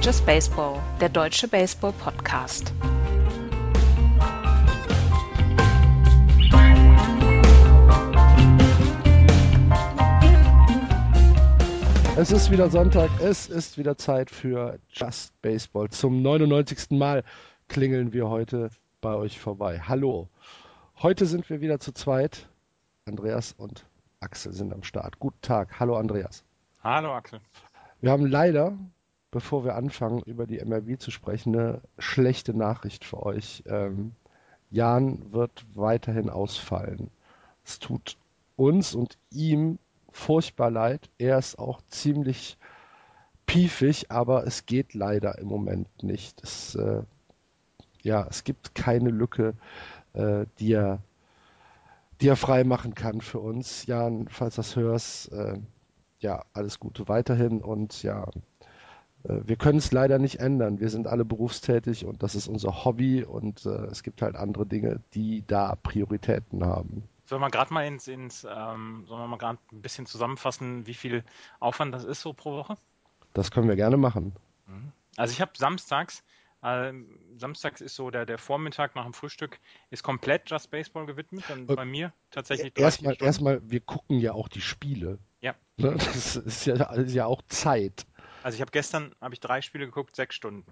Ist Just Baseball, der deutsche Baseball-Podcast. Es ist wieder Sonntag, es ist wieder Zeit für Just Baseball. Zum 99. Mal klingeln wir heute bei euch vorbei. Hallo. Heute sind wir wieder zu zweit. Andreas und Axel sind am Start. Guten Tag. Hallo Andreas. Hallo Axel. Wir haben leider, bevor wir anfangen, über die MLB zu sprechen, eine schlechte Nachricht für euch. Ähm, Jan wird weiterhin ausfallen. Es tut uns und ihm furchtbar leid. Er ist auch ziemlich piefig, aber es geht leider im Moment nicht. Es, äh, ja, es gibt keine Lücke, äh, die er die er frei machen kann für uns. Jan, falls du das hörst, äh, ja, alles Gute weiterhin und ja, wir können es leider nicht ändern. Wir sind alle berufstätig und das ist unser Hobby und äh, es gibt halt andere Dinge, die da Prioritäten haben. Sollen wir gerade mal ins, ins ähm, sollen wir mal gerade ein bisschen zusammenfassen, wie viel Aufwand das ist so pro Woche? Das können wir gerne machen. Mhm. Also ich habe samstags, äh, samstags ist so der, der Vormittag nach dem Frühstück ist komplett Just Baseball gewidmet. Dann bei mir tatsächlich. Erstmal, erstmal, wir gucken ja auch die Spiele. Ja. Ne? Das ist ja, ist ja auch Zeit. Also ich habe gestern habe ich drei Spiele geguckt, sechs Stunden.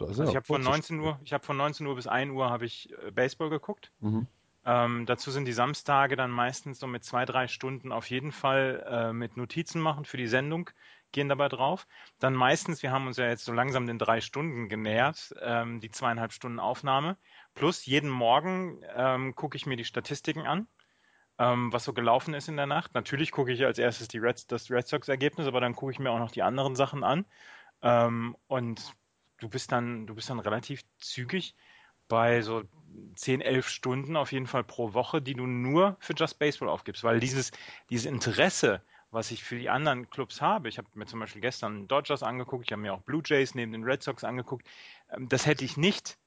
Also ich habe von 19 Uhr, ich habe von 19 Uhr bis 1 Uhr habe ich äh, Baseball geguckt. Mhm. Ähm, dazu sind die Samstage dann meistens so mit zwei, drei Stunden auf jeden Fall äh, mit Notizen machen für die Sendung, gehen dabei drauf. Dann meistens, wir haben uns ja jetzt so langsam den drei Stunden genähert, ähm, die zweieinhalb Stunden Aufnahme. Plus jeden Morgen ähm, gucke ich mir die Statistiken an ähm, was so gelaufen ist in der Nacht. Natürlich gucke ich als erstes die Red, das Red Sox-Ergebnis, aber dann gucke ich mir auch noch die anderen Sachen an. Ähm, und du bist dann, du bist dann relativ zügig bei so 10, 11 Stunden auf jeden Fall pro Woche, die du nur für Just Baseball aufgibst, weil dieses, dieses Interesse, was ich für die anderen Clubs habe, ich habe mir zum Beispiel gestern Dodgers angeguckt, ich habe mir auch Blue Jays neben den Red Sox angeguckt, ähm, das hätte ich nicht,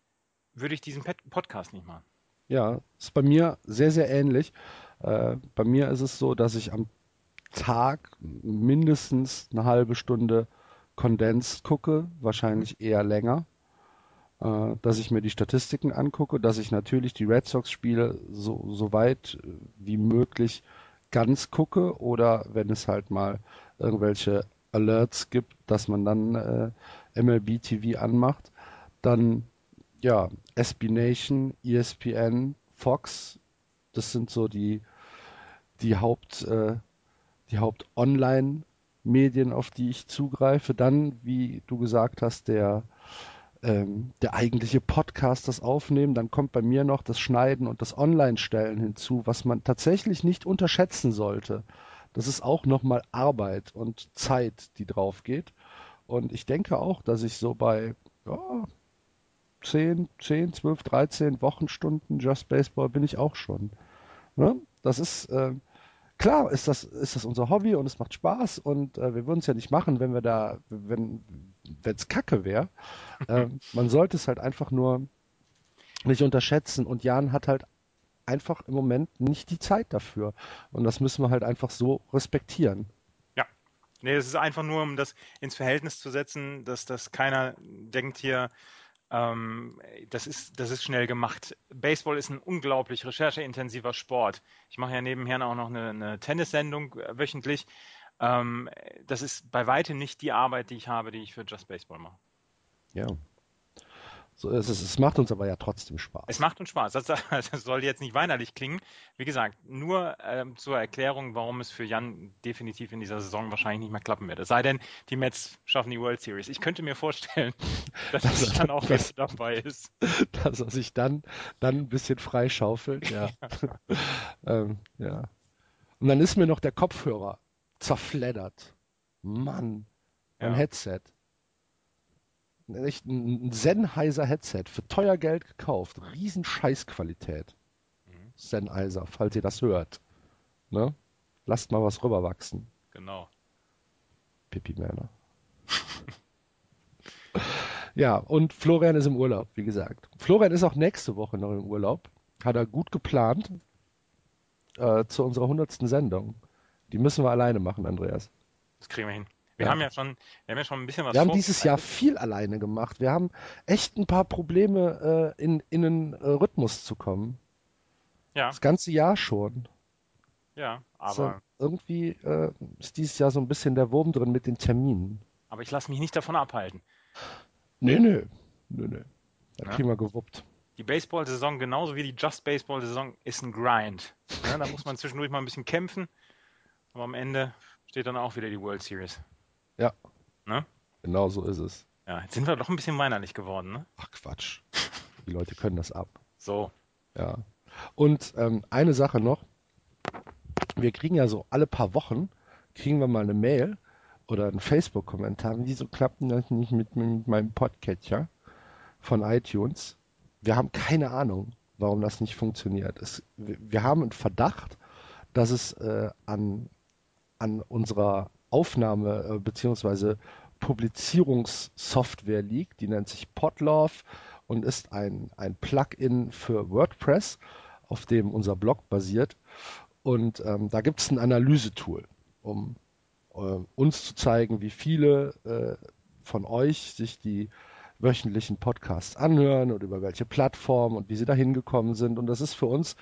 würde ich diesen Podcast nicht machen. Ja, ist bei mir sehr, sehr ähnlich. Äh, bei mir ist es so, dass ich am Tag mindestens eine halbe Stunde Kondens gucke, wahrscheinlich eher länger. Äh, dass ich mir die Statistiken angucke, dass ich natürlich die Red Sox-Spiele so, so weit wie möglich ganz gucke oder wenn es halt mal irgendwelche Alerts gibt, dass man dann äh, MLB TV anmacht, dann ja, SB Nation, ESPN, Fox das sind so die, die Haupt, äh, die Haupt-Online-Medien, auf die ich zugreife. Dann, wie du gesagt hast, der, ähm, der eigentliche Podcast, das Aufnehmen. Dann kommt bei mir noch das Schneiden und das Online-Stellen hinzu, was man tatsächlich nicht unterschätzen sollte. Das ist auch nochmal Arbeit und Zeit, die drauf geht. Und ich denke auch, dass ich so bei ja, 10, 10, 12, 13 Wochenstunden Just Baseball bin ich auch schon. Ne? Das ist äh, klar, ist das, ist das unser Hobby und es macht Spaß und äh, wir würden es ja nicht machen, wenn wir da, wenn es Kacke wäre. äh, man sollte es halt einfach nur nicht unterschätzen und Jan hat halt einfach im Moment nicht die Zeit dafür und das müssen wir halt einfach so respektieren. Ja, nee, es ist einfach nur, um das ins Verhältnis zu setzen, dass das keiner denkt hier, ähm, das, ist, das ist schnell gemacht. Baseball ist ein unglaublich rechercheintensiver Sport. Ich mache ja nebenher auch noch eine, eine Tennissendung äh, wöchentlich. Ähm, das ist bei weitem nicht die Arbeit, die ich habe, die ich für Just Baseball mache. Ja, so ist es. Es macht uns aber ja trotzdem Spaß. Es macht uns Spaß. Das, das soll jetzt nicht weinerlich klingen. Wie gesagt, nur ähm, zur Erklärung, warum es für Jan definitiv in dieser Saison wahrscheinlich nicht mehr klappen wird. Es sei denn, die Mets schaffen die World Series. Ich könnte mir vorstellen, dass das, er dann auch das, dabei ist. Dass er sich dann, dann ein bisschen freischaufelt. Ja. ähm, ja. Und dann ist mir noch der Kopfhörer zerfleddert. Mann, mein ja. Headset echt ein Sennheiser Headset für teuer Geld gekauft. Riesen Scheißqualität. Mhm. Sennheiser, falls ihr das hört. Ne? Lasst mal was rüberwachsen. Genau. Pipi-Männer. ja, und Florian ist im Urlaub, wie gesagt. Florian ist auch nächste Woche noch im Urlaub. Hat er gut geplant äh, zu unserer hundertsten Sendung. Die müssen wir alleine machen, Andreas. Das kriegen wir hin. Wir ja. haben ja schon, wir haben ja schon ein bisschen was. Wir haben dieses Jahr viel alleine gemacht. Wir haben echt ein paar Probleme, äh, in, in einen äh, Rhythmus zu kommen. Ja. Das ganze Jahr schon. Ja, aber. So, irgendwie äh, ist dieses Jahr so ein bisschen der Wurm drin mit den Terminen. Aber ich lasse mich nicht davon abhalten. Nee, nee. Nee, nee. Da ja. kriegen wir gewuppt. Die Baseball-Saison, genauso wie die Just Baseball-Saison, ist ein Grind. Ja, da muss man zwischendurch mal ein bisschen kämpfen. Aber am Ende steht dann auch wieder die World Series. Ja. Ne? Genau so ist es. Ja, jetzt sind wir doch ein bisschen weinerlich geworden, ne? Ach Quatsch. Die Leute können das ab. So. Ja. Und ähm, eine Sache noch. Wir kriegen ja so alle paar Wochen, kriegen wir mal eine Mail oder einen Facebook-Kommentar. Wieso klappt das nicht mit, mit meinem Podcatcher von iTunes? Wir haben keine Ahnung, warum das nicht funktioniert. Es, wir haben einen Verdacht, dass es äh, an, an unserer Aufnahme- äh, bzw. Publizierungssoftware liegt. Die nennt sich Podlove und ist ein, ein Plugin für WordPress, auf dem unser Blog basiert. Und ähm, da gibt es ein Analysetool, um äh, uns zu zeigen, wie viele äh, von euch sich die wöchentlichen Podcasts anhören und über welche Plattform und wie sie da hingekommen sind. Und das ist für uns,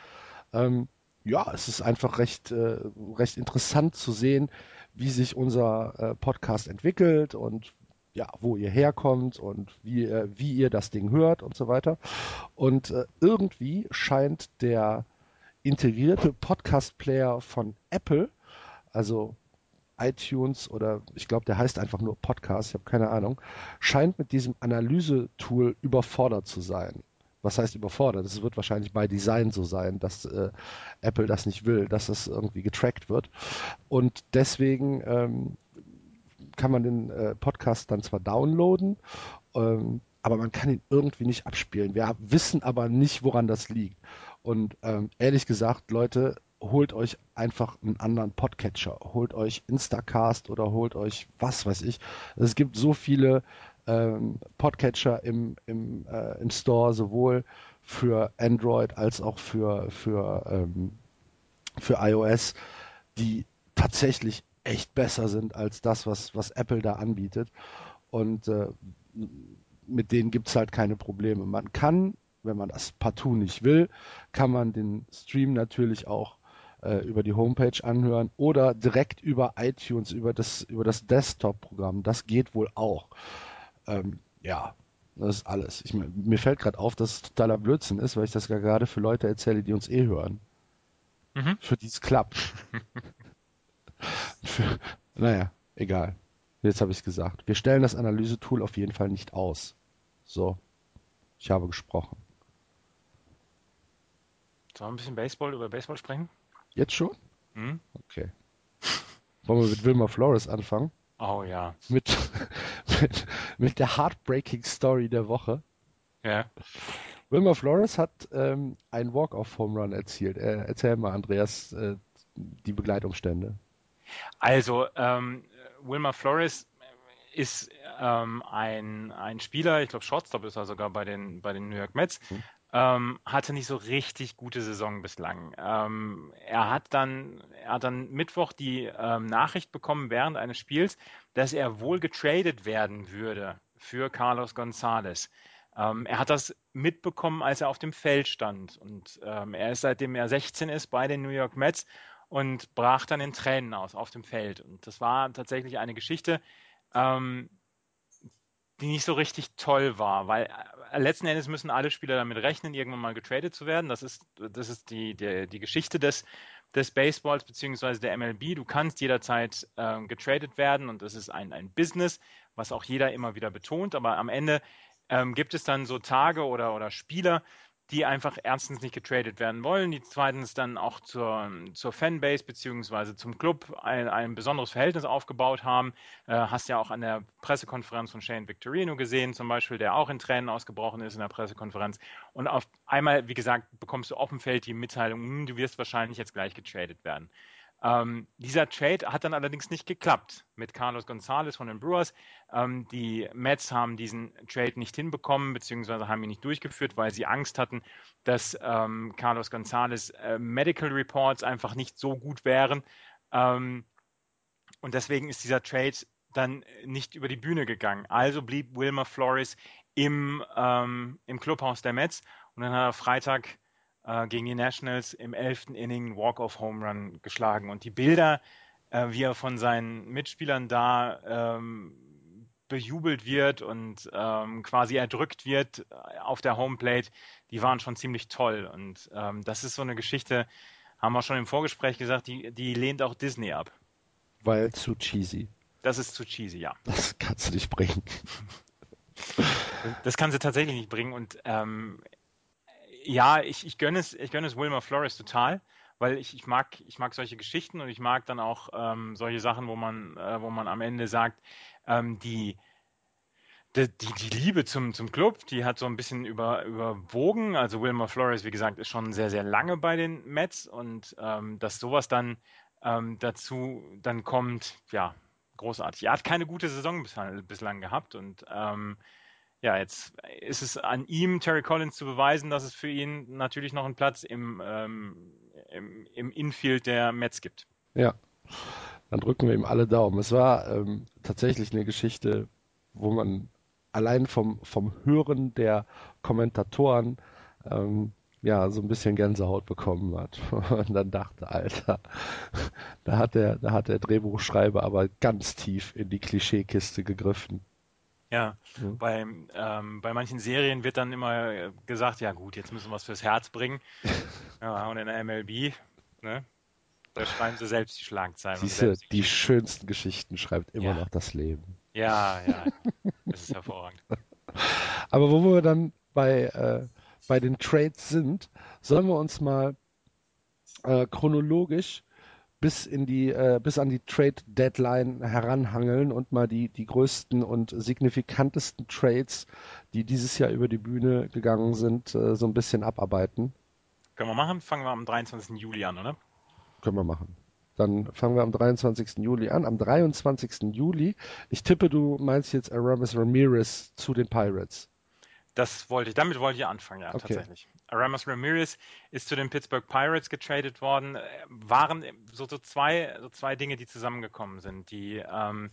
ähm, ja, es ist einfach recht, äh, recht interessant zu sehen, wie sich unser äh, Podcast entwickelt und ja, wo ihr herkommt und wie, äh, wie ihr das Ding hört und so weiter. Und äh, irgendwie scheint der integrierte Podcast-Player von Apple, also iTunes oder ich glaube, der heißt einfach nur Podcast, ich habe keine Ahnung, scheint mit diesem Analyse-Tool überfordert zu sein. Was heißt überfordert? Es wird wahrscheinlich bei Design so sein, dass äh, Apple das nicht will, dass das irgendwie getrackt wird. Und deswegen ähm, kann man den äh, Podcast dann zwar downloaden, ähm, aber man kann ihn irgendwie nicht abspielen. Wir wissen aber nicht, woran das liegt. Und ähm, ehrlich gesagt, Leute, holt euch einfach einen anderen Podcatcher, holt euch Instacast oder holt euch was weiß ich. Es gibt so viele ähm, Podcatcher im, im, äh, im Store, sowohl für Android als auch für, für, ähm, für iOS, die tatsächlich echt besser sind als das, was, was Apple da anbietet. Und äh, mit denen gibt es halt keine Probleme. Man kann, wenn man das partout nicht will, kann man den Stream natürlich auch äh, über die Homepage anhören oder direkt über iTunes, über das, über das Desktop-Programm. Das geht wohl auch. Ähm, ja, das ist alles. Ich, mir fällt gerade auf, dass es totaler Blödsinn ist, weil ich das gerade für Leute erzähle, die uns eh hören. Mhm. Für die es klappt. für, naja, egal. Jetzt habe ich es gesagt. Wir stellen das Analysetool auf jeden Fall nicht aus. So, ich habe gesprochen. Sollen wir ein bisschen Baseball über Baseball sprechen? Jetzt schon? Hm? Okay. Wollen wir mit Wilma Flores anfangen? Oh ja. Mit, mit, mit der Heartbreaking Story der Woche. Ja. Wilma Flores hat ähm, einen Walk-off-Home Run erzielt. Äh, erzähl mal, Andreas, äh, die Begleitumstände. Also, ähm, Wilma Flores ist ähm, ein, ein Spieler, ich glaube Shortstop ist er sogar bei den, bei den New York Mets, mhm ähm, hatte nicht so richtig gute Saison bislang. Ähm, er hat dann, er hat dann Mittwoch die ähm, Nachricht bekommen während eines Spiels, dass er wohl getradet werden würde für Carlos Gonzalez. Ähm, er hat das mitbekommen, als er auf dem Feld stand und ähm, er ist seitdem er 16 ist bei den New York Mets und brach dann in Tränen aus auf dem Feld. Und das war tatsächlich eine Geschichte, ähm, die nicht so richtig toll war, weil äh, letzten Endes müssen alle Spieler damit rechnen, irgendwann mal getradet zu werden. Das ist, das ist die, die, die Geschichte des, des Baseballs bzw. der MLB. Du kannst jederzeit äh, getradet werden und das ist ein, ein Business, was auch jeder immer wieder betont. Aber am Ende ähm, gibt es dann so Tage oder, oder Spieler, die einfach erstens nicht getradet werden wollen, die zweitens dann auch zur, zur Fanbase beziehungsweise zum Club ein, ein besonderes Verhältnis aufgebaut haben. Äh, hast ja auch an der Pressekonferenz von Shane Victorino gesehen, zum Beispiel, der auch in Tränen ausgebrochen ist in der Pressekonferenz. Und auf einmal, wie gesagt, bekommst du auf die Mitteilung, hm, du wirst wahrscheinlich jetzt gleich getradet werden. Ähm, dieser Trade hat dann allerdings nicht geklappt mit Carlos Gonzalez von den Brewers. Ähm, die Mets haben diesen Trade nicht hinbekommen, beziehungsweise haben ihn nicht durchgeführt, weil sie Angst hatten, dass ähm, Carlos Gonzalez äh, Medical Reports einfach nicht so gut wären. Ähm, und deswegen ist dieser Trade dann nicht über die Bühne gegangen. Also blieb Wilmer Flores im, ähm, im Clubhaus der Mets und dann hat er Freitag äh, gegen die Nationals im elften Inning Walk-off-Home Run geschlagen. Und die Bilder, äh, wie er von seinen Mitspielern da ähm, bejubelt wird und ähm, quasi erdrückt wird äh, auf der Homeplate, die waren schon ziemlich toll. Und ähm, das ist so eine Geschichte, haben wir schon im Vorgespräch gesagt, die, die lehnt auch Disney ab. Weil zu cheesy. Das ist zu cheesy, ja. Das kannst du nicht bringen. Das kann sie tatsächlich nicht bringen. Und ähm, ja, ich, ich gönne es, ich es Wilmer Flores total, weil ich, ich mag, ich mag solche Geschichten und ich mag dann auch ähm, solche Sachen, wo man, äh, wo man am Ende sagt, ähm, die, die, die, Liebe zum, zum Club, die hat so ein bisschen über, überwogen. Also Wilmer Flores, wie gesagt, ist schon sehr, sehr lange bei den Mets und ähm, dass sowas dann ähm, dazu dann kommt, ja, großartig. Er hat keine gute Saison bislang gehabt und ähm, ja, jetzt ist es an ihm, Terry Collins, zu beweisen, dass es für ihn natürlich noch einen Platz im, ähm, im, im Infield der Mets gibt. Ja, dann drücken wir ihm alle Daumen. Es war ähm, tatsächlich eine Geschichte, wo man allein vom, vom Hören der Kommentatoren ähm, ja so ein bisschen Gänsehaut bekommen hat und dann dachte, Alter, da hat der, da hat der Drehbuchschreiber aber ganz tief in die Klischeekiste gegriffen. Ja, mhm. bei, ähm, bei manchen Serien wird dann immer gesagt, ja gut, jetzt müssen wir was fürs Herz bringen. ja, und in der MLB, ne, da schreiben sie selbst die Schlagzeilen. Siehste, die, die schönsten Geschichten schreibt immer ja. noch das Leben. Ja, ja, das ist hervorragend. Aber wo wir dann bei, äh, bei den Trades sind, sollen wir uns mal äh, chronologisch bis in die äh, bis an die Trade Deadline heranhangeln und mal die die größten und signifikantesten Trades, die dieses Jahr über die Bühne gegangen sind, äh, so ein bisschen abarbeiten. Können wir machen? Fangen wir am 23. Juli an, oder? Können wir machen. Dann fangen wir am 23. Juli an. Am 23. Juli, ich tippe, du meinst jetzt Aramis Ramirez zu den Pirates. Das wollte ich, damit wollte ich anfangen, ja, okay. tatsächlich. Aramis Ramirez ist zu den Pittsburgh Pirates getradet worden. Äh, waren so, so, zwei, so zwei Dinge, die zusammengekommen sind. Die, ähm,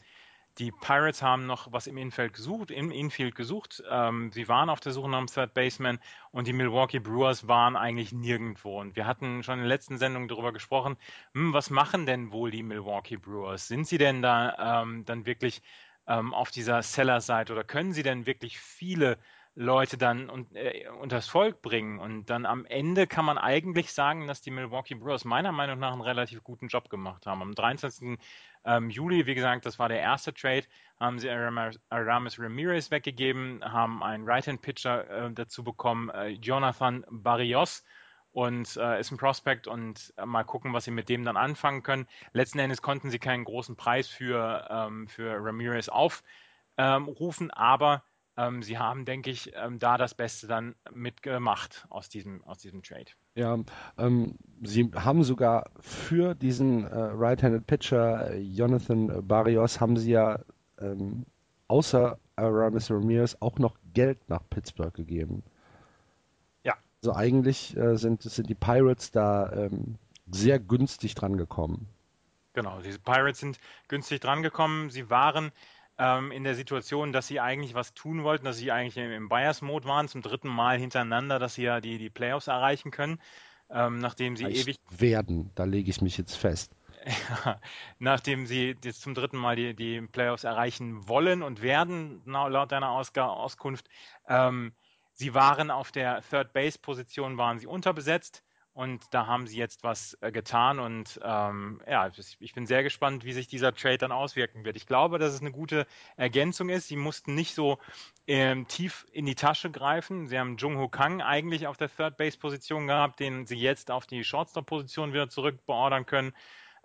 die Pirates haben noch was im Infield gesucht, im Infield gesucht. Ähm, sie waren auf der Suche nach einem Third Baseman und die Milwaukee Brewers waren eigentlich nirgendwo. Und wir hatten schon in der letzten Sendung darüber gesprochen, hm, was machen denn wohl die Milwaukee Brewers? Sind sie denn da ähm, dann wirklich ähm, auf dieser Seller-Seite oder können sie denn wirklich viele Leute dann und, äh, unters Volk bringen. Und dann am Ende kann man eigentlich sagen, dass die Milwaukee Brewers meiner Meinung nach einen relativ guten Job gemacht haben. Am 23. Ähm, Juli, wie gesagt, das war der erste Trade, haben sie Aramis Ramirez weggegeben, haben einen Right-Hand-Pitcher äh, dazu bekommen, äh, Jonathan Barrios und äh, ist ein Prospect und äh, mal gucken, was sie mit dem dann anfangen können. Letzten Endes konnten sie keinen großen Preis für, ähm, für Ramirez aufrufen, aber ähm, sie haben, denke ich, ähm, da das Beste dann mitgemacht aus diesem, aus diesem Trade. Ja, ähm, sie haben sogar für diesen äh, Right-Handed Pitcher äh, Jonathan Barrios haben sie ja ähm, außer Aramis Ramirez auch noch Geld nach Pittsburgh gegeben. Ja. Also eigentlich äh, sind, sind die Pirates da ähm, sehr günstig dran gekommen. Genau, diese Pirates sind günstig dran gekommen. Sie waren ähm, in der Situation, dass sie eigentlich was tun wollten, dass sie eigentlich im, im Bias-Mode waren, zum dritten Mal hintereinander, dass sie ja die, die Playoffs erreichen können, ähm, nachdem sie Vielleicht ewig. Werden, da lege ich mich jetzt fest. Ja, nachdem sie jetzt zum dritten Mal die, die Playoffs erreichen wollen und werden, laut deiner Ausg Auskunft, ähm, sie waren auf der Third Base Position waren sie unterbesetzt und da haben sie jetzt was äh, getan und ähm, ja, ich bin sehr gespannt, wie sich dieser Trade dann auswirken wird. Ich glaube, dass es eine gute Ergänzung ist. Sie mussten nicht so ähm, tief in die Tasche greifen. Sie haben Jung Ho Kang eigentlich auf der Third Base Position gehabt, den sie jetzt auf die Shortstop Position wieder zurückbeordern können.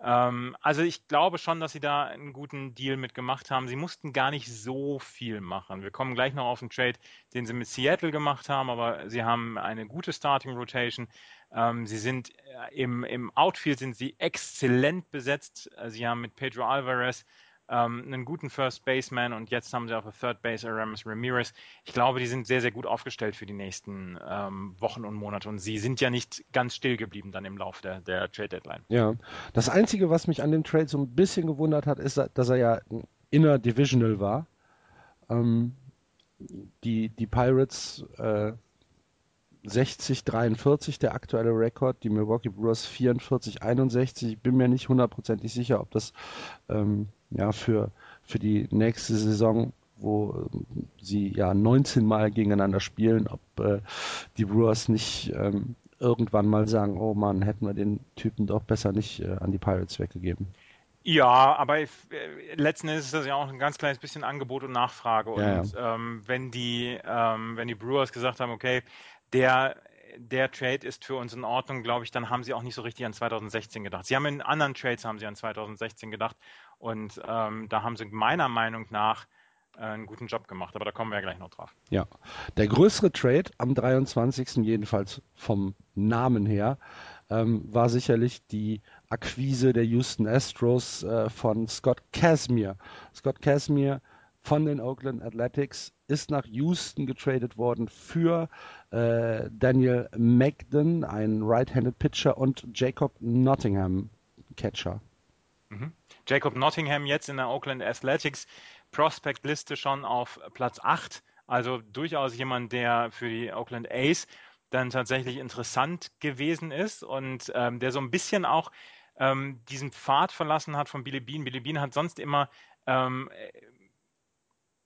Ähm, also ich glaube schon, dass sie da einen guten Deal mitgemacht haben. Sie mussten gar nicht so viel machen. Wir kommen gleich noch auf den Trade, den sie mit Seattle gemacht haben, aber sie haben eine gute Starting Rotation. Ähm, sie sind äh, im, im Outfield sind sie exzellent besetzt. Äh, sie haben mit Pedro Alvarez ähm, einen guten First Baseman und jetzt haben sie auf der Third Base Aramis Ramirez. Ich glaube, die sind sehr, sehr gut aufgestellt für die nächsten ähm, Wochen und Monate und sie sind ja nicht ganz still geblieben dann im Laufe der, der Trade Deadline. Ja, das Einzige, was mich an dem Trade so ein bisschen gewundert hat, ist, dass er ja innerdivisional war. Ähm, die, die Pirates äh, 60, 43 der aktuelle Rekord, die Milwaukee Brewers 44, 61. Ich bin mir nicht hundertprozentig sicher, ob das ähm, ja für, für die nächste Saison, wo ähm, sie ja 19 Mal gegeneinander spielen, ob äh, die Brewers nicht ähm, irgendwann mal sagen, oh Mann, hätten wir den Typen doch besser nicht äh, an die Pirates weggegeben. Ja, aber äh, letzten Endes ist das ja auch ein ganz kleines bisschen Angebot und Nachfrage. Und ja, ja. Ähm, wenn die, ähm, wenn die Brewers gesagt haben, okay, der, der Trade ist für uns in Ordnung, glaube ich, dann haben sie auch nicht so richtig an 2016 gedacht. Sie haben in anderen Trades haben sie an 2016 gedacht und ähm, da haben sie meiner Meinung nach äh, einen guten Job gemacht, aber da kommen wir ja gleich noch drauf. Ja, der größere Trade am 23. jedenfalls vom Namen her ähm, war sicherlich die Akquise der Houston Astros äh, von Scott Casimir. Scott Casimir von den Oakland Athletics ist nach Houston getradet worden für äh, Daniel Magden, ein Right-Handed Pitcher, und Jacob Nottingham, Catcher. Mhm. Jacob Nottingham jetzt in der Oakland Athletics Prospect-Liste schon auf Platz 8. Also durchaus jemand, der für die Oakland A's dann tatsächlich interessant gewesen ist und ähm, der so ein bisschen auch ähm, diesen Pfad verlassen hat von Billy Bean. Billy Bean hat sonst immer ähm,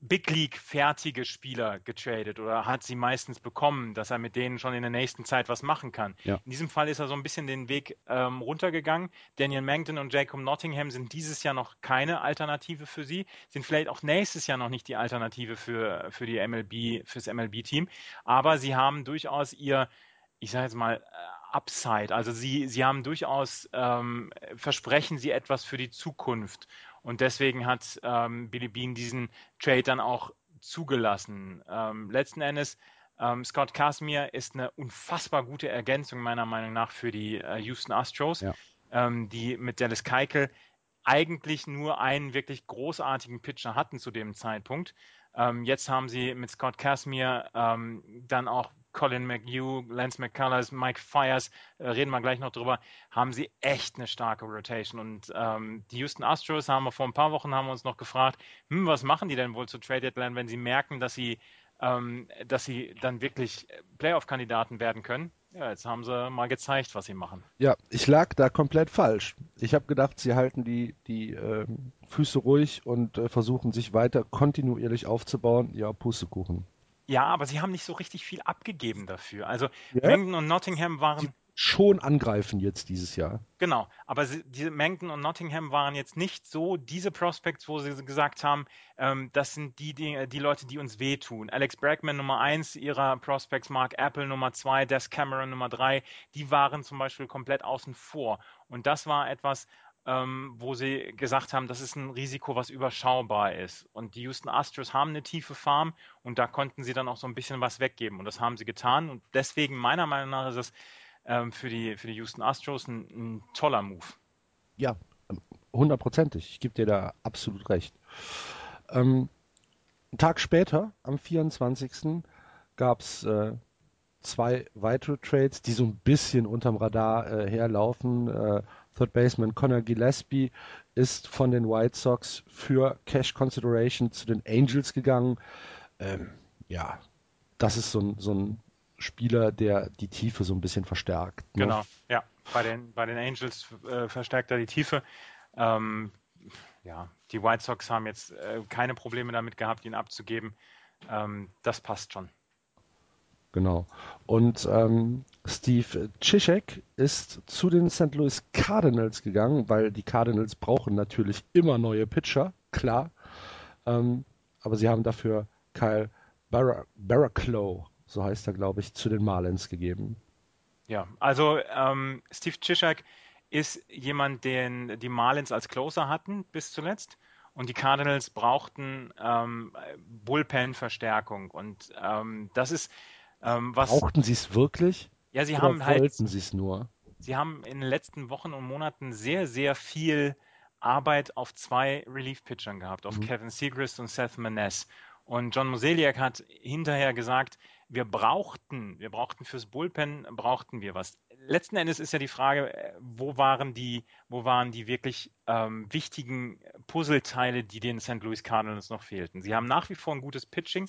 Big League fertige Spieler getradet oder hat sie meistens bekommen, dass er mit denen schon in der nächsten Zeit was machen kann. Ja. In diesem Fall ist er so ein bisschen den Weg ähm, runtergegangen. Daniel Mangton und Jacob Nottingham sind dieses Jahr noch keine Alternative für sie, sind vielleicht auch nächstes Jahr noch nicht die Alternative für, für die MLB, fürs MLB-Team, aber sie haben durchaus ihr, ich sage jetzt mal, äh, Upside. Also sie, sie haben durchaus, ähm, versprechen sie etwas für die Zukunft. Und deswegen hat ähm, Billy Bean diesen Trade dann auch zugelassen. Ähm, letzten Endes, ähm, Scott Casimir ist eine unfassbar gute Ergänzung meiner Meinung nach für die äh, Houston Astros, ja. Ähm, die mit Dallas Keuchel eigentlich nur einen wirklich großartigen Pitcher hatten zu dem Zeitpunkt. Ähm, jetzt haben sie mit Scott Casimir ähm, dann auch Colin McHugh, Lance McCullers, Mike Fires, äh, reden wir gleich noch drüber, haben sie echt eine starke Rotation. Und ähm, die Houston Astros haben wir vor ein paar Wochen haben uns noch gefragt, hm, was machen die denn wohl zu Trade Deadline, wenn sie merken, dass sie, ähm, dass sie dann wirklich Playoff-Kandidaten werden können. Ja, jetzt haben sie mal gezeigt, was sie machen. Ja, ich lag da komplett falsch. Ich habe gedacht, sie halten die, die äh, Füße ruhig und äh, versuchen sich weiter kontinuierlich aufzubauen. Ja, Pustekuchen. Ja, aber sie haben nicht so richtig viel abgegeben dafür. Also ja? Mengden und Nottingham waren. Sie schon angreifen jetzt dieses Jahr. Genau, aber sie, diese Mengden und Nottingham waren jetzt nicht so diese Prospects, wo sie gesagt haben, ähm, das sind die, die, die Leute, die uns wehtun. Alex Bregman Nummer eins ihrer Prospects, Mark Apple Nummer zwei, Des Cameron Nummer drei, die waren zum Beispiel komplett außen vor. Und das war etwas, ähm, wo sie gesagt haben, das ist ein Risiko, was überschaubar ist. Und die Houston Astros haben eine tiefe Farm und da konnten sie dann auch so ein bisschen was weggeben. Und das haben sie getan. Und deswegen, meiner Meinung nach, ist es ähm, für, die, für die Houston Astros ein, ein toller Move. Ja, hundertprozentig. Ich gebe dir da absolut recht. Ähm, einen Tag später, am 24. gab es äh, zwei weitere Trades, die so ein bisschen unterm Radar äh, herlaufen. Äh, Third Baseman Connor Gillespie ist von den White Sox für Cash Consideration zu den Angels gegangen. Ähm, ja, das ist so ein, so ein Spieler, der die Tiefe so ein bisschen verstärkt. Ne? Genau, ja. Bei den, bei den Angels äh, verstärkt er die Tiefe. Ähm, ja, die White Sox haben jetzt äh, keine Probleme damit gehabt, ihn abzugeben. Ähm, das passt schon. Genau. Und ähm, Steve Cishek ist zu den St. Louis Cardinals gegangen, weil die Cardinals brauchen natürlich immer neue Pitcher, klar. Ähm, aber sie haben dafür Kyle Bar Barraclough, so heißt er, glaube ich, zu den Marlins gegeben. Ja, also ähm, Steve Cishek ist jemand, den die Marlins als Closer hatten bis zuletzt. Und die Cardinals brauchten ähm, Bullpen-Verstärkung. Und ähm, das ist ähm, was, Brauchten sie es wirklich? Ja, sie haben halt. Wollten sie es nur? Sie haben in den letzten Wochen und Monaten sehr, sehr viel Arbeit auf zwei Relief-Pitchern gehabt, auf mhm. Kevin Segrist und Seth Maness. Und John Moseliak hat hinterher gesagt, wir brauchten, wir brauchten fürs Bullpen, brauchten wir was. letzten Endes ist ja die Frage, äh, wo waren die, wo waren die wirklich ähm, wichtigen Puzzleteile, die den St. Louis Cardinals noch fehlten? Sie haben nach wie vor ein gutes Pitching,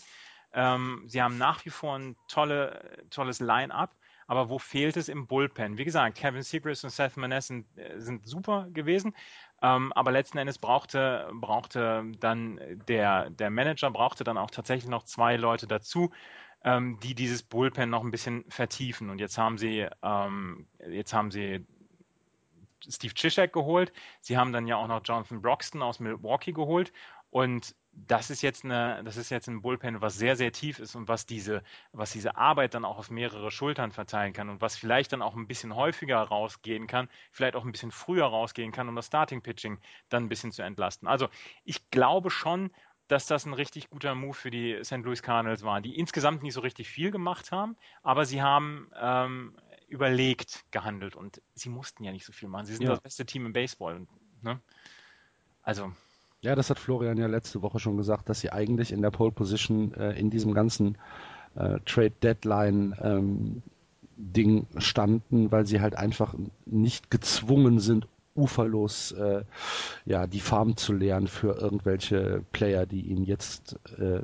ähm, sie haben nach wie vor ein tolle, tolles Line-up, aber wo fehlt es im Bullpen? Wie gesagt, Kevin Seacrest und Seth Maness sind, äh, sind super gewesen, ähm, aber letzten Endes brauchte, brauchte dann der, der Manager brauchte dann auch tatsächlich noch zwei Leute dazu, ähm, die dieses Bullpen noch ein bisschen vertiefen. Und jetzt haben sie, ähm, jetzt haben sie Steve Chischek geholt. Sie haben dann ja auch noch Jonathan Broxton aus Milwaukee geholt. Und das ist jetzt eine, das ist jetzt ein Bullpen, was sehr, sehr tief ist und was diese, was diese Arbeit dann auch auf mehrere Schultern verteilen kann und was vielleicht dann auch ein bisschen häufiger rausgehen kann, vielleicht auch ein bisschen früher rausgehen kann, um das Starting Pitching dann ein bisschen zu entlasten. Also ich glaube schon, dass das ein richtig guter Move für die St. Louis Cardinals war, die insgesamt nicht so richtig viel gemacht haben, aber sie haben ähm, überlegt gehandelt und sie mussten ja nicht so viel machen. Sie sind ja. das beste Team im Baseball. Ne? Also. Ja, das hat Florian ja letzte Woche schon gesagt, dass sie eigentlich in der Pole Position äh, in diesem ganzen äh, Trade Deadline ähm, Ding standen, weil sie halt einfach nicht gezwungen sind, uferlos äh, ja, die Farm zu leeren für irgendwelche Player, die ihnen jetzt äh,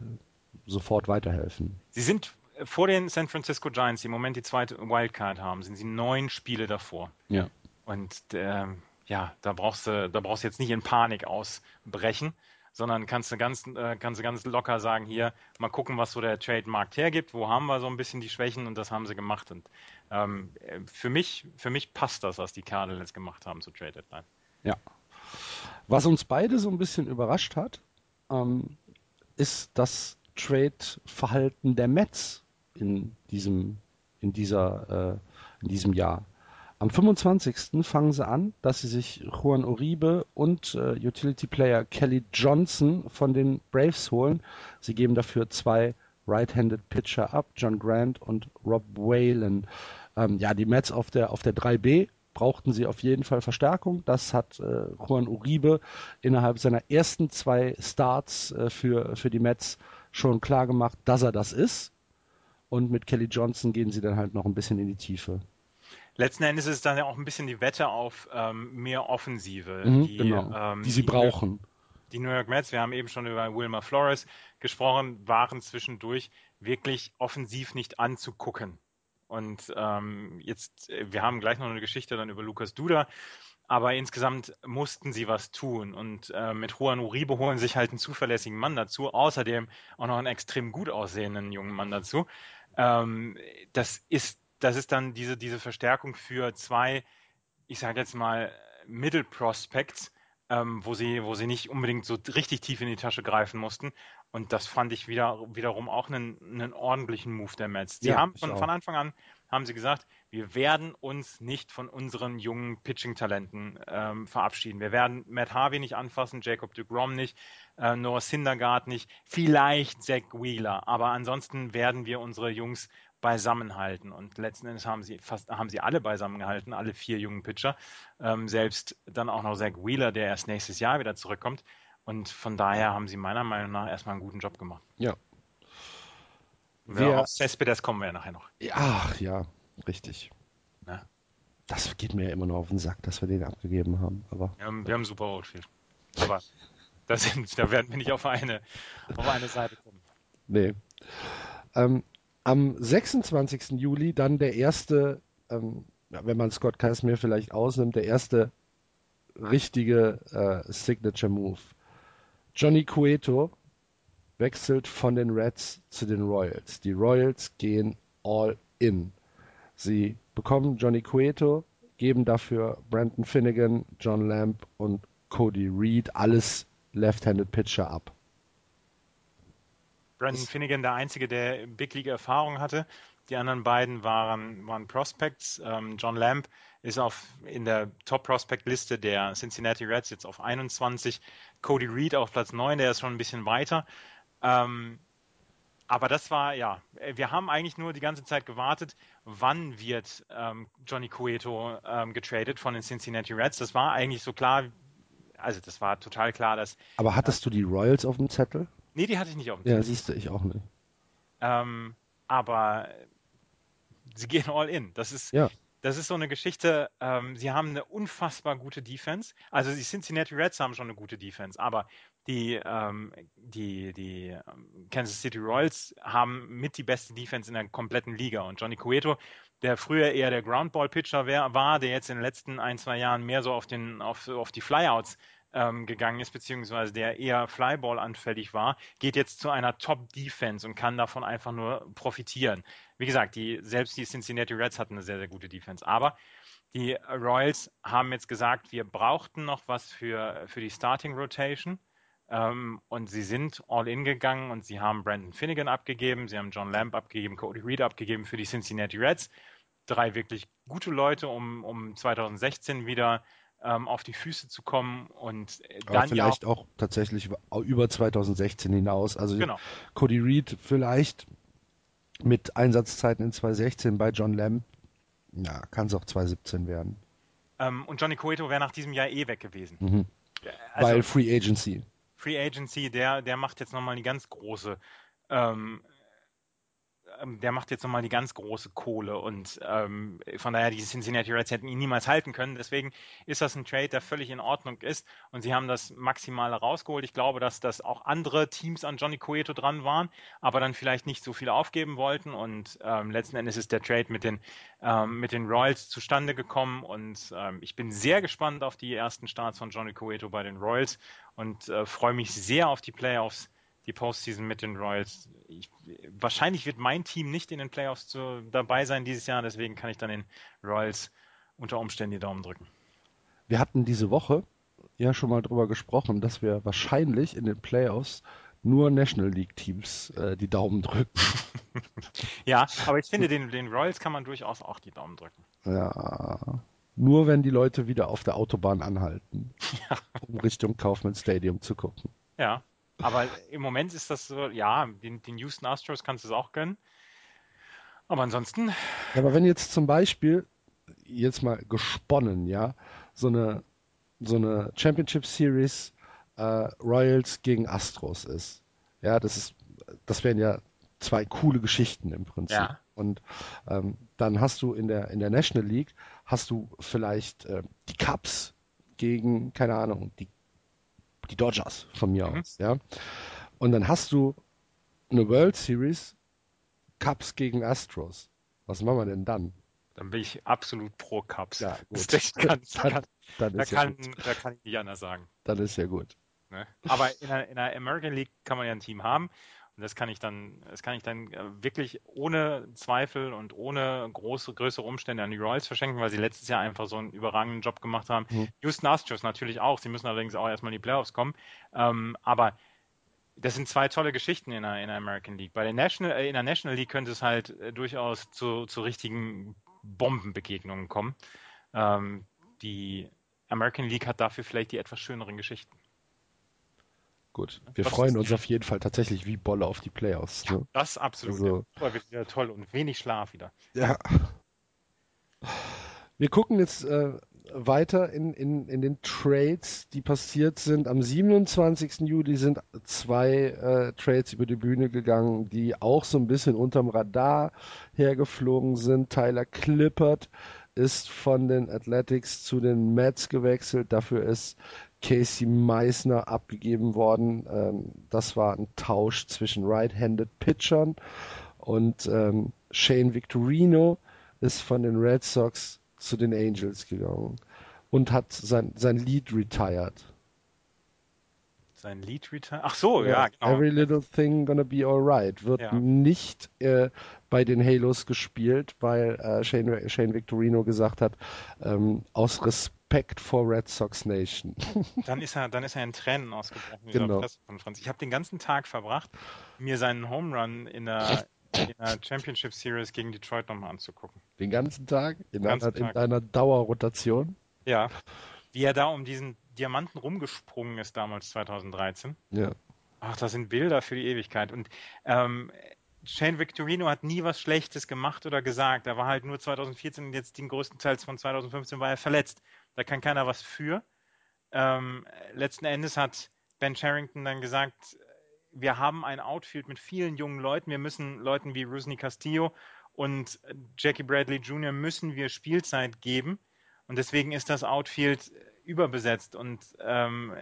sofort weiterhelfen. Sie sind vor den San Francisco Giants, die im Moment die zweite Wildcard haben, sind sie neun Spiele davor. Ja. Und äh, ja, da brauchst du, da brauchst du jetzt nicht in Panik ausbrechen, sondern kannst du ganz, äh, kannst du ganz locker sagen, hier, mal gucken, was so der Trade-Markt hergibt, wo haben wir so ein bisschen die Schwächen und das haben sie gemacht. Und ähm, für, mich, für mich passt das, was die Cardinals gemacht haben zu Trade Deadline. Ja. Was uns beide so ein bisschen überrascht hat, ähm, ist das Trade-Verhalten der Mets in diesem, in dieser, äh, in diesem Jahr. Am 25. fangen sie an, dass sie sich Juan Uribe und äh, Utility Player Kelly Johnson von den Braves holen. Sie geben dafür zwei Right-Handed Pitcher ab, John Grant und Rob Whalen. Ähm, ja, die Mets auf der, auf der 3B brauchten sie auf jeden Fall Verstärkung. Das hat äh, Juan Uribe innerhalb seiner ersten zwei Starts äh, für, für die Mets schon klar gemacht, dass er das ist. Und mit Kelly Johnson gehen sie dann halt noch ein bisschen in die Tiefe. Letzten Endes ist es dann ja auch ein bisschen die Wette auf ähm, mehr Offensive, mhm, die, genau, ähm, die sie die brauchen. Die New York Mets, wir haben eben schon über Wilmer Flores gesprochen, waren zwischendurch wirklich offensiv nicht anzugucken. Und ähm, jetzt, wir haben gleich noch eine Geschichte dann über Lukas Duda, aber insgesamt mussten sie was tun. Und äh, mit Juan Uribe holen sich halt einen zuverlässigen Mann dazu, außerdem auch noch einen extrem gut aussehenden jungen Mann dazu. Ähm, das ist, das ist dann diese, diese Verstärkung für zwei, ich sage jetzt mal, Middle Prospects, ähm, wo, sie, wo sie nicht unbedingt so richtig tief in die Tasche greifen mussten. Und das fand ich wieder, wiederum auch einen, einen ordentlichen Move der Mets. Sie ja, haben von, von, Anfang an haben sie gesagt, wir werden uns nicht von unseren jungen Pitching-Talenten ähm, verabschieden. Wir werden Matt Harvey nicht anfassen, Jacob DeGrom nicht, äh, Noah Syndergaard nicht, vielleicht Zach Wheeler. Aber ansonsten werden wir unsere Jungs beisammenhalten. Und letzten Endes haben sie fast, haben sie alle beisammengehalten, alle vier jungen Pitcher. Ähm, selbst dann auch noch Zach Wheeler, der erst nächstes Jahr wieder zurückkommt. Und von daher haben sie meiner Meinung nach erstmal einen guten Job gemacht. Ja. Wer, auf Cespedes kommen wir ja nachher noch. Ach ja, richtig. Na? Das geht mir ja immer noch auf den Sack, dass wir den abgegeben haben. Aber, wir haben, wir haben super Outfield. Aber da, sind, da werden wir nicht auf eine, auf eine Seite kommen. Nee. Ähm, am 26. Juli dann der erste, ähm, wenn man Scott Casimir vielleicht ausnimmt, der erste richtige äh, Signature Move. Johnny Cueto wechselt von den Reds zu den Royals. Die Royals gehen all in. Sie bekommen Johnny Cueto, geben dafür Brandon Finnegan, John Lamb und Cody Reed alles Left-Handed Pitcher ab. Brandon Finnegan der Einzige, der Big League Erfahrung hatte. Die anderen beiden waren, waren Prospects. Ähm, John Lamb ist auf, in der Top-Prospect-Liste der Cincinnati Reds jetzt auf 21. Cody Reed auf Platz 9, der ist schon ein bisschen weiter. Ähm, aber das war, ja, wir haben eigentlich nur die ganze Zeit gewartet, wann wird ähm, Johnny Cueto ähm, getradet von den Cincinnati Reds. Das war eigentlich so klar, also das war total klar, dass. Aber hattest äh, du die Royals auf dem Zettel? Nee, die hatte ich nicht auf dem Zettel. Ja, siehst du, ich auch nicht. Ähm, aber sie gehen all in. Das ist, ja. das ist so eine Geschichte, ähm, sie haben eine unfassbar gute Defense. Also die Cincinnati Reds haben schon eine gute Defense, aber die, ähm, die, die ähm, Kansas City Royals haben mit die beste Defense in der kompletten Liga. Und Johnny Cueto, der früher eher der Groundball-Pitcher war, der jetzt in den letzten ein, zwei Jahren mehr so auf, den, auf, auf die Flyouts ähm, gegangen ist, beziehungsweise der eher Flyball anfällig war, geht jetzt zu einer Top-Defense und kann davon einfach nur profitieren. Wie gesagt, die, selbst die Cincinnati Reds hatten eine sehr, sehr gute Defense. Aber die Royals haben jetzt gesagt, wir brauchten noch was für, für die Starting Rotation. Ähm, und sie sind all in gegangen und sie haben Brandon Finnegan abgegeben, sie haben John Lamb abgegeben, Cody Reed abgegeben für die Cincinnati Reds. Drei wirklich gute Leute, um, um 2016 wieder ähm, auf die Füße zu kommen und dann Aber vielleicht ja auch, auch, tatsächlich über 2016 hinaus. Also genau. Cody Reed vielleicht mit Einsatzzeiten in 2016 bei John Lamb, ja, kann es auch 2017 werden. Ähm, und Johnny Cueto wäre nach diesem Jahr eh weg gewesen. Mhm. Also, Weil Free Agency. Free Agency, der, der macht jetzt nochmal die ganz große ähm, ähm, der macht jetzt nochmal die ganz große Kohle und ähm, von daher, die Cincinnati Reds hätten ihn niemals halten können. Deswegen ist das ein Trade, der völlig in Ordnung ist und sie haben das Maximale rausgeholt. Ich glaube, dass das auch andere Teams an Johnny Cueto dran waren, aber dann vielleicht nicht so viel aufgeben wollten und ähm, letzten Endes ist der Trade mit den, ähm, mit den Royals zustande gekommen und ähm, ich bin sehr gespannt auf die ersten Starts von Johnny Cueto bei den Royals und äh, freue mich sehr auf die Playoffs die Postseason mit den Royals. Ich, wahrscheinlich wird mein Team nicht in den Playoffs zu, dabei sein dieses Jahr, deswegen kann ich dann den Royals unter Umständen die Daumen drücken. Wir hatten diese Woche ja schon mal drüber gesprochen, dass wir wahrscheinlich in den Playoffs nur National League Teams äh, die Daumen drücken. ja, aber ich finde, den, den Royals kann man durchaus auch die Daumen drücken. Ja, nur wenn die Leute wieder auf der Autobahn anhalten, ja. um Richtung Kaufmann Stadium zu gucken. Ja, aber im Moment ist das so, ja, den, den Houston Astros kannst du es auch gönnen. Aber ansonsten. aber wenn jetzt zum Beispiel, jetzt mal gesponnen, ja, so eine, so eine Championship Series äh, Royals gegen Astros ist, ja, das ist, das wären ja zwei coole Geschichten im Prinzip. Ja. Und ähm, dann hast du in der in der National League hast du vielleicht äh, die Cubs gegen keine Ahnung die die Dodgers von mir mhm. aus, ja. Und dann hast du eine World Series Cubs gegen Astros. Was machen wir denn dann? Dann bin ich absolut pro Cubs. Ja, gut. Das kann, dann, kann, dann da, kann, ja da kann ich nicht anders sagen. Dann ist ja gut. Ne? Aber in der, in der American League kann man ja ein Team haben und das kann ich dann, das kann ich dann äh, wirklich ohne Zweifel und ohne große, größere Umstände an die Royals verschenken, weil sie letztes Jahr einfach so einen überragenden Job gemacht haben. Mhm. Houston Astros natürlich auch. Sie müssen allerdings auch erstmal in die Playoffs kommen. Ähm, aber das sind zwei tolle Geschichten in der, in der American League. Bei der National, äh, in der National League könnte es halt äh, durchaus zu, zu richtigen Bombenbegegnungen kommen. Ähm, die American League hat dafür vielleicht die etwas schöneren Geschichten. Gut, wir das freuen uns auf jeden Fall tatsächlich wie Bolle auf die Playoffs. Ja, ne? Das absolut. Also, ja. wird wieder toll und wenig Schlaf wieder. Ja. Wir gucken jetzt äh, weiter in, in, in den Trades, die passiert sind. Am 27. Juli sind zwei äh, Trades über die Bühne gegangen, die auch so ein bisschen unterm Radar hergeflogen sind. Tyler Clippert ist von den Athletics zu den Mets gewechselt. Dafür ist Casey Meissner abgegeben worden. Ähm, das war ein Tausch zwischen Right-Handed Pitchern und ähm, Shane Victorino ist von den Red Sox zu den Angels gegangen und hat sein, sein Lead retired. Sein Lead retired? Ach so, ja, ja, genau. Every Little Thing Gonna Be Alright wird ja. nicht äh, bei den Halos gespielt, weil äh, Shane, Shane Victorino gesagt hat, ähm, aus Respekt Respect for Red Sox Nation. dann ist er, dann ist er in Tränen ausgebrochen genau. Ich habe den ganzen Tag verbracht, mir seinen Home Run in der, in der Championship Series gegen Detroit nochmal anzugucken. Den ganzen Tag? In, ganzen einer, Tag. in einer Dauerrotation? Ja. Wie er da um diesen Diamanten rumgesprungen ist damals 2013. Ja. Ach, das sind Bilder für die Ewigkeit. Und ähm, Shane Victorino hat nie was Schlechtes gemacht oder gesagt. Er war halt nur 2014 und jetzt den größten Teil von 2015 war er verletzt. Da kann keiner was für. Ähm, letzten Endes hat Ben Sherrington dann gesagt, wir haben ein Outfield mit vielen jungen Leuten. Wir müssen Leuten wie Rusney Castillo und Jackie Bradley Jr. müssen wir Spielzeit geben. Und deswegen ist das Outfield überbesetzt. Und ähm,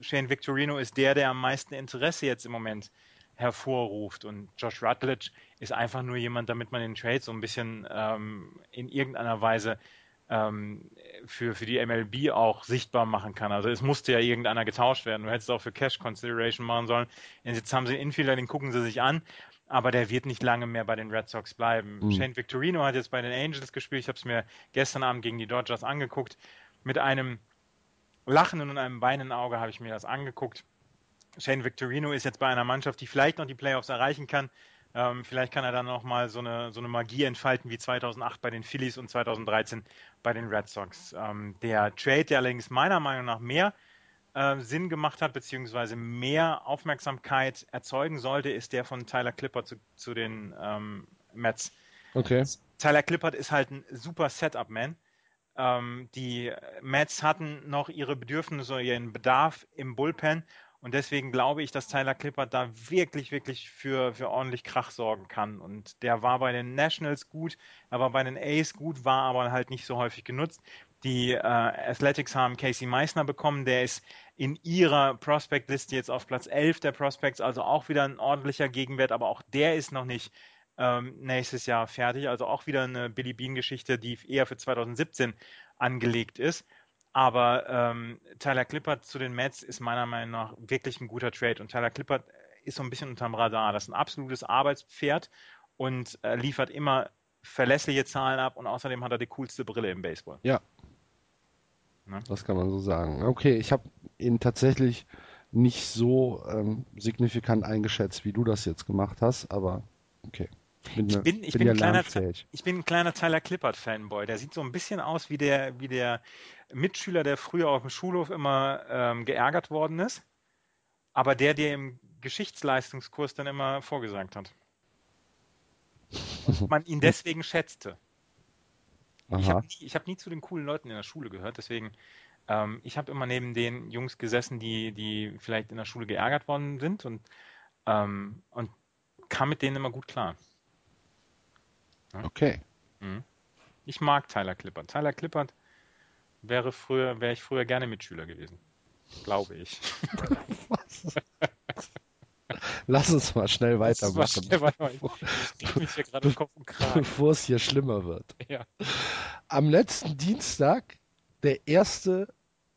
Shane Victorino ist der, der am meisten Interesse jetzt im Moment hervorruft. Und Josh Rutledge ist einfach nur jemand, damit man den Trade so ein bisschen ähm, in irgendeiner Weise ähm, für, für die MLB auch sichtbar machen kann. Also es musste ja irgendeiner getauscht werden. Du hättest auch für Cash Consideration machen sollen. Jetzt haben sie einen Infielder, den gucken sie sich an, aber der wird nicht lange mehr bei den Red Sox bleiben. Mhm. Shane Victorino hat jetzt bei den Angels gespielt. Ich habe es mir gestern Abend gegen die Dodgers angeguckt. Mit einem lachenden und einem weinenden Auge habe ich mir das angeguckt. Shane Victorino ist jetzt bei einer Mannschaft, die vielleicht noch die Playoffs erreichen kann. Ähm, vielleicht kann er dann noch mal so eine, so eine Magie entfalten wie 2008 bei den Phillies und 2013 bei den Red Sox. Ähm, der Trade, der allerdings meiner Meinung nach mehr äh, Sinn gemacht hat, beziehungsweise mehr Aufmerksamkeit erzeugen sollte, ist der von Tyler Clippert zu, zu den ähm, Mets. Okay. Tyler Clippert ist halt ein super Setup-Man. Ähm, die Mets hatten noch ihre Bedürfnisse, ihren Bedarf im Bullpen und deswegen glaube ich, dass Tyler Clippert da wirklich, wirklich für, für ordentlich Krach sorgen kann. Und der war bei den Nationals gut, er war bei den A's gut, war aber halt nicht so häufig genutzt. Die äh, Athletics haben Casey Meissner bekommen, der ist in ihrer Prospect-Liste jetzt auf Platz 11 der Prospects, also auch wieder ein ordentlicher Gegenwert, aber auch der ist noch nicht ähm, nächstes Jahr fertig. Also auch wieder eine Billy Bean-Geschichte, die eher für 2017 angelegt ist. Aber ähm, Tyler Clippert zu den Mets ist meiner Meinung nach wirklich ein guter Trade. Und Tyler Clippert ist so ein bisschen unterm Radar. Das ist ein absolutes Arbeitspferd und äh, liefert immer verlässliche Zahlen ab und außerdem hat er die coolste Brille im Baseball. Ja. Ne? Das kann man so sagen. Okay, ich habe ihn tatsächlich nicht so ähm, signifikant eingeschätzt, wie du das jetzt gemacht hast, aber okay. Bin, ich, bin, ich, bin, bin ein kleiner, ich bin ein kleiner Tyler Clippert-Fanboy. Der sieht so ein bisschen aus wie der, wie der Mitschüler, der früher auf dem Schulhof immer ähm, geärgert worden ist, aber der dir im Geschichtsleistungskurs dann immer vorgesagt hat. Und man ihn deswegen schätzte. Aha. Ich habe nie, hab nie zu den coolen Leuten in der Schule gehört, deswegen ähm, ich habe immer neben den Jungs gesessen, die, die vielleicht in der Schule geärgert worden sind und, ähm, und kam mit denen immer gut klar. Okay. Mhm. Ich mag Tyler Clippert. Tyler Clippert wäre früher, wäre ich früher gerne Mitschüler gewesen. Glaube ich. Lass uns mal schnell weitermachen. Schnell weitermachen. Ich mich hier gerade Kopf und Kragen. Bevor es hier schlimmer wird. Ja. Am letzten Dienstag der erste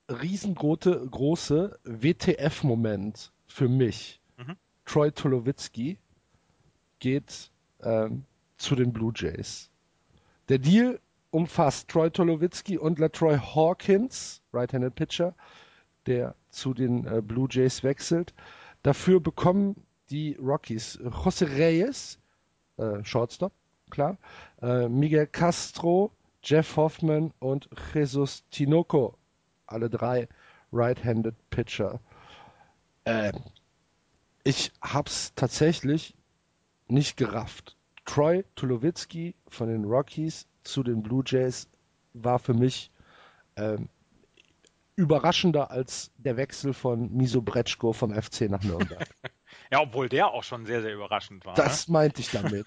riesengroße große WTF-Moment für mich. Mhm. Troy Tulowitzki geht ähm, zu den Blue Jays. Der Deal umfasst Troy Tolowitzki und LaTroy Hawkins, Right-Handed Pitcher, der zu den äh, Blue Jays wechselt. Dafür bekommen die Rockies José Reyes, äh, Shortstop, klar, äh, Miguel Castro, Jeff Hoffman und Jesus Tinoco, alle drei Right-Handed Pitcher. Äh, ich hab's tatsächlich nicht gerafft. Troy Tulowitzki von den Rockies zu den Blue Jays war für mich ähm, überraschender als der Wechsel von Miso Bretschko vom FC nach Nürnberg. ja, obwohl der auch schon sehr, sehr überraschend war. Das ne? meinte ich damit.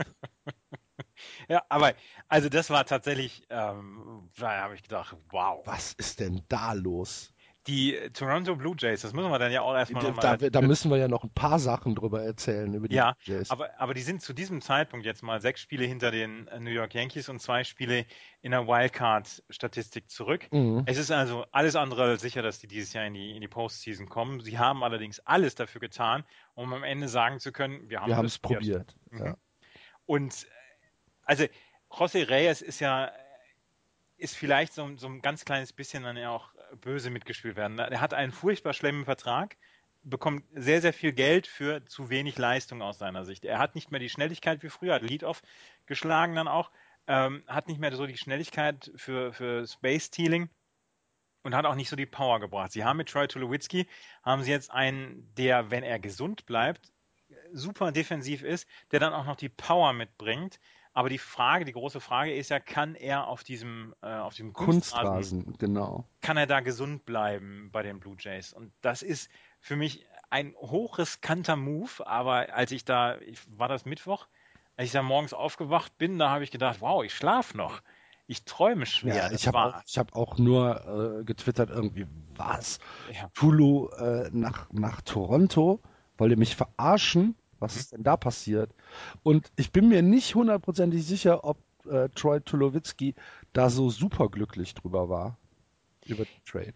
ja, aber also das war tatsächlich, ähm, da habe ich gedacht, wow. Was ist denn da los? Die Toronto Blue Jays, das müssen wir dann ja auch erstmal da, nochmal. Da, da müssen wir ja noch ein paar Sachen drüber erzählen über die ja, Blue Jays. Aber, aber die sind zu diesem Zeitpunkt jetzt mal sechs Spiele hinter den New York Yankees und zwei Spiele in der Wildcard-Statistik zurück. Mhm. Es ist also alles andere als sicher, dass die dieses Jahr in die, in die Postseason kommen. Sie haben allerdings alles dafür getan, um am Ende sagen zu können, wir haben wir es probiert. probiert. Mhm. Ja. Und also José Reyes ist ja ist vielleicht so, so ein ganz kleines bisschen dann ja auch böse mitgespielt werden. Er hat einen furchtbar schlimmen Vertrag, bekommt sehr, sehr viel Geld für zu wenig Leistung aus seiner Sicht. Er hat nicht mehr die Schnelligkeit wie früher, hat Lead-Off geschlagen dann auch, ähm, hat nicht mehr so die Schnelligkeit für, für Space-Stealing und hat auch nicht so die Power gebracht. Sie haben mit Troy Tulowitzki, haben sie jetzt einen, der, wenn er gesund bleibt, super defensiv ist, der dann auch noch die Power mitbringt, aber die Frage, die große Frage ist ja, kann er auf diesem, äh, auf diesem Kunstrasen, Kunstrasen, genau. Kann er da gesund bleiben bei den Blue Jays? Und das ist für mich ein hochriskanter Move, aber als ich da, ich, war das Mittwoch, als ich dann morgens aufgewacht bin, da habe ich gedacht, wow, ich schlafe noch. Ich träume schwer. Ja, ich habe auch, hab auch nur äh, getwittert irgendwie, was? Ja. Tulu äh, nach, nach Toronto? Wollt ihr mich verarschen? Was mhm. ist denn da passiert? Und ich bin mir nicht hundertprozentig sicher, ob äh, Troy Tulowitzki da so superglücklich drüber war. Über den Trade.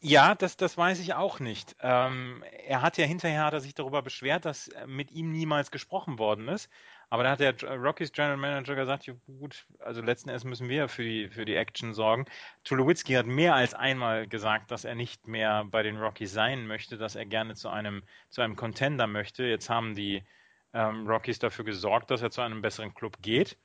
Ja, das, das weiß ich auch nicht. Ähm, er hat ja hinterher hat er sich darüber beschwert, dass mit ihm niemals gesprochen worden ist. Aber da hat der Rockies General Manager gesagt, ja, gut, also letzten Endes müssen wir für die, für die Action sorgen. Tulowitzki hat mehr als einmal gesagt, dass er nicht mehr bei den Rockies sein möchte, dass er gerne zu einem, zu einem Contender möchte. Jetzt haben die ähm, Rockies dafür gesorgt, dass er zu einem besseren Club geht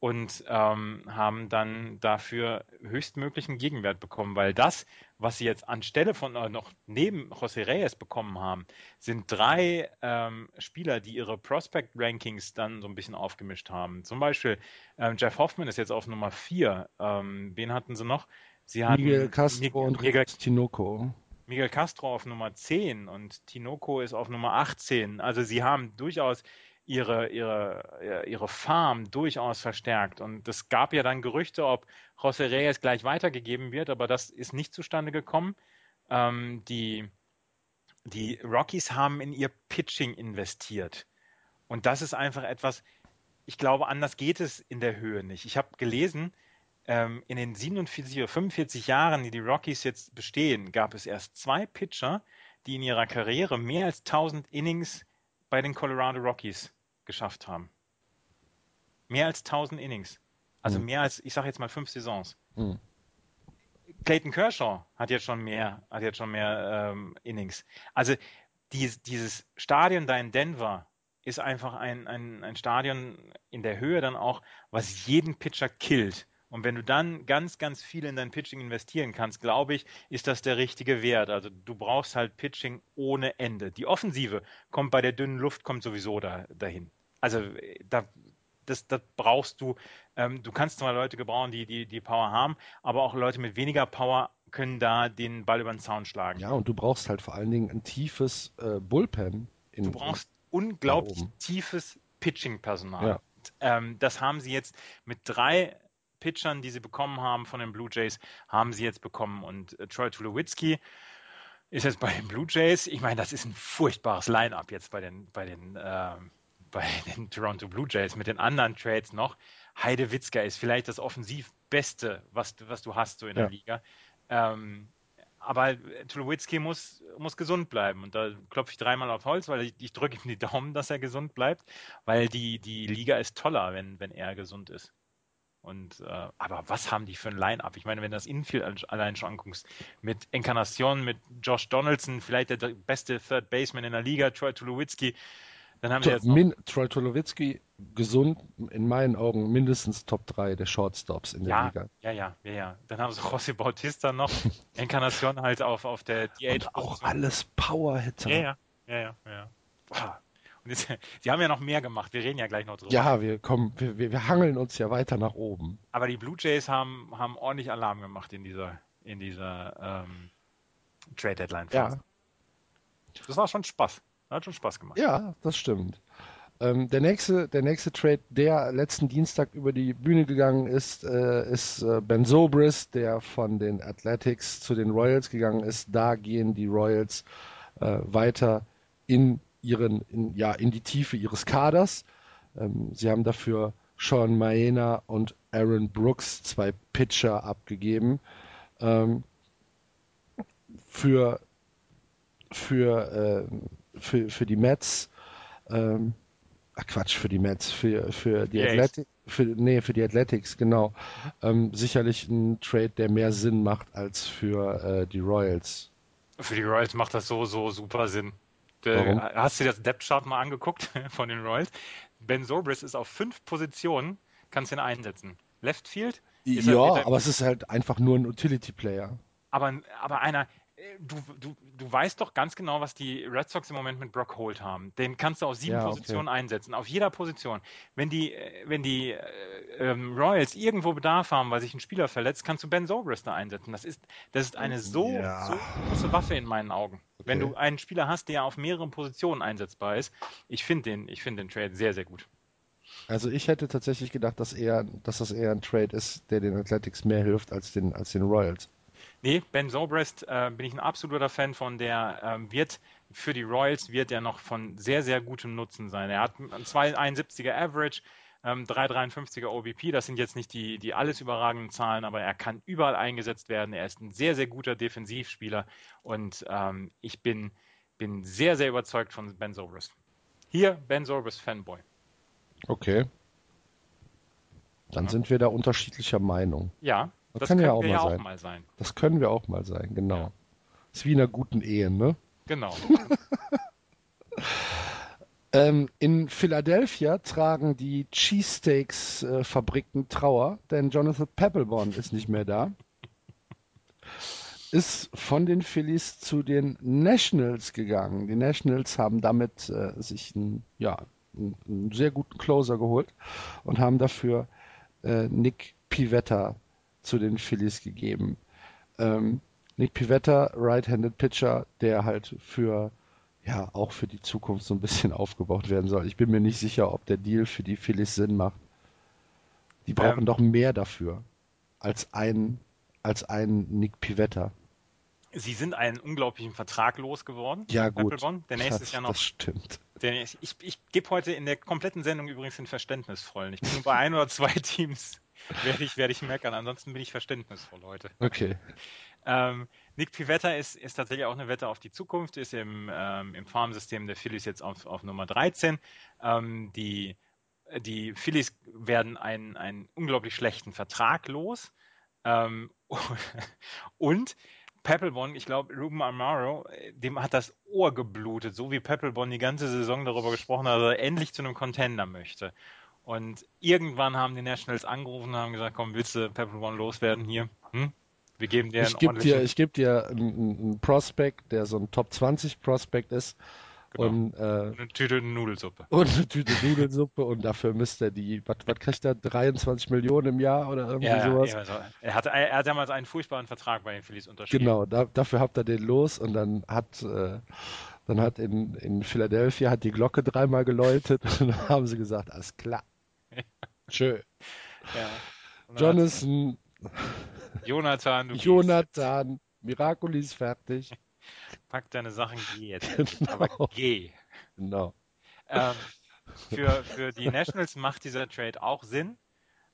und ähm, haben dann dafür höchstmöglichen Gegenwert bekommen, weil das, was sie jetzt anstelle von äh, noch neben José Reyes bekommen haben, sind drei ähm, Spieler, die ihre Prospect Rankings dann so ein bisschen aufgemischt haben. Zum Beispiel ähm, Jeff Hoffman ist jetzt auf Nummer vier. Ähm, wen hatten sie noch? Sie hatten Miguel Castro Miguel, und Miguel, Tinoco. Miguel Castro auf Nummer 10 und Tinoco ist auf Nummer 18. Also sie haben durchaus ihre, ihre, ihre Farm durchaus verstärkt. Und es gab ja dann Gerüchte, ob José Reyes gleich weitergegeben wird, aber das ist nicht zustande gekommen. Ähm, die, die Rockies haben in ihr Pitching investiert. Und das ist einfach etwas, ich glaube, anders geht es in der Höhe nicht. Ich habe gelesen, ähm, in den 47 oder 45 Jahren, die die Rockies jetzt bestehen, gab es erst zwei Pitcher, die in ihrer Karriere mehr als 1000 Innings bei den Colorado Rockies geschafft haben. Mehr als 1000 Innings. Also mhm. mehr als, ich sage jetzt mal fünf Saisons. Mhm. Clayton Kershaw hat jetzt schon mehr, hat jetzt schon mehr ähm, Innings. Also die, dieses Stadion da in Denver ist einfach ein, ein, ein Stadion in der Höhe dann auch, was jeden Pitcher killt. Und wenn du dann ganz, ganz viel in dein Pitching investieren kannst, glaube ich, ist das der richtige Wert. Also du brauchst halt Pitching ohne Ende. Die Offensive kommt bei der dünnen Luft, kommt sowieso da, dahin also da, das, das brauchst du. Ähm, du kannst zwar Leute gebrauchen, die, die, die Power haben, aber auch Leute mit weniger Power können da den Ball über den Zaun schlagen. Ja, und du brauchst halt vor allen Dingen ein tiefes äh, Bullpen. In, du brauchst unglaublich tiefes Pitching-Personal. Ja. Ähm, das haben sie jetzt mit drei Pitchern, die sie bekommen haben von den Blue Jays, haben sie jetzt bekommen. Und äh, Troy Tulowitzki ist jetzt bei den Blue Jays. Ich meine, das ist ein furchtbares Line-up jetzt bei den, bei den äh, bei den Toronto Blue Jays mit den anderen Trades noch. Heide Witzka ist vielleicht das offensiv Beste, was, was du hast so in ja. der Liga. Ähm, aber Tulowitzki muss, muss gesund bleiben. Und da klopfe ich dreimal auf Holz, weil ich, ich drücke ihm die Daumen, dass er gesund bleibt, weil die, die Liga ist toller, wenn, wenn er gesund ist. Und äh, aber was haben die für ein Line-Up? Ich meine, wenn du das Infield allein schon anguckst, mit Encarnacion, mit Josh Donaldson, vielleicht der beste Third Baseman in der Liga, Troy Tulowitzki, dann haben wir jetzt Min Troy Tulowitzki gesund, in meinen Augen mindestens Top 3 der Shortstops in der ja, Liga. Ja, ja, ja, ja. Dann haben sie José Bautista noch, Encarnacion halt auf, auf der DH. Und auch alles Power-Hitter. Ja, ja, ja, ja. ja. Und jetzt, sie haben ja noch mehr gemacht. Wir reden ja gleich noch drüber. Ja, wir kommen, wir, wir hangeln uns ja weiter nach oben. Aber die Blue Jays haben, haben ordentlich Alarm gemacht in dieser, in dieser ähm, Trade Deadline. Ja. Das war schon Spaß. Hat schon Spaß gemacht. Ja, das stimmt. Ähm, der, nächste, der nächste Trade, der letzten Dienstag über die Bühne gegangen ist, äh, ist äh, Ben Sobris, der von den Athletics zu den Royals gegangen ist. Da gehen die Royals äh, weiter in ihren, in, ja, in die Tiefe ihres Kaders. Ähm, sie haben dafür Sean Maena und Aaron Brooks, zwei Pitcher, abgegeben. Ähm, für für äh, für, für die Mets, ähm, ach Quatsch, für die Mets, für, für die yeah, Athletics, für, nee, für die Athletics, genau. Ähm, sicherlich ein Trade, der mehr Sinn macht als für äh, die Royals. Für die Royals macht das so, so super Sinn. Warum? Hast du dir das Depth Chart mal angeguckt von den Royals? Ben Sobris ist auf fünf Positionen, kannst ihn einsetzen. Left Field? ja, aber es ist halt einfach nur ein Utility Player. Aber, aber einer, du, du, du weißt doch ganz genau, was die Red Sox im Moment mit Brock Holt haben. Den kannst du auf sieben ja, Positionen okay. einsetzen, auf jeder Position. Wenn die, wenn die äh, ähm, Royals irgendwo Bedarf haben, weil sich ein Spieler verletzt, kannst du Ben Zobrist da einsetzen. Das ist, das ist eine so, ja. so große Waffe in meinen Augen. Okay. Wenn du einen Spieler hast, der auf mehreren Positionen einsetzbar ist, ich finde den, ich finde den Trade sehr, sehr gut. Also ich hätte tatsächlich gedacht, dass, eher, dass das eher ein Trade ist, der den Athletics mehr hilft als den, als den Royals. Nee, Ben Zobrist äh, bin ich ein absoluter Fan von. Der ähm, wird für die Royals wird er noch von sehr, sehr gutem Nutzen sein. Er hat ein 271er Average, ähm, 353er OBP. Das sind jetzt nicht die, die alles überragenden Zahlen, aber er kann überall eingesetzt werden. Er ist ein sehr, sehr guter Defensivspieler und ähm, ich bin, bin sehr, sehr überzeugt von Ben Zobrist. Hier Ben Zobrist Fanboy. Okay. Dann ja. sind wir da unterschiedlicher Meinung. Ja, das, das kann ja auch, mal, ja auch mal, sein. Das können wir auch mal sein, genau. Ja. Ist wie in einer guten Ehe, ne? Genau. ähm, in Philadelphia tragen die Cheesesteaks-Fabriken äh, Trauer, denn Jonathan Peppelborn ist nicht mehr da. Ist von den Phillies zu den Nationals gegangen. Die Nationals haben damit äh, sich ein, ja, einen sehr guten Closer geholt und haben dafür äh, Nick Pivetta zu den Phillies gegeben. Ähm, Nick Pivetta, right-handed Pitcher, der halt für ja auch für die Zukunft so ein bisschen aufgebaut werden soll. Ich bin mir nicht sicher, ob der Deal für die Phillies Sinn macht. Die brauchen ähm, doch mehr dafür als ein als ein Nick Pivetta. Sie sind einen unglaublichen Vertrag losgeworden. Ja, gut. Applebaum. Der nächste ist ja noch. Das stimmt. Ich, ich gebe heute in der kompletten Sendung übrigens den Verständnisvollen. Ich bin nur bei ein oder zwei Teams, werde ich, werde ich meckern. Ansonsten bin ich verständnisvoll heute. Okay. Ähm, Nick Pivetta ist, ist tatsächlich auch eine Wette auf die Zukunft, ist im, ähm, im Farmsystem der Phillies jetzt auf, auf Nummer 13. Ähm, die, die Phillies werden einen, einen unglaublich schlechten Vertrag los. Ähm, und Peppelbon, ich glaube, Ruben Amaro, dem hat das Ohr geblutet, so wie Peppelbon die ganze Saison darüber gesprochen hat, dass er endlich zu einem Contender möchte. Und irgendwann haben die Nationals angerufen und haben gesagt, komm, willst du Peppelbon loswerden hier? Hm? Wir geben dir einen ich gebe dir, ich gebe dir einen, einen Prospect, der so ein Top 20 Prospect ist, Genau. Und, äh, eine Tüte Nudelsuppe. Und eine Tüte Nudelsuppe und dafür müsste er die, was, was kriegt er, 23 Millionen im Jahr oder irgendwie ja, sowas? Ja, also er, hat, er hat damals einen furchtbaren Vertrag bei den Phillies unterschrieben. Genau, da, dafür habt ihr den los und dann hat, äh, dann hat in, in Philadelphia hat die Glocke dreimal geläutet und dann haben sie gesagt, alles klar. Schön. Ja. Jonathan. Jonathan. Jonathan. Miracoli ist fertig. Pack deine Sachen, geh jetzt. Genau. Aber geh. Genau. Ähm, für, für die Nationals macht dieser Trade auch Sinn.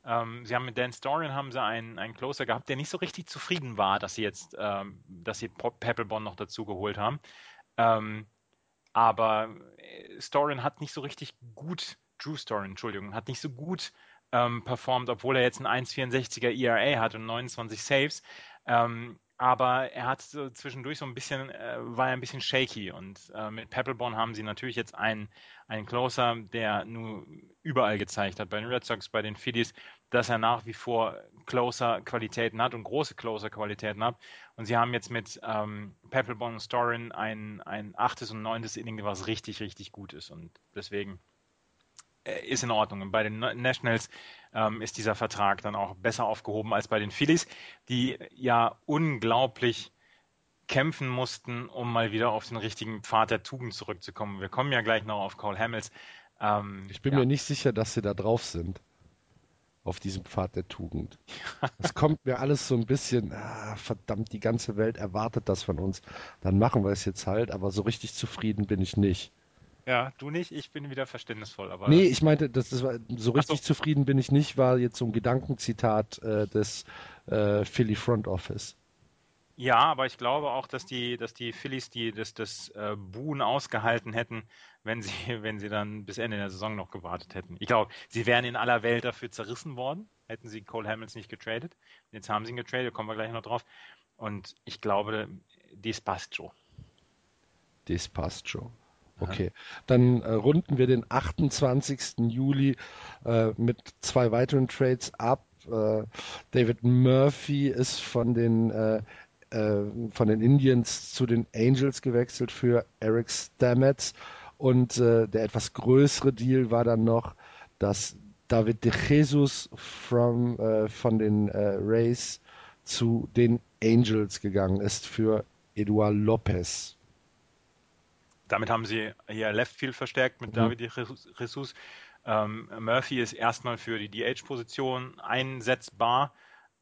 Ähm, sie haben mit Dan Storian haben sie einen, einen Closer gehabt, der nicht so richtig zufrieden war, dass sie jetzt, ähm, dass sie Peppelbon noch dazu geholt haben. Ähm, aber äh, Storian hat nicht so richtig gut, Drew Storian, Entschuldigung, hat nicht so gut ähm, performt, obwohl er jetzt einen 1,64er ERA hat und 29 Saves. Ähm, aber er hat so zwischendurch so ein bisschen, äh, war ein bisschen shaky und äh, mit Peppelborn haben sie natürlich jetzt einen, einen Closer, der nur überall gezeigt hat, bei den Red Sox, bei den Phillies, dass er nach wie vor Closer-Qualitäten hat und große Closer-Qualitäten hat. Und sie haben jetzt mit ähm, Peppelborn und Storin ein, ein achtes und neuntes Inning, was richtig, richtig gut ist und deswegen ist in Ordnung. Und bei den Nationals ähm, ist dieser Vertrag dann auch besser aufgehoben als bei den Phillies, die ja unglaublich kämpfen mussten, um mal wieder auf den richtigen Pfad der Tugend zurückzukommen. Wir kommen ja gleich noch auf Cole Hamels. Ähm, ich bin ja. mir nicht sicher, dass sie da drauf sind. Auf diesem Pfad der Tugend. Es kommt mir alles so ein bisschen, ah, verdammt, die ganze Welt erwartet das von uns. Dann machen wir es jetzt halt, aber so richtig zufrieden bin ich nicht. Ja, du nicht, ich bin wieder verständnisvoll. Aber nee, ich meinte, das, war, so richtig so. zufrieden bin ich nicht, war jetzt so ein Gedankenzitat äh, des äh, Philly Front Office. Ja, aber ich glaube auch, dass die, dass die Phillies die, das, das äh, Buhen ausgehalten hätten, wenn sie, wenn sie dann bis Ende der Saison noch gewartet hätten. Ich glaube, sie wären in aller Welt dafür zerrissen worden, hätten sie Cole Hamilton nicht getradet. Jetzt haben sie ihn getradet, kommen wir gleich noch drauf. Und ich glaube, dies passt schon. Das passt schon. Okay, dann äh, runden wir den 28. Juli äh, mit zwei weiteren Trades ab. Äh, David Murphy ist von den äh, äh, von den Indians zu den Angels gewechselt für Eric Stamets und äh, der etwas größere Deal war dann noch, dass David de Jesus from, von den Rays zu den Angels gegangen ist für Eduard Lopez. Damit haben sie hier Left Field verstärkt mit mhm. David Jesus. Ähm, Murphy ist erstmal für die DH-Position einsetzbar.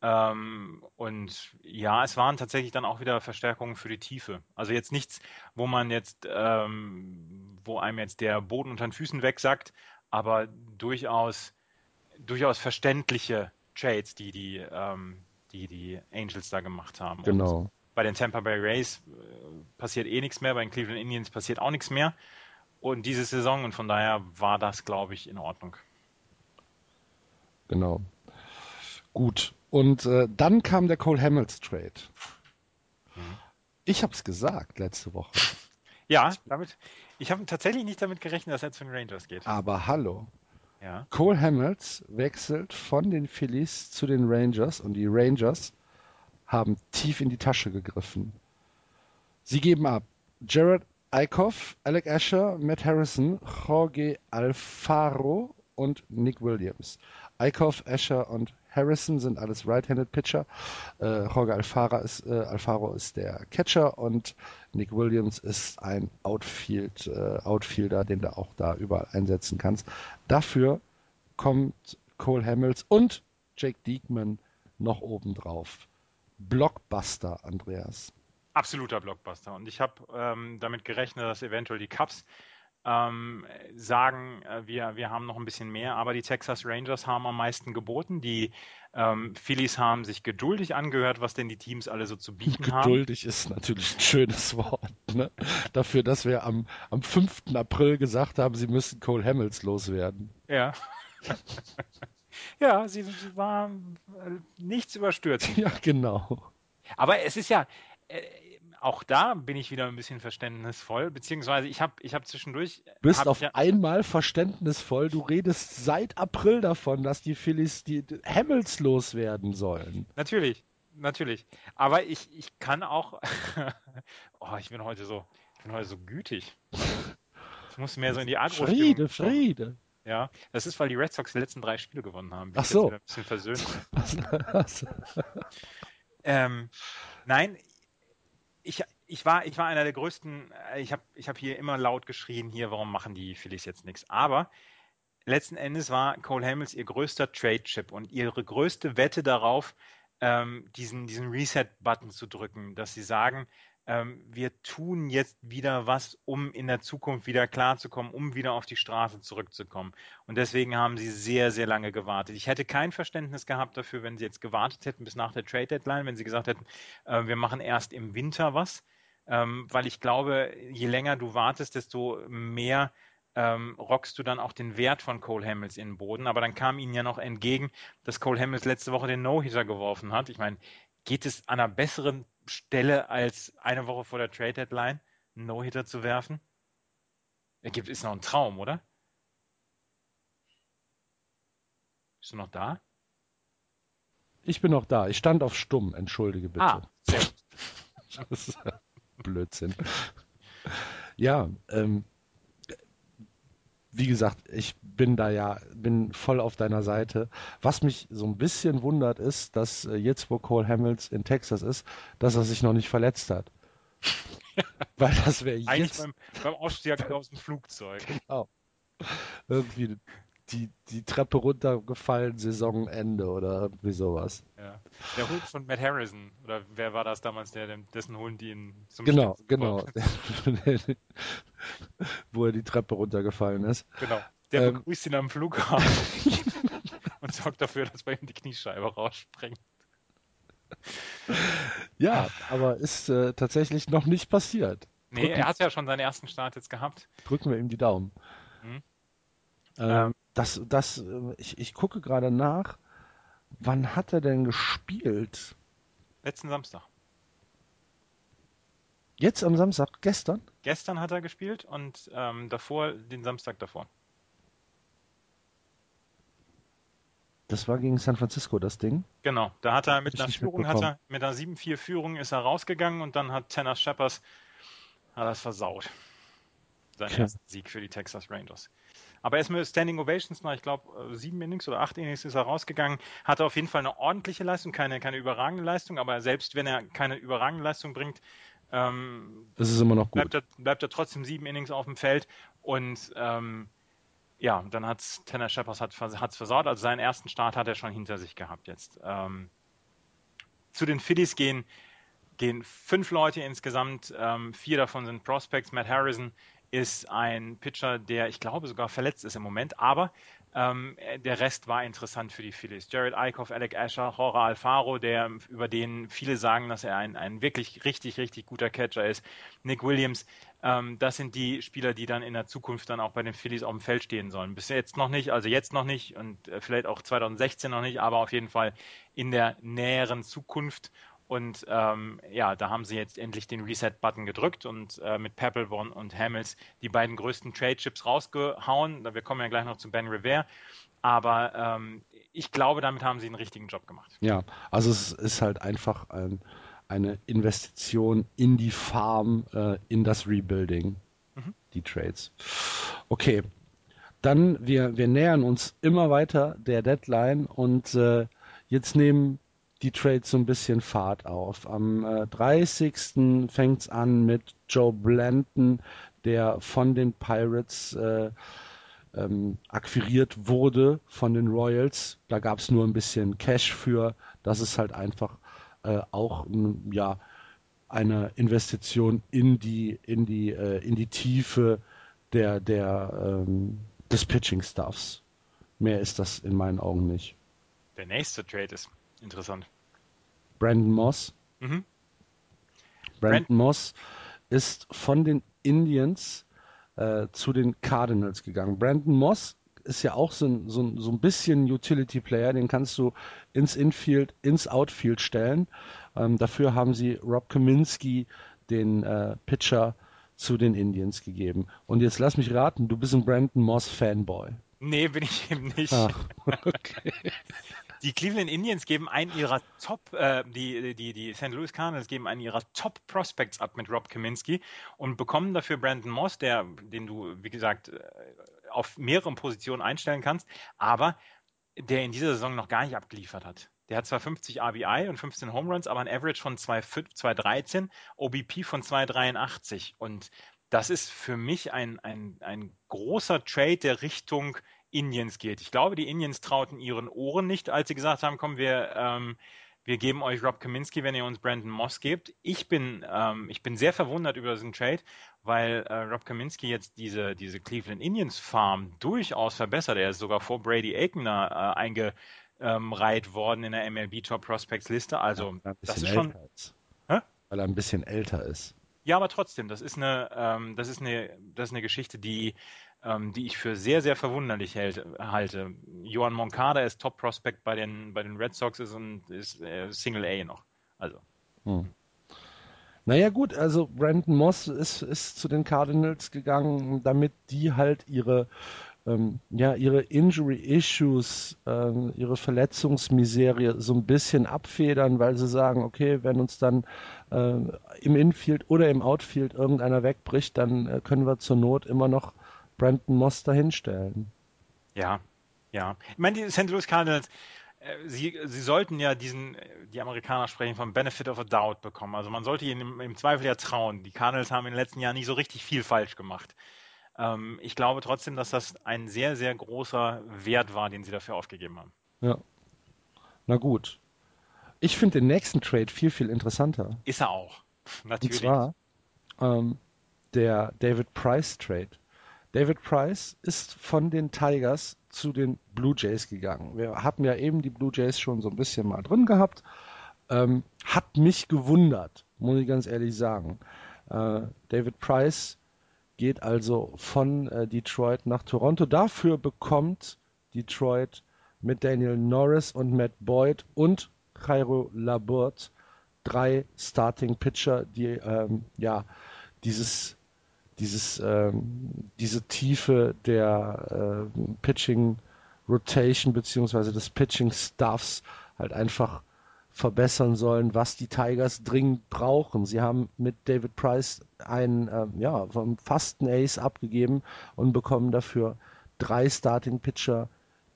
Ähm, und ja, es waren tatsächlich dann auch wieder Verstärkungen für die Tiefe. Also jetzt nichts, wo man jetzt, ähm, wo einem jetzt der Boden unter den Füßen wegsackt, aber durchaus, durchaus verständliche Trades, die die, ähm, die, die Angels da gemacht haben. Genau. Und bei den Tampa Bay Rays äh, passiert eh nichts mehr, bei den Cleveland Indians passiert auch nichts mehr. Und diese Saison und von daher war das, glaube ich, in Ordnung. Genau. Gut. Und äh, dann kam der Cole Hamels Trade. Mhm. Ich habe es gesagt letzte Woche. Ja, damit. Ich habe tatsächlich nicht damit gerechnet, dass er zu den Rangers geht. Aber hallo. Ja. Cole Hamels wechselt von den Phillies zu den Rangers und die Rangers haben tief in die Tasche gegriffen. Sie geben ab Jared Eichhoff, Alec Asher, Matt Harrison, Jorge Alfaro und Nick Williams. Eichhoff, Asher und Harrison sind alles Right-Handed Pitcher. Äh, Jorge Alfaro ist, äh, Alfaro ist der Catcher und Nick Williams ist ein Outfield, äh, Outfielder, den du auch da überall einsetzen kannst. Dafür kommt Cole Hamels und Jake Diekman noch oben drauf. Blockbuster, Andreas. Absoluter Blockbuster. Und ich habe ähm, damit gerechnet, dass eventuell die Cups ähm, sagen, äh, wir, wir haben noch ein bisschen mehr, aber die Texas Rangers haben am meisten geboten. Die ähm, Phillies haben sich geduldig angehört, was denn die Teams alle so zu bieten geduldig haben. Geduldig ist natürlich ein schönes Wort. Ne? Dafür, dass wir am, am 5. April gesagt haben, sie müssen Cole Hamels loswerden. Ja. ja, sie, sie war äh, nichts überstürzt. Ja, genau. Aber es ist ja, äh, auch da bin ich wieder ein bisschen verständnisvoll, beziehungsweise ich habe ich hab zwischendurch. Bist auf ja, einmal verständnisvoll. Du redest seit April davon, dass die Phillies die Hamels loswerden sollen. Natürlich, natürlich. Aber ich, ich kann auch. oh, ich bin heute so, ich bin heute so gütig. Ich muss mehr so in die agro Friede, Friede. Ja, das ist, weil die Red Sox die letzten drei Spiele gewonnen haben. Ach so. Ein bisschen versöhnt. ähm, nein, ich, ich, war, ich war einer der größten, ich habe ich hab hier immer laut geschrien, hier, warum machen die Phillies jetzt nichts? Aber letzten Endes war Cole Hamels ihr größter Trade-Chip und ihre größte Wette darauf, ähm, diesen, diesen Reset-Button zu drücken, dass sie sagen, ähm, wir tun jetzt wieder was, um in der Zukunft wieder klarzukommen, um wieder auf die Straße zurückzukommen. Und deswegen haben sie sehr, sehr lange gewartet. Ich hätte kein Verständnis gehabt dafür, wenn sie jetzt gewartet hätten bis nach der Trade Deadline, wenn sie gesagt hätten, äh, wir machen erst im Winter was. Ähm, weil ich glaube, je länger du wartest, desto mehr ähm, rockst du dann auch den Wert von Cole Hamels in den Boden. Aber dann kam ihnen ja noch entgegen, dass Cole Hamels letzte Woche den No-Hitter geworfen hat. Ich meine, geht es an einer besseren Stelle als eine Woche vor der Trade Deadline einen No-Hitter zu werfen? Ergibt ist noch ein Traum, oder? Bist du noch da? Ich bin noch da. Ich stand auf stumm. Entschuldige bitte. Ah, sehr gut. Blödsinn. Ja, ähm, wie gesagt, ich bin da ja, bin voll auf deiner Seite. Was mich so ein bisschen wundert ist, dass äh, jetzt, wo Cole Hamels in Texas ist, dass er sich noch nicht verletzt hat. Weil das wäre jetzt... Beim, beim Ausstieg aus dem Flugzeug. Genau. Irgendwie die, die Treppe runtergefallen, Saisonende oder irgendwie sowas. Ja. Der Hund von Matt Harrison, oder wer war das damals, der, dessen Hund die ihn zum Genau, genau. Wo er die Treppe runtergefallen ist. Genau. Der ähm, begrüßt ihn am Flughafen und sorgt dafür, dass bei ihm die Kniescheibe rausspringt. Ja, aber ist äh, tatsächlich noch nicht passiert. Nee, Drücken, er hat ja schon seinen ersten Start jetzt gehabt. Drücken wir ihm die Daumen. Mhm. Ähm, das, das, äh, ich, ich gucke gerade nach. Wann hat er denn gespielt? Letzten Samstag. Jetzt am Samstag? Gestern? Gestern hat er gespielt und ähm, davor, den Samstag davor. Das war gegen San Francisco, das Ding? Genau, da hat er mit einer Führung, hat er, mit einer 7-4 Führung ist er rausgegangen und dann hat Tanner Shepard hat das versaut. Sein okay. erster Sieg für die Texas Rangers. Aber erstmal Standing Ovations nach, ich glaube, äh, sieben Innings oder acht Innings ist er rausgegangen. Hatte auf jeden Fall eine ordentliche Leistung, keine, keine überragende Leistung, aber selbst wenn er keine überragende Leistung bringt, ähm, das ist immer noch gut. Bleibt er, bleibt er trotzdem sieben Innings auf dem Feld und ähm, ja, dann hat Tanner Shepard hat es versaut. Also seinen ersten Start hat er schon hinter sich gehabt jetzt. Ähm, zu den Phillies gehen, gehen fünf Leute insgesamt. Ähm, vier davon sind Prospects. Matt Harrison ist ein Pitcher, der ich glaube sogar verletzt ist im Moment, aber ähm, der Rest war interessant für die Phillies. Jared Eichhoff, Alec Asher, Jorge Alfaro, der, über den viele sagen, dass er ein, ein wirklich richtig, richtig guter Catcher ist. Nick Williams, ähm, das sind die Spieler, die dann in der Zukunft dann auch bei den Phillies auf dem Feld stehen sollen. Bis jetzt noch nicht, also jetzt noch nicht und äh, vielleicht auch 2016 noch nicht, aber auf jeden Fall in der näheren Zukunft. Und ähm, ja, da haben sie jetzt endlich den Reset-Button gedrückt und äh, mit Papelbon und Hamels die beiden größten Trade-Chips rausgehauen. Wir kommen ja gleich noch zu Ben Rivera. Aber ähm, ich glaube, damit haben sie einen richtigen Job gemacht. Ja, also es ist halt einfach ein, eine Investition in die Farm, äh, in das Rebuilding, mhm. die Trades. Okay, dann wir, wir nähern uns immer weiter der Deadline und äh, jetzt nehmen die Trades so ein bisschen Fahrt auf. Am äh, 30. fängt es an mit Joe Blanton, der von den Pirates äh, ähm, akquiriert wurde von den Royals. Da gab es nur ein bisschen Cash für. Das ist halt einfach äh, auch ja eine Investition in die in die äh, in die Tiefe der der ähm, des Pitching Staffs. Mehr ist das in meinen Augen nicht. Der nächste Trade ist Interessant. Brandon Moss. Mhm. Brandon Brand Moss ist von den Indians äh, zu den Cardinals gegangen. Brandon Moss ist ja auch so ein, so ein, so ein bisschen Utility Player, den kannst du ins Infield, ins Outfield stellen. Ähm, dafür haben sie Rob Kaminsky, den äh, Pitcher, zu den Indians gegeben. Und jetzt lass mich raten, du bist ein Brandon Moss Fanboy. Nee, bin ich eben nicht. Ach, okay. Die Cleveland Indians geben einen ihrer Top, äh, die, die, die St. Louis Cardinals geben einen ihrer Top Prospects ab mit Rob Kaminsky und bekommen dafür Brandon Moss, der, den du, wie gesagt, äh, auf mehreren Positionen einstellen kannst, aber der in dieser Saison noch gar nicht abgeliefert hat. Der hat zwar 50 RBI und 15 Home Runs, aber ein Average von 2,13, OBP von 2,83 und das ist für mich ein, ein, ein großer Trade, der Richtung Indians geht. Ich glaube, die Indians trauten ihren Ohren nicht, als sie gesagt haben, komm, wir, ähm, wir geben euch Rob Kaminsky, wenn ihr uns Brandon Moss gebt. Ich bin, ähm, ich bin sehr verwundert über diesen Trade, weil äh, Rob Kaminsky jetzt diese, diese Cleveland Indians Farm durchaus verbessert. Er ist sogar vor Brady Aikner äh, eingereiht worden in der MLB Top Prospects Liste. Also ja, das ist schon, ist. weil er ein bisschen älter ist. Ja, aber trotzdem, das ist eine, ähm, das ist eine, das ist eine Geschichte, die ähm, die ich für sehr, sehr verwunderlich hält, halte. Johan Moncada ist Top Prospect bei den, bei den Red Sox ist und ist äh, Single A noch. Also. Hm. Naja gut, also Brandon Moss ist, ist zu den Cardinals gegangen, damit die halt ihre ähm, ja, ihre Injury-Issues, äh, ihre Verletzungsmiserie so ein bisschen abfedern, weil sie sagen, okay, wenn uns dann äh, im Infield oder im Outfield irgendeiner wegbricht, dann äh, können wir zur Not immer noch Brandon Moss dahinstellen. Ja, ja. Ich meine, die St. Louis Cardinals, äh, Sie, sie sollten ja diesen, die Amerikaner sprechen vom Benefit of a Doubt bekommen. Also man sollte ihnen im, im Zweifel ja trauen. Die Cardinals haben in den letzten Jahren nicht so richtig viel falsch gemacht. Ähm, ich glaube trotzdem, dass das ein sehr, sehr großer Wert war, den sie dafür aufgegeben haben. Ja. Na gut. Ich finde den nächsten Trade viel, viel interessanter. Ist er auch. Natürlich. Und zwar ähm, der David Price Trade. David Price ist von den Tigers zu den Blue Jays gegangen. Wir hatten ja eben die Blue Jays schon so ein bisschen mal drin gehabt. Ähm, hat mich gewundert, muss ich ganz ehrlich sagen. Äh, David Price geht also von äh, Detroit nach Toronto. Dafür bekommt Detroit mit Daniel Norris und Matt Boyd und Jairo Laburt drei Starting Pitcher, die ähm, ja dieses dieses, ähm, diese Tiefe der äh, Pitching Rotation beziehungsweise des Pitching Stuffs halt einfach verbessern sollen, was die Tigers dringend brauchen. Sie haben mit David Price einen, äh, ja, fast einen Ace abgegeben und bekommen dafür drei Starting Pitcher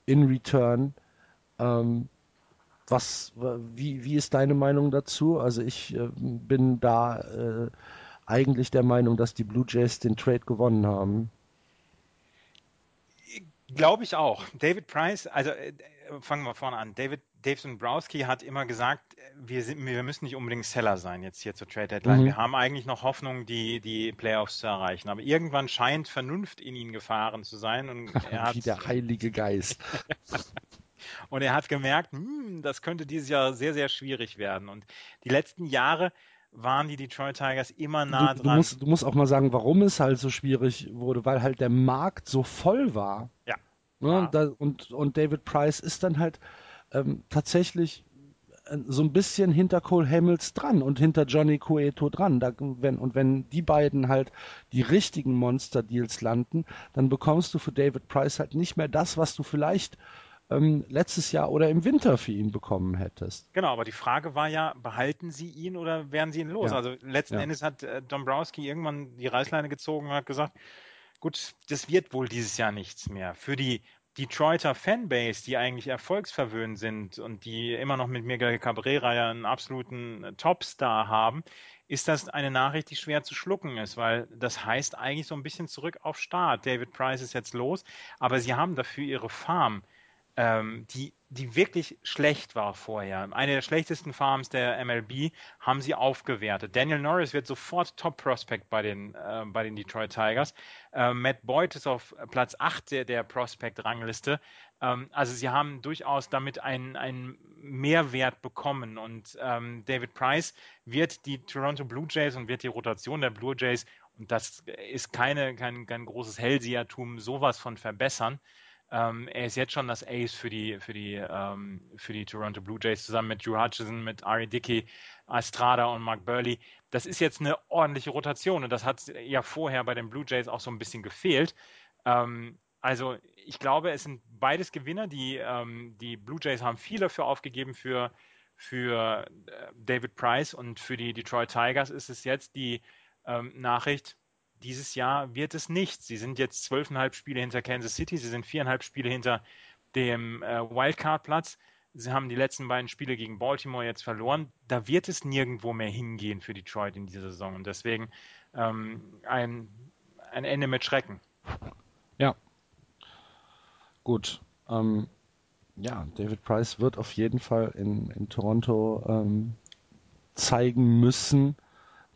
in Return. Ähm, was, wie, wie ist deine Meinung dazu? Also ich äh, bin da äh, eigentlich der Meinung, dass die Blue Jays den Trade gewonnen haben. Glaube ich auch. David Price, also äh, fangen wir vorne an. David Dave Dombrowski hat immer gesagt, wir, sind, wir müssen nicht unbedingt Seller sein jetzt hier zur Trade Deadline. Mhm. Wir haben eigentlich noch Hoffnung, die, die Playoffs zu erreichen. Aber irgendwann scheint Vernunft in ihn gefahren zu sein. Und er hat, Wie der Heilige Geist. und er hat gemerkt, hm, das könnte dieses Jahr sehr, sehr schwierig werden. Und die letzten Jahre waren die Detroit Tigers immer nah du, dran. Du musst, du musst auch mal sagen, warum es halt so schwierig wurde, weil halt der Markt so voll war. Ja. Ne? ja. Da, und, und David Price ist dann halt ähm, tatsächlich äh, so ein bisschen hinter Cole Hamels dran und hinter Johnny Cueto dran. Da, wenn, und wenn die beiden halt die richtigen Monster-Deals landen, dann bekommst du für David Price halt nicht mehr das, was du vielleicht ähm, letztes Jahr oder im Winter für ihn bekommen hättest. Genau, aber die Frage war ja, behalten sie ihn oder werden sie ihn los? Ja. Also letzten ja. Endes hat äh, Dombrowski irgendwann die Reißleine gezogen und hat gesagt, gut, das wird wohl dieses Jahr nichts mehr. Für die Detroiter Fanbase, die eigentlich erfolgsverwöhnt sind und die immer noch mit Miguel Cabrera ja einen absoluten Topstar haben, ist das eine Nachricht, die schwer zu schlucken ist, weil das heißt eigentlich so ein bisschen zurück auf Start. David Price ist jetzt los, aber sie haben dafür ihre Farm ähm, die, die wirklich schlecht war vorher. Eine der schlechtesten Farms der MLB haben sie aufgewertet. Daniel Norris wird sofort Top Prospect bei den, äh, bei den Detroit Tigers. Äh, Matt Boyd ist auf Platz 8 der, der Prospect-Rangliste. Ähm, also sie haben durchaus damit einen, einen Mehrwert bekommen und ähm, David Price wird die Toronto Blue Jays und wird die Rotation der Blue Jays und das ist keine, kein, kein großes Hellsehertum, sowas von verbessern. Ähm, er ist jetzt schon das Ace für die, für die, ähm, für die Toronto Blue Jays zusammen mit Drew Hutchison, mit Ari Dickey, Estrada und Mark Burley. Das ist jetzt eine ordentliche Rotation und das hat ja vorher bei den Blue Jays auch so ein bisschen gefehlt. Ähm, also ich glaube, es sind beides Gewinner. Die, ähm, die Blue Jays haben viel dafür aufgegeben für, für äh, David Price und für die Detroit Tigers ist es jetzt die ähm, Nachricht, dieses Jahr wird es nicht. Sie sind jetzt zwölfeinhalb Spiele hinter Kansas City, sie sind viereinhalb Spiele hinter dem äh, Wildcard-Platz. Sie haben die letzten beiden Spiele gegen Baltimore jetzt verloren. Da wird es nirgendwo mehr hingehen für Detroit in dieser Saison. Und deswegen ähm, ein, ein Ende mit Schrecken. Ja. Gut. Ähm, ja, David Price wird auf jeden Fall in, in Toronto ähm, zeigen müssen,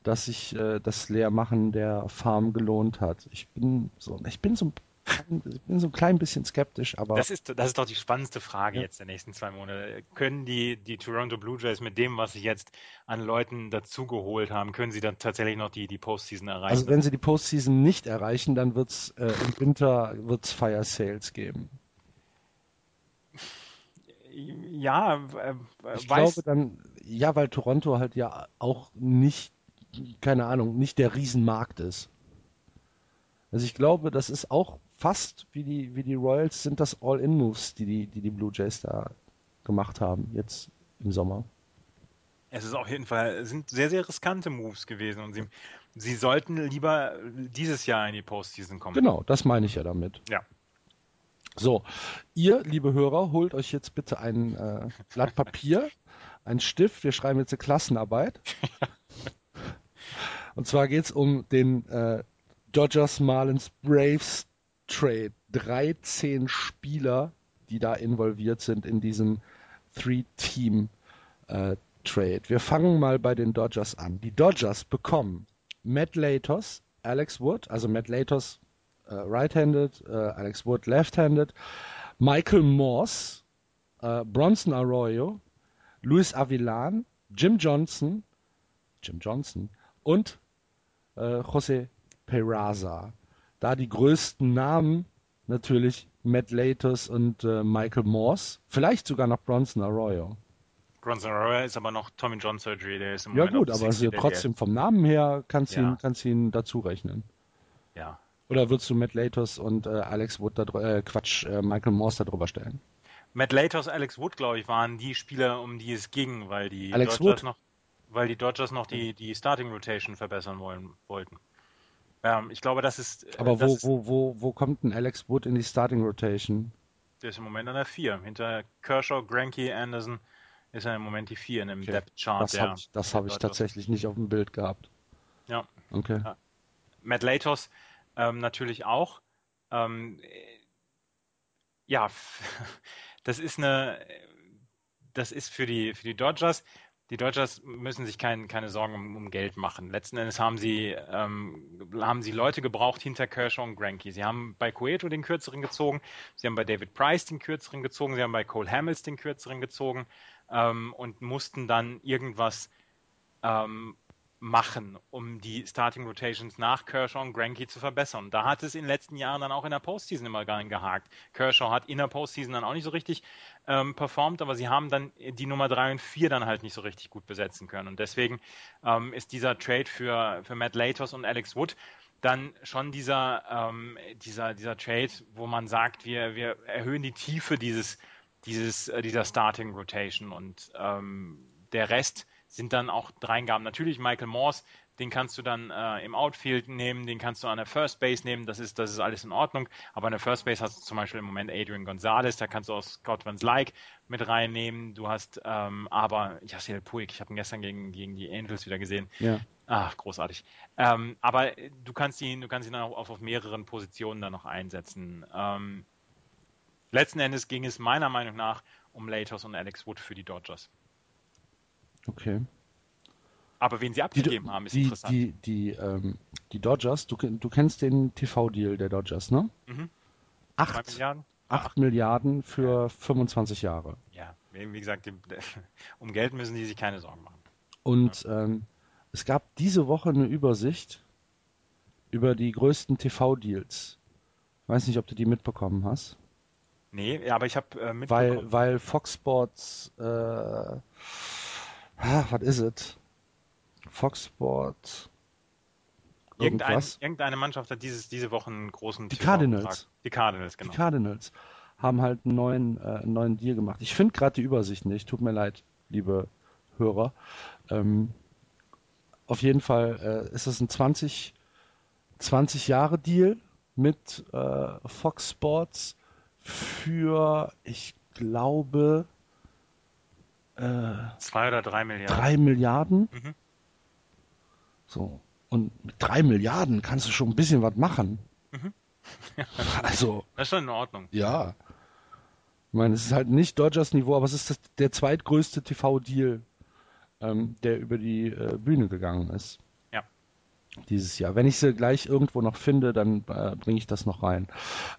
dass sich äh, das Leermachen der Farm gelohnt hat. Ich bin so, ich bin so, ich bin so ein klein bisschen skeptisch, aber. Das ist, das ist doch die spannendste Frage ja. jetzt der nächsten zwei Monate. Können die, die Toronto Blue Jays mit dem, was sie jetzt an Leuten dazugeholt haben, können sie dann tatsächlich noch die, die Postseason erreichen? Also wenn sie die Postseason nicht erreichen, dann wird es äh, im Winter wird's Fire Sales geben. Ja, äh, ich glaube dann, ja, weil Toronto halt ja auch nicht keine Ahnung, nicht der Riesenmarkt ist. Also ich glaube, das ist auch fast wie die, wie die Royals sind das All-In-Moves, die die, die die Blue Jays da gemacht haben, jetzt im Sommer. Es ist auf jeden Fall, sind sehr, sehr riskante Moves gewesen und sie, sie sollten lieber dieses Jahr in die Postseason kommen. Genau, das meine ich ja damit. Ja. So, ihr, liebe Hörer, holt euch jetzt bitte ein äh, Blatt Papier, ein Stift, wir schreiben jetzt eine Klassenarbeit. Und zwar geht es um den äh, Dodgers Marlins Braves Trade. 13 Spieler, die da involviert sind in diesem Three-Team äh. Wir fangen mal bei den Dodgers an. Die Dodgers bekommen Matt Latos, Alex Wood, also Matt Latos äh, right-handed, äh, Alex Wood left-handed, Michael Morse, äh, Bronson Arroyo, Luis Avilan, Jim Johnson, Jim Johnson und äh, José Peraza. Da die größten Namen natürlich Matt Latos und äh, Michael Morse, vielleicht sogar noch Bronson Arroyo. Bronson Arroyo ist aber noch Tommy John Surgery, der ist im Ja Moment gut, aber also trotzdem vom Namen her kannst du ja. ihn, kannst ihn dazu rechnen. Ja. Oder würdest du Matt Latos und äh, Alex Wood, da, äh, Quatsch, äh, Michael Morse darüber stellen? Matt Latos, Alex Wood, glaube ich, waren die Spieler, um die es ging, weil die Alex Wood? noch weil die Dodgers noch die, die Starting Rotation verbessern wollen, wollten. Ähm, ich glaube, das ist. Äh, Aber das wo, wo, wo, wo kommt denn Alex Wood in die Starting Rotation? Der ist im Moment an der 4. Hinter Kershaw, Granke, Anderson ist er im Moment die 4 in dem okay. Depth Chart. Das habe ich, das hab ich tatsächlich nicht auf dem Bild gehabt. Ja. Okay. Ja. Matt Latos ähm, natürlich auch. Ähm, ja, das ist eine, das ist für die, für die Dodgers. Die Dodgers müssen sich kein, keine Sorgen um, um, Geld machen. Letzten Endes haben sie, ähm, haben sie Leute gebraucht hinter Kershaw und Granky. Sie haben bei Cueto den kürzeren gezogen, sie haben bei David Price den kürzeren gezogen, sie haben bei Cole Hamels den kürzeren gezogen ähm, und mussten dann irgendwas ähm, machen, um die Starting Rotations nach Kershaw und Granky zu verbessern. Da hat es in den letzten Jahren dann auch in der Postseason immer gar nicht gehakt. Kershaw hat in der Postseason dann auch nicht so richtig ähm, performt, aber sie haben dann die Nummer 3 und 4 dann halt nicht so richtig gut besetzen können. Und deswegen ähm, ist dieser Trade für, für Matt Latos und Alex Wood dann schon dieser, ähm, dieser, dieser Trade, wo man sagt, wir, wir erhöhen die Tiefe dieses, dieses, äh, dieser Starting Rotation und ähm, der Rest sind dann auch Dreingaben. Natürlich Michael Morse, den kannst du dann äh, im Outfield nehmen, den kannst du an der First Base nehmen, das ist, das ist alles in Ordnung. Aber an der First Base hast du zum Beispiel im Moment Adrian Gonzalez, da kannst du auch Scott Van Slyke mit reinnehmen. Du hast ähm, aber Yasiel Puig, ich habe ihn gestern gegen, gegen die Angels wieder gesehen. Ja. Ach, großartig. Ähm, aber du kannst ihn, du kannst ihn auch auf, auf mehreren Positionen dann noch einsetzen. Ähm, letzten Endes ging es meiner Meinung nach um Latos und Alex Wood für die Dodgers. Okay. Aber wen sie abgegeben die, haben, ist die, interessant. Die, die, ähm, die Dodgers, du, du kennst den TV-Deal der Dodgers, ne? Mhm. Acht Milliarden? 8 Milliarden für ja. 25 Jahre. Ja, wie gesagt, die, um Geld müssen die sich keine Sorgen machen. Und ja. ähm, es gab diese Woche eine Übersicht über die größten TV-Deals. Ich weiß nicht, ob du die mitbekommen hast. Nee, aber ich habe äh, mitbekommen. Weil, weil Fox Sports äh, ah, was ist es? Fox Sports. Irgendein, irgendeine Mannschaft hat dieses, diese Woche einen großen Die Cardinals. Die Cardinals, genau. Die Cardinals haben halt einen neuen, äh, einen neuen Deal gemacht. Ich finde gerade die Übersicht nicht. Tut mir leid, liebe Hörer. Ähm, auf jeden Fall äh, ist es ein 20, 20 Jahre Deal mit äh, Fox Sports für, ich glaube, äh, Zwei oder drei Milliarden. Drei Milliarden. Mhm. So. Und mit drei Milliarden kannst du schon ein bisschen was machen. Mhm. also. Das ist schon in Ordnung. Ja. Ich meine, es ist halt nicht Dodgers Niveau, aber es ist das, der zweitgrößte TV-Deal, ähm, der über die äh, Bühne gegangen ist dieses Jahr. Wenn ich sie gleich irgendwo noch finde, dann äh, bringe ich das noch rein.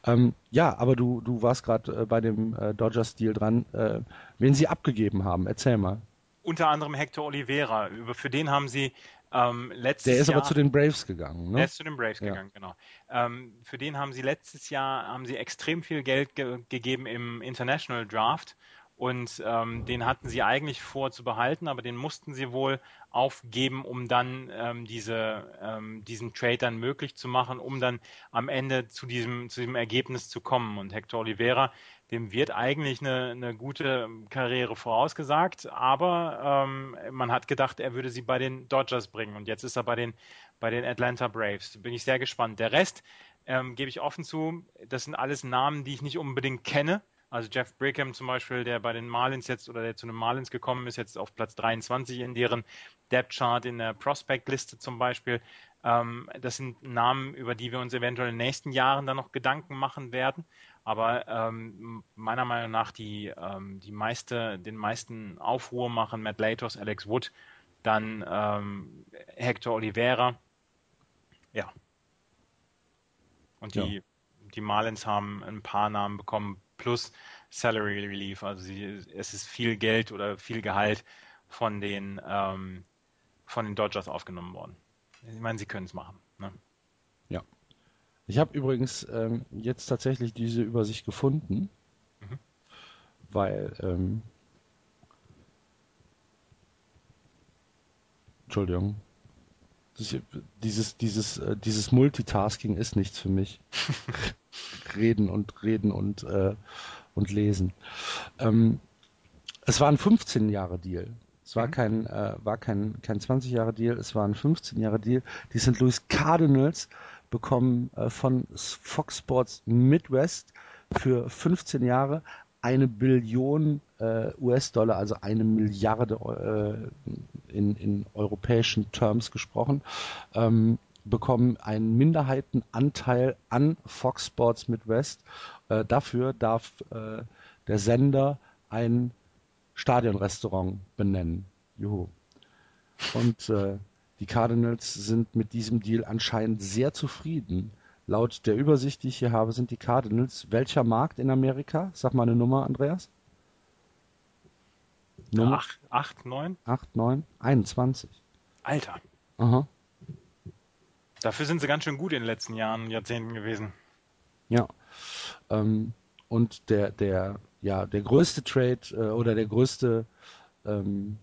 Ähm, ja, aber du, du warst gerade äh, bei dem äh, Dodgers-Deal dran. Äh, wen sie abgegeben haben, erzähl mal. Unter anderem Hector Oliveira. Über, für den haben sie ähm, letztes Der ist Jahr, aber zu den Braves gegangen, ne? Der ist zu den Braves ja. gegangen, genau. Ähm, für den haben sie letztes Jahr haben sie extrem viel Geld ge gegeben im International Draft und ähm, den hatten sie eigentlich vor zu behalten, aber den mussten sie wohl aufgeben, um dann ähm, diese, ähm, diesen Trade dann möglich zu machen, um dann am Ende zu diesem, zu diesem Ergebnis zu kommen. Und Hector Oliveira, dem wird eigentlich eine, eine gute Karriere vorausgesagt, aber ähm, man hat gedacht, er würde sie bei den Dodgers bringen und jetzt ist er bei den, bei den Atlanta Braves. Bin ich sehr gespannt. Der Rest, ähm, gebe ich offen zu, das sind alles Namen, die ich nicht unbedingt kenne also Jeff Brigham zum Beispiel, der bei den Marlins jetzt oder der zu den Marlins gekommen ist, jetzt auf Platz 23 in deren Depth Chart in der Prospect-Liste zum Beispiel. Ähm, das sind Namen, über die wir uns eventuell in den nächsten Jahren dann noch Gedanken machen werden. Aber ähm, meiner Meinung nach die, ähm, die meiste, den meisten Aufruhr machen Matt Latos, Alex Wood, dann ähm, Hector Oliveira. Ja. Und die, ja. die Marlins haben ein paar Namen bekommen, plus Salary Relief. Also sie, es ist viel Geld oder viel Gehalt von den, ähm, von den Dodgers aufgenommen worden. Ich meine, sie können es machen. Ne? Ja. Ich habe übrigens ähm, jetzt tatsächlich diese Übersicht gefunden, mhm. weil ähm, Entschuldigung. Dieses, dieses, äh, dieses Multitasking ist nichts für mich. reden und reden und, äh, und lesen. Ähm, es war ein 15 Jahre Deal. Es war mhm. kein, äh, war kein, kein 20 Jahre Deal, es war ein 15 Jahre Deal. Die St. Louis Cardinals bekommen äh, von Fox Sports Midwest für 15 Jahre eine Billion äh, US-Dollar, also eine Milliarde äh, in, in europäischen Terms gesprochen, ähm, bekommen einen Minderheitenanteil an Fox Sports Midwest. Äh, dafür darf äh, der Sender ein Stadionrestaurant benennen. Juhu. Und äh, die Cardinals sind mit diesem Deal anscheinend sehr zufrieden. Laut der Übersicht, die ich hier habe, sind die Cardinals. Welcher Markt in Amerika? Sag mal eine Nummer, Andreas. Nummer? 8, 9? 8, 9, 21. Alter. Aha. Dafür sind sie ganz schön gut in den letzten Jahren, Jahrzehnten gewesen. Ja. Ähm, und der, der, ja, der größte Trade äh, oder der größte ähm,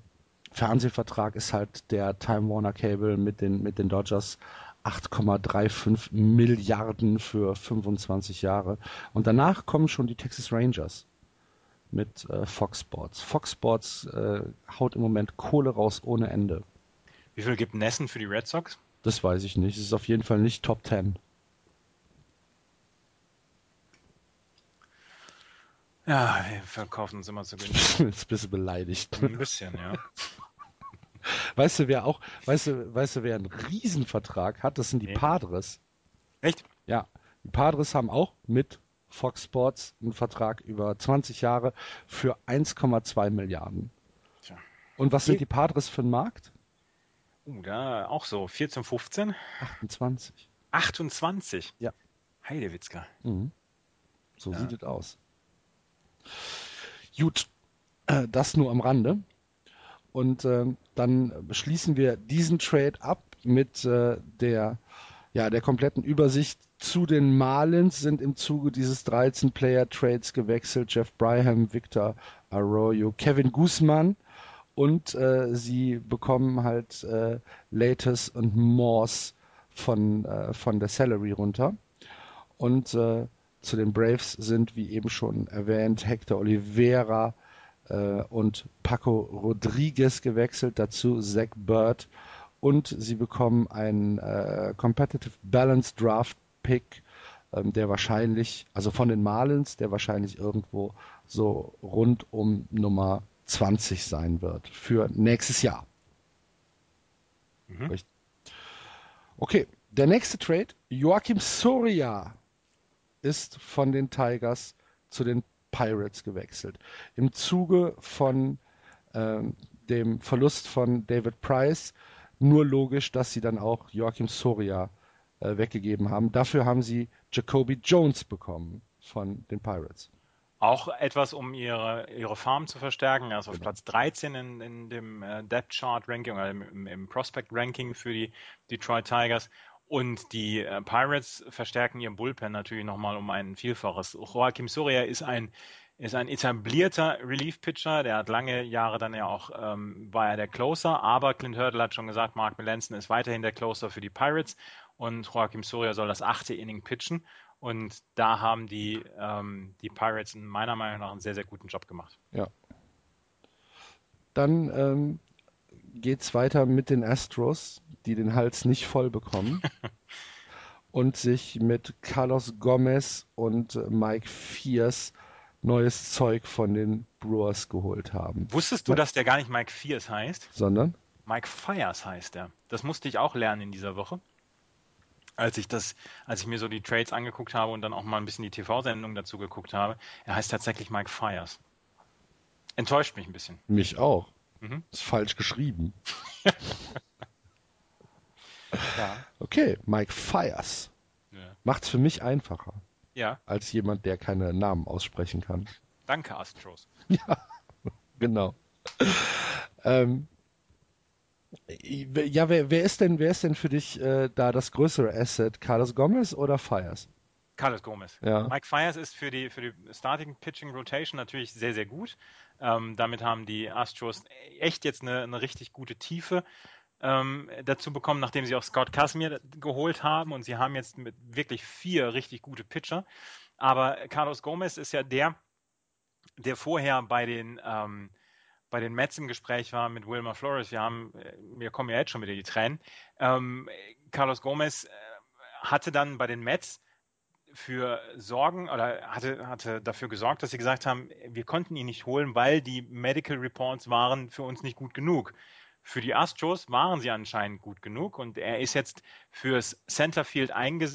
Fernsehvertrag ist halt der Time Warner Cable mit den, mit den Dodgers. 8,35 Milliarden für 25 Jahre. Und danach kommen schon die Texas Rangers mit äh, Fox Sports. Fox Sports äh, haut im Moment Kohle raus ohne Ende. Wie viel gibt Nessen für die Red Sox? Das weiß ich nicht. Es ist auf jeden Fall nicht Top 10. Ja, wir verkaufen uns immer zu günstig. Jetzt bist du beleidigt. Ein bisschen, ja. Weißt du, wer auch, weißt du, weißt du, wer einen Riesenvertrag hat? Das sind die nee. Padres. Echt? Ja. Die Padres haben auch mit Fox Sports einen Vertrag über 20 Jahre für 1,2 Milliarden. Tja. Und was sind die Padres für einen Markt? Uh, da auch so 14, 15? 28. 28? Ja. Heidewitzka. Mhm. So ja. sieht es aus. Gut, äh, das nur am Rande. Und äh, dann schließen wir diesen Trade ab mit äh, der, ja, der kompletten Übersicht zu den Marlins sind im Zuge dieses 13-Player-Trades gewechselt. Jeff Bryham, Victor Arroyo, Kevin Guzman und äh, sie bekommen halt äh, Lates und Morse von, äh, von der Salary runter. Und äh, zu den Braves sind, wie eben schon erwähnt, Hector Oliveira äh, und Paco Rodriguez gewechselt, dazu Zach Bird und sie bekommen einen äh, Competitive Balance Draft Pick, ähm, der wahrscheinlich, also von den Marlins, der wahrscheinlich irgendwo so rund um Nummer 20 sein wird für nächstes Jahr. Mhm. Okay, der nächste Trade, Joachim Soria ist von den Tigers zu den Pirates gewechselt. Im Zuge von ähm, dem Verlust von David Price nur logisch, dass sie dann auch Joachim Soria äh, weggegeben haben. Dafür haben sie Jacoby Jones bekommen von den Pirates. Auch etwas, um ihre, ihre Farm zu verstärken. Er ist auf genau. Platz 13 in, in dem äh, Depth Chart Ranking oder im, im, Prospect Ranking für die Detroit Tigers. Und die äh, Pirates verstärken ihr Bullpen natürlich nochmal um ein Vielfaches. Joaquim Soria ist ein, ist ein etablierter Relief-Pitcher. Der hat lange Jahre dann ja auch, ähm, war er der Closer. Aber Clint Hurdle hat schon gesagt, Mark Melanson ist weiterhin der Closer für die Pirates und Joachim Soria soll das achte Inning pitchen. Und da haben die, ähm, die Pirates meiner Meinung nach einen sehr, sehr guten Job gemacht. Ja. Dann ähm, geht es weiter mit den Astros, die den Hals nicht voll bekommen und sich mit Carlos Gomez und Mike Fierce neues Zeug von den Brewers geholt haben. Wusstest du, dass der gar nicht Mike Fierce heißt? Sondern? Mike Fires heißt er. Das musste ich auch lernen in dieser Woche als ich das, als ich mir so die Trades angeguckt habe und dann auch mal ein bisschen die TV-Sendung dazu geguckt habe, er heißt tatsächlich Mike Fires. Enttäuscht mich ein bisschen. Mich auch. Mhm. Ist falsch geschrieben. ja. Okay, Mike Fires. Ja. Macht's für mich einfacher. Ja. Als jemand, der keine Namen aussprechen kann. Danke, Astros. Ja, genau. ähm, ja, wer, wer, ist denn, wer ist denn für dich äh, da das größere Asset? Carlos Gomez oder Fires? Carlos Gomez. Ja. Mike Fires ist für die, für die Starting Pitching Rotation natürlich sehr, sehr gut. Ähm, damit haben die Astros echt jetzt eine, eine richtig gute Tiefe ähm, dazu bekommen, nachdem sie auch Scott Casimir geholt haben und sie haben jetzt mit wirklich vier richtig gute Pitcher. Aber Carlos Gomez ist ja der, der vorher bei den ähm, bei den Mets im Gespräch war mit Wilmer Flores, wir haben, äh, wir kommen ja jetzt schon wieder die Tränen. Ähm, Carlos Gomez äh, hatte dann bei den Mets für Sorgen oder hatte, hatte dafür gesorgt, dass sie gesagt haben, wir konnten ihn nicht holen, weil die Medical Reports waren für uns nicht gut genug. Für die Astros waren sie anscheinend gut genug und er ist jetzt fürs Centerfield äh,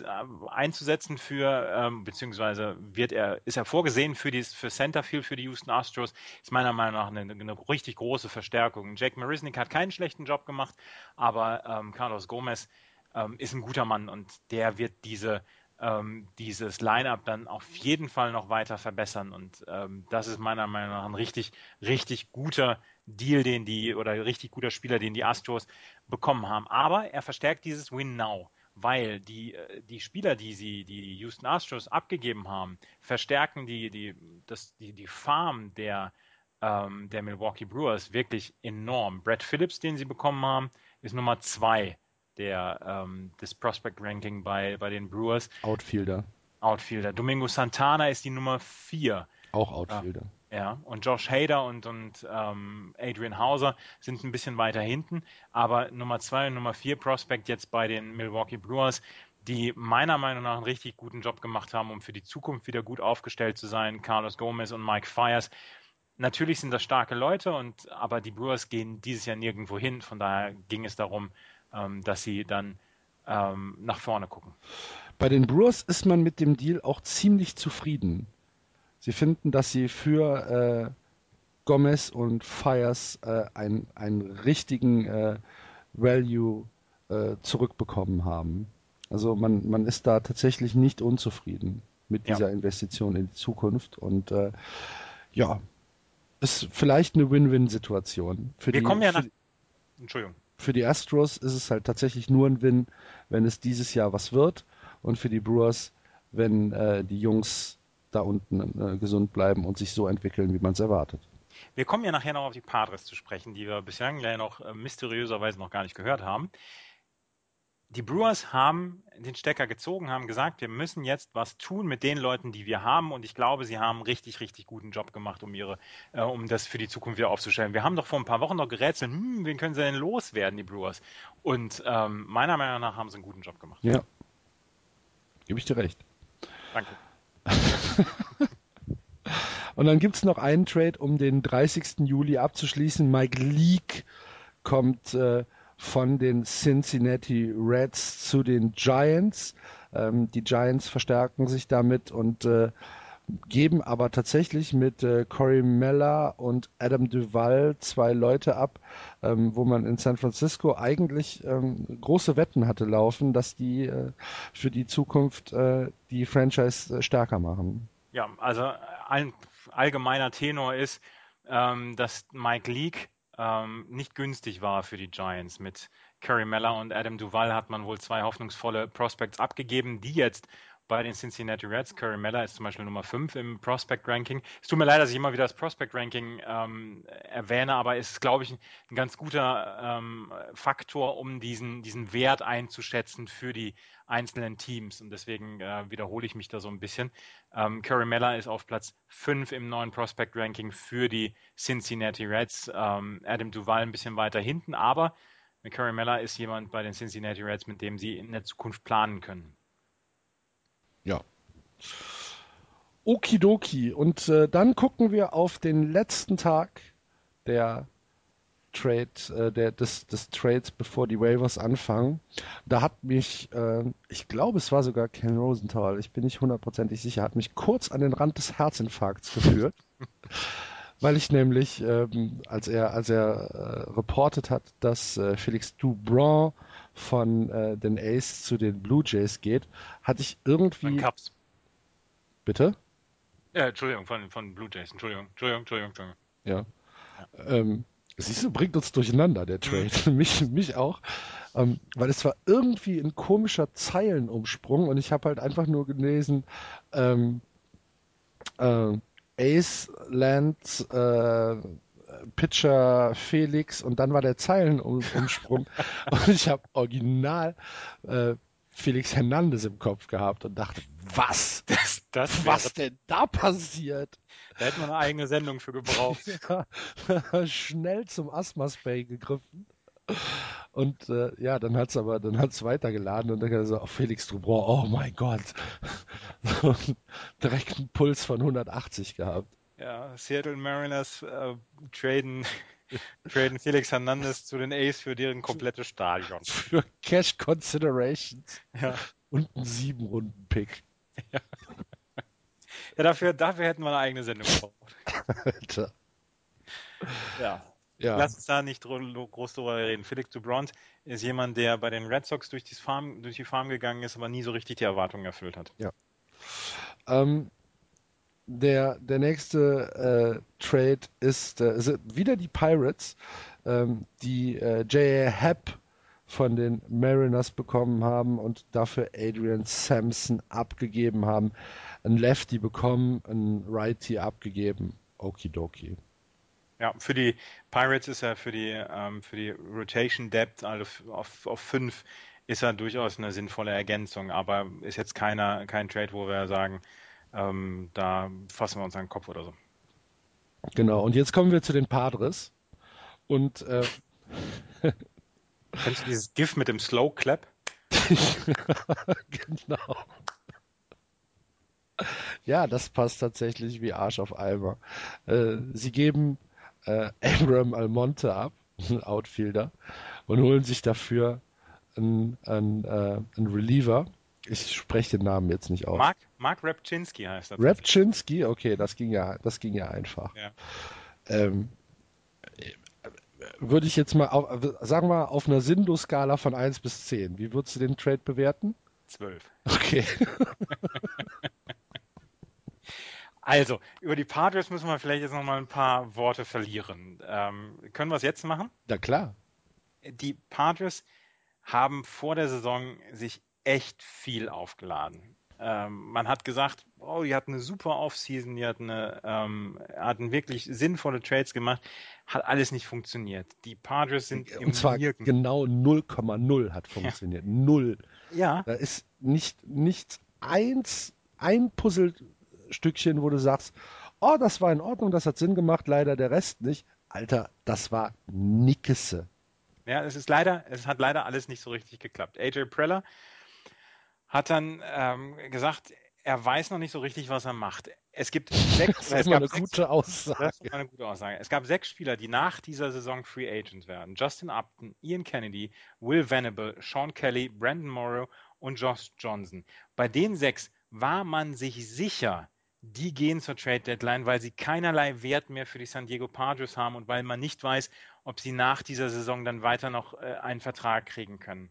einzusetzen für, ähm, beziehungsweise wird er, ist er vorgesehen für, dies, für Centerfield für die Houston Astros, ist meiner Meinung nach eine, eine richtig große Verstärkung. Jake Marisnik hat keinen schlechten Job gemacht, aber ähm, Carlos Gomez ähm, ist ein guter Mann und der wird diese ähm, dieses Line-up dann auf jeden Fall noch weiter verbessern. Und ähm, das ist meiner Meinung nach ein richtig, richtig guter Deal, den die oder richtig guter Spieler, den die Astros bekommen haben. Aber er verstärkt dieses Win Now, weil die, äh, die Spieler, die sie, die Houston Astros abgegeben haben, verstärken die, die, das, die, die Farm der, ähm, der Milwaukee Brewers wirklich enorm. Brad Phillips, den sie bekommen haben, ist Nummer zwei der, ähm, des Prospect Ranking bei, bei den Brewers. Outfielder. Outfielder. Domingo Santana ist die Nummer 4. Auch Outfielder. Äh, ja, und Josh Hader und, und ähm, Adrian Hauser sind ein bisschen weiter hinten, aber Nummer 2 und Nummer 4 Prospect jetzt bei den Milwaukee Brewers, die meiner Meinung nach einen richtig guten Job gemacht haben, um für die Zukunft wieder gut aufgestellt zu sein. Carlos Gomez und Mike Fires. Natürlich sind das starke Leute, und, aber die Brewers gehen dieses Jahr nirgendwo hin. Von daher ging es darum, ähm, dass sie dann ähm, nach vorne gucken. Bei den Brewers ist man mit dem Deal auch ziemlich zufrieden. Sie finden, dass sie für äh, Gomez und Fires äh, einen, einen richtigen äh, Value äh, zurückbekommen haben. Also man, man ist da tatsächlich nicht unzufrieden mit dieser ja. Investition in die Zukunft und äh, ja, ist vielleicht eine Win-Win-Situation. Wir die, kommen ja nach. Entschuldigung für die Astros ist es halt tatsächlich nur ein Win, wenn es dieses Jahr was wird. Und für die Brewers, wenn äh, die Jungs da unten äh, gesund bleiben und sich so entwickeln, wie man es erwartet. Wir kommen ja nachher noch auf die Padres zu sprechen, die wir bislang ja noch äh, mysteriöserweise noch gar nicht gehört haben die Brewers haben den Stecker gezogen, haben gesagt, wir müssen jetzt was tun mit den Leuten, die wir haben. Und ich glaube, sie haben einen richtig, richtig guten Job gemacht, um ihre, äh, um das für die Zukunft wieder aufzustellen. Wir haben doch vor ein paar Wochen noch gerätselt, hm, wen können sie denn loswerden, die Brewers? Und ähm, meiner Meinung nach haben sie einen guten Job gemacht. Ja. Gebe ich dir recht. Danke. Und dann gibt es noch einen Trade, um den 30. Juli abzuschließen. Mike Leake kommt äh, von den Cincinnati Reds zu den Giants. Ähm, die Giants verstärken sich damit und äh, geben aber tatsächlich mit äh, Corey Meller und Adam Duval zwei Leute ab, ähm, wo man in San Francisco eigentlich ähm, große Wetten hatte laufen, dass die äh, für die Zukunft äh, die Franchise äh, stärker machen. Ja, also ein allgemeiner Tenor ist, ähm, dass Mike Leake ähm, nicht günstig war für die Giants. Mit Kerry Meller und Adam Duval hat man wohl zwei hoffnungsvolle Prospects abgegeben, die jetzt bei den Cincinnati Reds. Curry Meller ist zum Beispiel Nummer 5 im Prospect Ranking. Es tut mir leid, dass ich immer wieder das Prospect Ranking ähm, erwähne, aber es ist, glaube ich, ein, ganz guter ähm, Faktor, um diesen, diesen Wert einzuschätzen für die einzelnen Teams. Und deswegen äh, wiederhole ich mich da so ein bisschen. Ähm, Curry Meller ist auf Platz 5 im neuen Prospect Ranking für die Cincinnati Reds. Ähm, Adam Duval ein bisschen weiter hinten, aber Curry Meller ist jemand bei den Cincinnati Reds, mit dem sie in der Zukunft planen können. Ja. Okidoki. Und äh, dann gucken wir auf den letzten Tag der Trade, äh, der, des, des Trades, bevor die Waivers anfangen. Da hat mich, äh, ich glaube, es war sogar Ken Rosenthal, ich bin nicht hundertprozentig sicher, hat mich kurz an den Rand des Herzinfarkts geführt. weil ich nämlich, ähm, als er, als er äh, reportet hat, dass äh, Felix Dubron von äh, den Ace zu den Blue Jays geht, hatte ich irgendwie. Von Cubs. Bitte? Ja, Entschuldigung, von, von Blue Jays. Entschuldigung, Entschuldigung, Entschuldigung, Entschuldigung. Ja. ja. Ähm, siehst du, bringt uns durcheinander, der Trade. Mhm. mich, mich auch. Ähm, weil es war irgendwie ein komischer Zeilenumsprung und ich habe halt einfach nur gelesen, ähm, äh, Ace Land äh, Pitcher Felix und dann war der Zeilenumsprung und ich habe original äh, Felix Hernandez im Kopf gehabt und dachte, was? Das, das was denn da passiert? Da hätte man eine eigene Sendung für gebraucht. ja, schnell zum Asthma-Spray gegriffen. Und äh, ja, dann hat's aber, dann hat's weitergeladen und dann hat er so, oh, Felix Dubron, oh mein Gott. direkt einen Puls von 180 gehabt. Ja, Seattle Mariners äh, traden traden Felix Hernandez zu den A's für deren komplette Stadion. Für Cash Considerations. Ja. Und einen sieben Runden Pick. Ja. ja, dafür, dafür hätten wir eine eigene Sendung gebraucht. Alter. Ja. ja. Lass uns da nicht groß drüber reden. Felix Dubront ist jemand, der bei den Red Sox durch die Farm, durch die Farm gegangen ist, aber nie so richtig die Erwartungen erfüllt hat. Ja. Ähm, der, der nächste äh, Trade ist, äh, sind wieder die Pirates, ähm, die äh, J.A. Happ von den Mariners bekommen haben und dafür Adrian Sampson abgegeben haben. Ein Lefty bekommen, ein Righty abgegeben. Okidoki. Ja, für die Pirates ist er für die, ähm, für die Rotation Depth, also auf, auf fünf, ist er durchaus eine sinnvolle Ergänzung, aber ist jetzt keiner, kein Trade, wo wir sagen, ähm, da fassen wir uns an den Kopf oder so. Genau, und jetzt kommen wir zu den Padres. Und äh, Kennst du dieses GIF mit dem Slow Clap? genau. Ja, das passt tatsächlich wie Arsch auf Eimer. Äh, sie geben äh, Abram Almonte ab, ein Outfielder, und holen sich dafür einen, einen, äh, einen Reliever, ich spreche den Namen jetzt nicht aus. Mark, Mark Repczynski heißt er. Repczynski, okay, das ging ja, das ging ja einfach. Ja. Ähm, würde ich jetzt mal, auf, sagen wir auf einer Sindo-Skala von 1 bis 10, wie würdest du den Trade bewerten? 12. Okay. also, über die Padres müssen wir vielleicht jetzt noch mal ein paar Worte verlieren. Ähm, können wir es jetzt machen? Na klar. Die Padres haben vor der Saison sich echt viel aufgeladen. Ähm, man hat gesagt, oh, die hatten eine super Offseason, die hatten, eine, ähm, hatten wirklich sinnvolle Trades gemacht, hat alles nicht funktioniert. Die Padres sind im Und zwar Nirken. genau 0,0 hat funktioniert. Ja. Null. Ja. Da ist nicht, nicht eins, ein Puzzlestückchen, wo du sagst, oh, das war in Ordnung, das hat Sinn gemacht, leider der Rest nicht. Alter, das war Nickese. Ja, es ist leider, es hat leider alles nicht so richtig geklappt. AJ Preller hat dann ähm, gesagt, er weiß noch nicht so richtig, was er macht. Es gibt sechs. Das ist immer eine sechs, gute Aussage. Das ist eine gute Aussage. Es gab sechs Spieler, die nach dieser Saison Free Agents werden: Justin Upton, Ian Kennedy, Will Venable, Sean Kelly, Brandon Morrow und Josh Johnson. Bei den sechs war man sich sicher, die gehen zur Trade Deadline, weil sie keinerlei Wert mehr für die San Diego Padres haben und weil man nicht weiß, ob sie nach dieser Saison dann weiter noch äh, einen Vertrag kriegen können.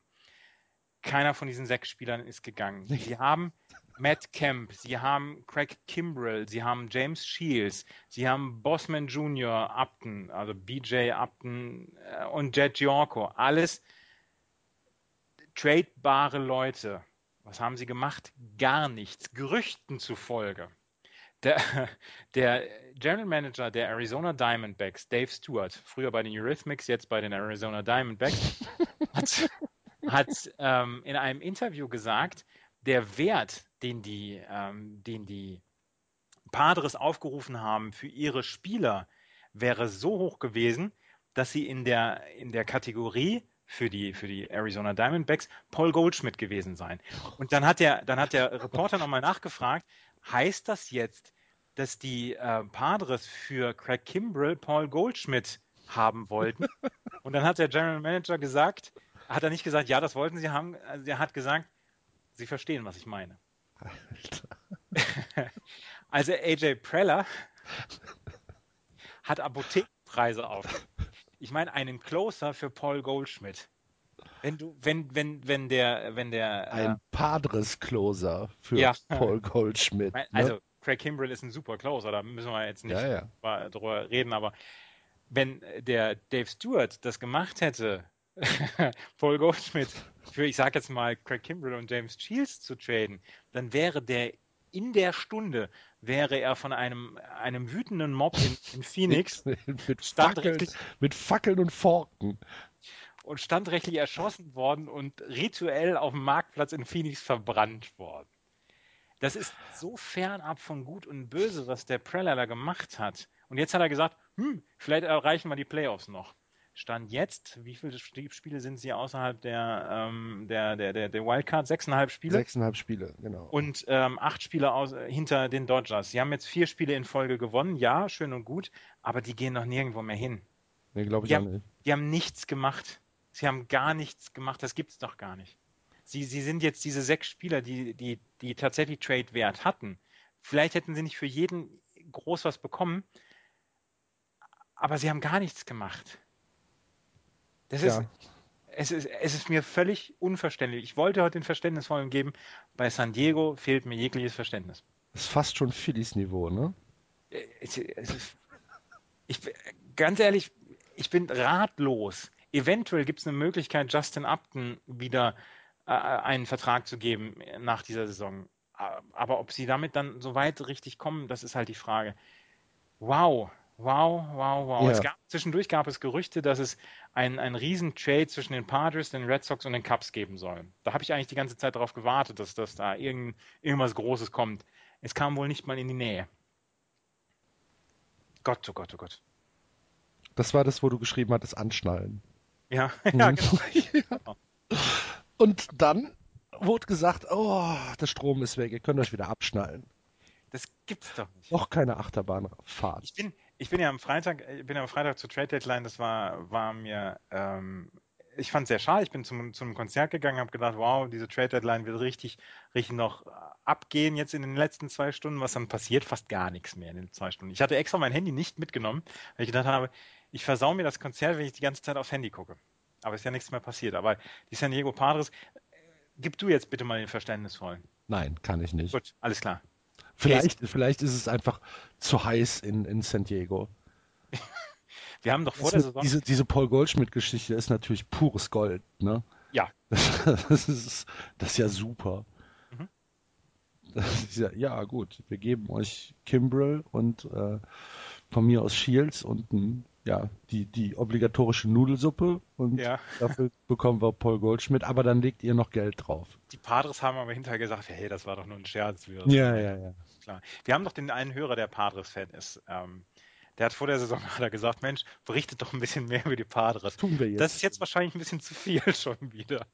Keiner von diesen sechs Spielern ist gegangen. Sie haben Matt Kemp, sie haben Craig Kimbrell, sie haben James Shields, sie haben Bossman Jr., Upton, also BJ Upton äh, und Jet Giorco. Alles tradebare Leute. Was haben sie gemacht? Gar nichts. Gerüchten zufolge. Der, der, General Manager der Arizona Diamondbacks, Dave Stewart, früher bei den Eurythmics, jetzt bei den Arizona Diamondbacks, hat, hat ähm, in einem Interview gesagt, der Wert, den die, ähm, den die Padres aufgerufen haben für ihre Spieler, wäre so hoch gewesen, dass sie in der, in der Kategorie für die, für die Arizona Diamondbacks Paul Goldschmidt gewesen seien. Und dann hat der, dann hat der Reporter nochmal nachgefragt, heißt das jetzt, dass die äh, Padres für Craig Kimbrell Paul Goldschmidt haben wollten? Und dann hat der General Manager gesagt, hat er nicht gesagt, ja, das wollten sie haben. Also er hat gesagt, sie verstehen, was ich meine. also AJ Preller hat Apothekenpreise auf. Ich meine einen Closer für Paul Goldschmidt. Wenn du, wenn, wenn, wenn der, wenn der. Ein äh, Padres Closer für ja. Paul Goldschmidt. Ne? Also Craig Kimbrell ist ein super Closer, da müssen wir jetzt nicht ja, ja. drüber reden, aber wenn der Dave Stewart das gemacht hätte Paul Goldschmidt für, ich sag jetzt mal, Craig Kimbrell und James Shields zu traden, dann wäre der in der Stunde wäre er von einem, einem wütenden Mob in, in Phoenix mit, mit, Fackeln, mit Fackeln und Forken und standrechtlich erschossen worden und rituell auf dem Marktplatz in Phoenix verbrannt worden. Das ist so fernab von Gut und Böse, was der Preller da gemacht hat. Und jetzt hat er gesagt, hm, vielleicht erreichen wir die Playoffs noch. Stand jetzt, wie viele Spiele sind sie außerhalb der, ähm, der, der, der, der Wildcard? Sechseinhalb Spiele? Sechseinhalb Spiele, genau. Und ähm, acht Spiele aus, äh, hinter den Dodgers. Sie haben jetzt vier Spiele in Folge gewonnen, ja, schön und gut, aber die gehen noch nirgendwo mehr hin. Nee, glaube ich die auch haben, nicht. Die haben nichts gemacht. Sie haben gar nichts gemacht. Das gibt's doch gar nicht. Sie, sie sind jetzt diese sechs Spieler, die, die, die tatsächlich Trade-Wert hatten. Vielleicht hätten sie nicht für jeden groß was bekommen, aber sie haben gar nichts gemacht. Das ja. ist, es ist, es ist mir völlig unverständlich. Ich wollte heute den Verständnisvollen geben. Bei San Diego fehlt mir jegliches Verständnis. Das ist fast schon Phillies Niveau, ne? Es, es ist, ich, ganz ehrlich, ich bin ratlos. Eventuell gibt es eine Möglichkeit, Justin Upton wieder äh, einen Vertrag zu geben nach dieser Saison. Aber ob sie damit dann so weit richtig kommen, das ist halt die Frage. Wow, wow, wow, wow. Ja. Gab, zwischendurch gab es Gerüchte, dass es einen, einen riesen Trade zwischen den Padres, den Red Sox und den Cubs geben soll. Da habe ich eigentlich die ganze Zeit darauf gewartet, dass, dass da irgend, irgendwas Großes kommt. Es kam wohl nicht mal in die Nähe. Gott, oh Gott, oh Gott. Das war das, wo du geschrieben hattest, anschnallen. Ja, ja mhm. genau. ja. Und dann wurde gesagt, oh, der Strom ist weg, ihr könnt euch wieder abschnallen. Das gibt's doch nicht. Noch keine Achterbahnfahrt. Ich bin, ich bin ja am Freitag, ich bin ja am Freitag zur Trade Deadline, das war, war mir, ähm, ich fand es sehr schade. Ich bin zum, zum Konzert gegangen, habe gedacht, wow, diese Trade Deadline wird richtig, richtig noch abgehen jetzt in den letzten zwei Stunden. Was dann passiert? Fast gar nichts mehr in den zwei Stunden. Ich hatte extra mein Handy nicht mitgenommen, weil ich gedacht habe, ich versau mir das Konzert, wenn ich die ganze Zeit aufs Handy gucke. Aber ist ja nichts mehr passiert. Aber die San Diego Padres, gib du jetzt bitte mal den Verständnisvollen. Nein, kann ich nicht. Gut, alles klar. Vielleicht, vielleicht ist es einfach zu heiß in, in San Diego. Wir haben doch vor der Saison. Diese, diese Paul Goldschmidt-Geschichte ist natürlich pures Gold, ne? Ja. Das ist, das ist ja super. Mhm. Ja, ja, gut. Wir geben euch Kimbrel und äh, von mir aus Shields und ein ja, die, die obligatorische Nudelsuppe und ja. dafür bekommen wir Paul Goldschmidt, aber dann legt ihr noch Geld drauf. Die Padres haben aber hinterher gesagt, hey, das war doch nur ein Scherz. Ja, ja, ja. Klar. Wir haben doch den einen Hörer, der Padres-Fan ist. Ähm, der hat vor der Saison hat gesagt, Mensch, berichtet doch ein bisschen mehr über die Padres. Tun wir jetzt. Das ist jetzt wahrscheinlich ein bisschen zu viel schon wieder.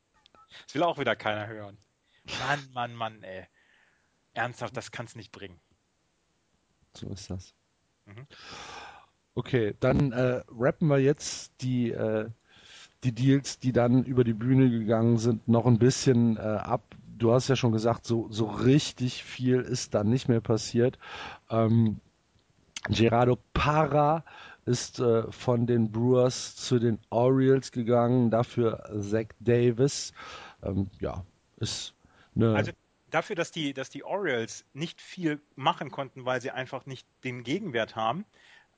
Das will auch wieder keiner hören. Mann, Mann, Mann, ey. Ernsthaft, das kann es nicht bringen. So ist das. Mhm. Okay, dann äh, rappen wir jetzt die, äh, die Deals, die dann über die Bühne gegangen sind, noch ein bisschen äh, ab. Du hast ja schon gesagt, so, so richtig viel ist dann nicht mehr passiert. Ähm, Gerardo Parra ist äh, von den Brewers zu den Orioles gegangen, dafür Zach Davis. Ähm, ja, ist eine. Also dafür, dass die, dass die Orioles nicht viel machen konnten, weil sie einfach nicht den Gegenwert haben,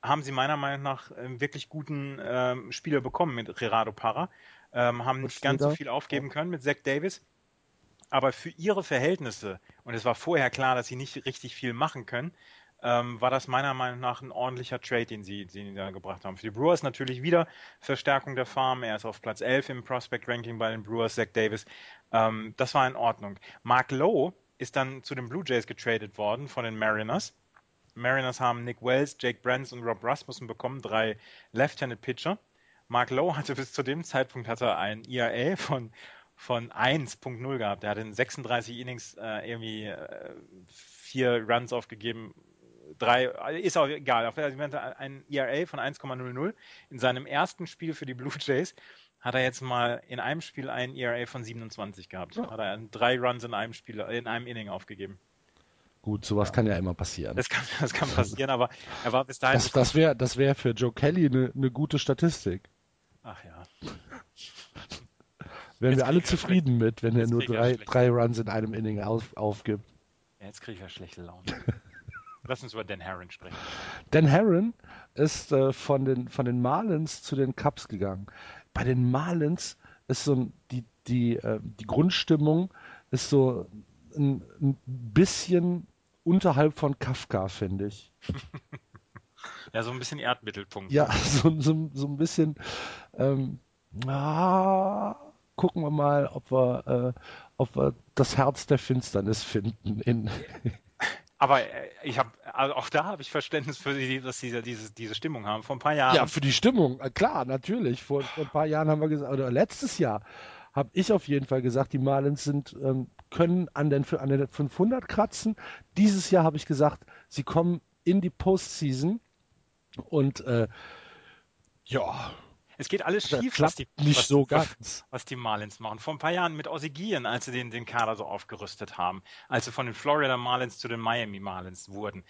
haben sie meiner Meinung nach einen ähm, wirklich guten ähm, Spieler bekommen mit Gerardo Parra. Ähm, haben nicht ganz so viel aufgeben können mit Zach Davis. Aber für ihre Verhältnisse, und es war vorher klar, dass sie nicht richtig viel machen können, ähm, war das meiner Meinung nach ein ordentlicher Trade, den sie, den sie da gebracht haben. Für die Brewers natürlich wieder Verstärkung der Farm. Er ist auf Platz 11 im Prospect Ranking bei den Brewers, Zach Davis. Ähm, das war in Ordnung. Mark Lowe ist dann zu den Blue Jays getradet worden von den Mariners. Mariners haben Nick Wells, Jake Brands und Rob Rasmussen bekommen, drei Left-Handed Pitcher. Mark Lowe hatte bis zu dem Zeitpunkt hatte ein ERA von von 1.0 gehabt. Er hatte in 36 Innings äh, irgendwie äh, vier Runs aufgegeben, drei, ist auch egal. Auf jeden Fall ein ERA von 1,00. In seinem ersten Spiel für die Blue Jays hat er jetzt mal in einem Spiel ein ERA von 27 gehabt. Ja. Hat er drei Runs in einem Spiel, in einem Inning aufgegeben. Gut, sowas ja. kann ja immer passieren. Das kann, das kann passieren, aber er war bis dahin. Das, das wäre das wär für Joe Kelly eine ne gute Statistik. Ach ja. Wären wir alle zufrieden mit, wenn er nur drei, drei Runs in einem Inning auf, aufgibt. Ja, jetzt kriege ich ja schlechte Laune. Lass uns über Dan Herron sprechen. Dan Herron ist äh, von, den, von den Marlins zu den Cubs gegangen. Bei den Marlins ist so die, die, äh, die Grundstimmung ist so ein, ein bisschen unterhalb von Kafka, finde ich. ja, so ein bisschen Erdmittelpunkt. Ja, so, so, so ein bisschen. Ähm, ah, gucken wir mal, ob wir, äh, ob wir das Herz der Finsternis finden. In Aber äh, ich habe, also auch da habe ich Verständnis für die, dass sie diese, diese Stimmung haben. Vor ein paar Jahren. Ja, für die Stimmung, äh, klar, natürlich. Vor, vor ein paar Jahren haben wir gesagt, oder letztes Jahr habe ich auf jeden Fall gesagt, die Marlins sind, ähm, können an den, an den 500 kratzen. Dieses Jahr habe ich gesagt, sie kommen in die Postseason und äh, Ja. Es geht alles schief, was die, nicht was, so ganz. was die Marlins machen. Vor ein paar Jahren mit Ozzy Guillen, als sie den, den Kader so aufgerüstet haben, als sie von den Florida Marlins zu den Miami Marlins wurden.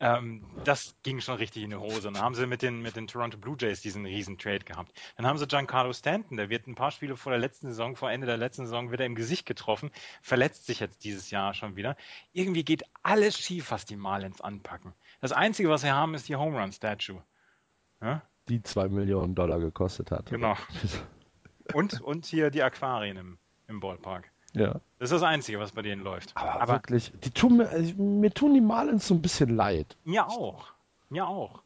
Ähm, das ging schon richtig in die Hose. Und dann haben sie mit den, mit den Toronto Blue Jays diesen riesen Trade gehabt. Dann haben sie Giancarlo Stanton, der wird ein paar Spiele vor der letzten Saison, vor Ende der letzten Saison wieder im Gesicht getroffen, verletzt sich jetzt dieses Jahr schon wieder. Irgendwie geht alles schief, was die Marlins anpacken. Das Einzige, was sie haben, ist die Home Run Statue. Ja? Die zwei Millionen Dollar gekostet hat. Genau. Und, und hier die Aquarien im, im Ballpark. Ja. Das ist das Einzige, was bei denen läuft. Aber, Aber wirklich, die tun mir, also, mir tun die Marlins so ein bisschen leid. Mir auch. Mir auch.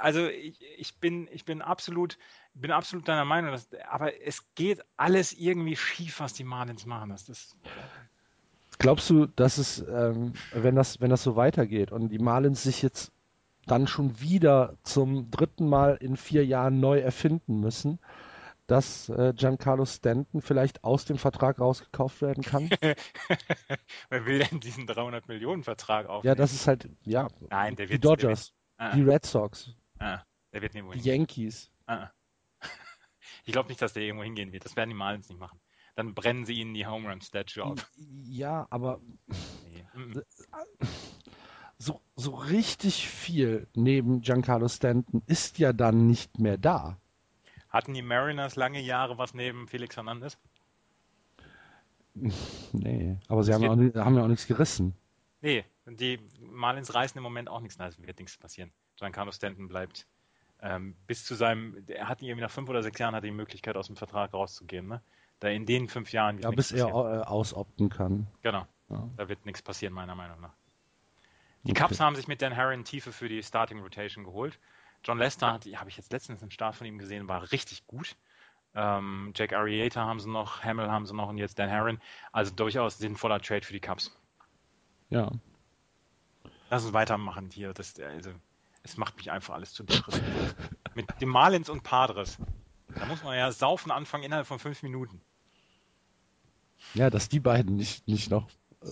Also ich, ich, bin, ich bin absolut, bin absolut deiner Meinung, dass, aber es geht alles irgendwie schief, was die Marlins machen. Das, das, Glaubst du, dass es, ähm, wenn das, wenn das so weitergeht und die Marlins sich jetzt dann schon wieder zum dritten Mal in vier Jahren neu erfinden müssen, dass äh, Giancarlo Stanton vielleicht aus dem Vertrag rausgekauft werden kann? Wer will denn diesen 300 Millionen Vertrag aufnehmen? Ja, das ist halt, ja. Nein, der wird, die Dodgers, wird, die Red Sox, ah, der wird nirgendwo die Yankees. Ah, ich glaube nicht, dass der irgendwo hingehen wird. Das werden die Marlins nicht machen. Dann brennen sie ihnen die Home Run Statue auf. Ja, aber nee. so, so richtig viel neben Giancarlo Stanton ist ja dann nicht mehr da. Hatten die Mariners lange Jahre was neben Felix Hernandez? Nee, aber sie haben, auch, haben, ja auch nichts gerissen. Nee, die Marlins reißen im Moment auch nichts. Nein, es wird nichts passieren. Giancarlo Stanton bleibt ähm, bis zu seinem, er hat irgendwie nach fünf oder sechs Jahren hat die Möglichkeit, aus dem Vertrag rauszugehen. Ne? Da in den fünf Jahren wird Ja, bis er äh, ausopten kann. Genau. Ja. Da wird nichts passieren, meiner Meinung nach. Die okay. Cubs haben sich mit Dan Herron Tiefe für die Starting Rotation geholt. John Lester habe ich jetzt letztens einen Start von ihm gesehen, war richtig gut. Ähm, Jack Arrieta haben sie noch, Hamill haben sie noch und jetzt Dan Herron. Also durchaus sinnvoller Trade für die Cubs. Ja. Lass uns weitermachen hier. Das, also, es macht mich einfach alles zu depressiv. Mit dem Marlins und Padres. Da muss man ja saufen anfangen innerhalb von fünf Minuten. Ja, dass die beiden nicht, nicht noch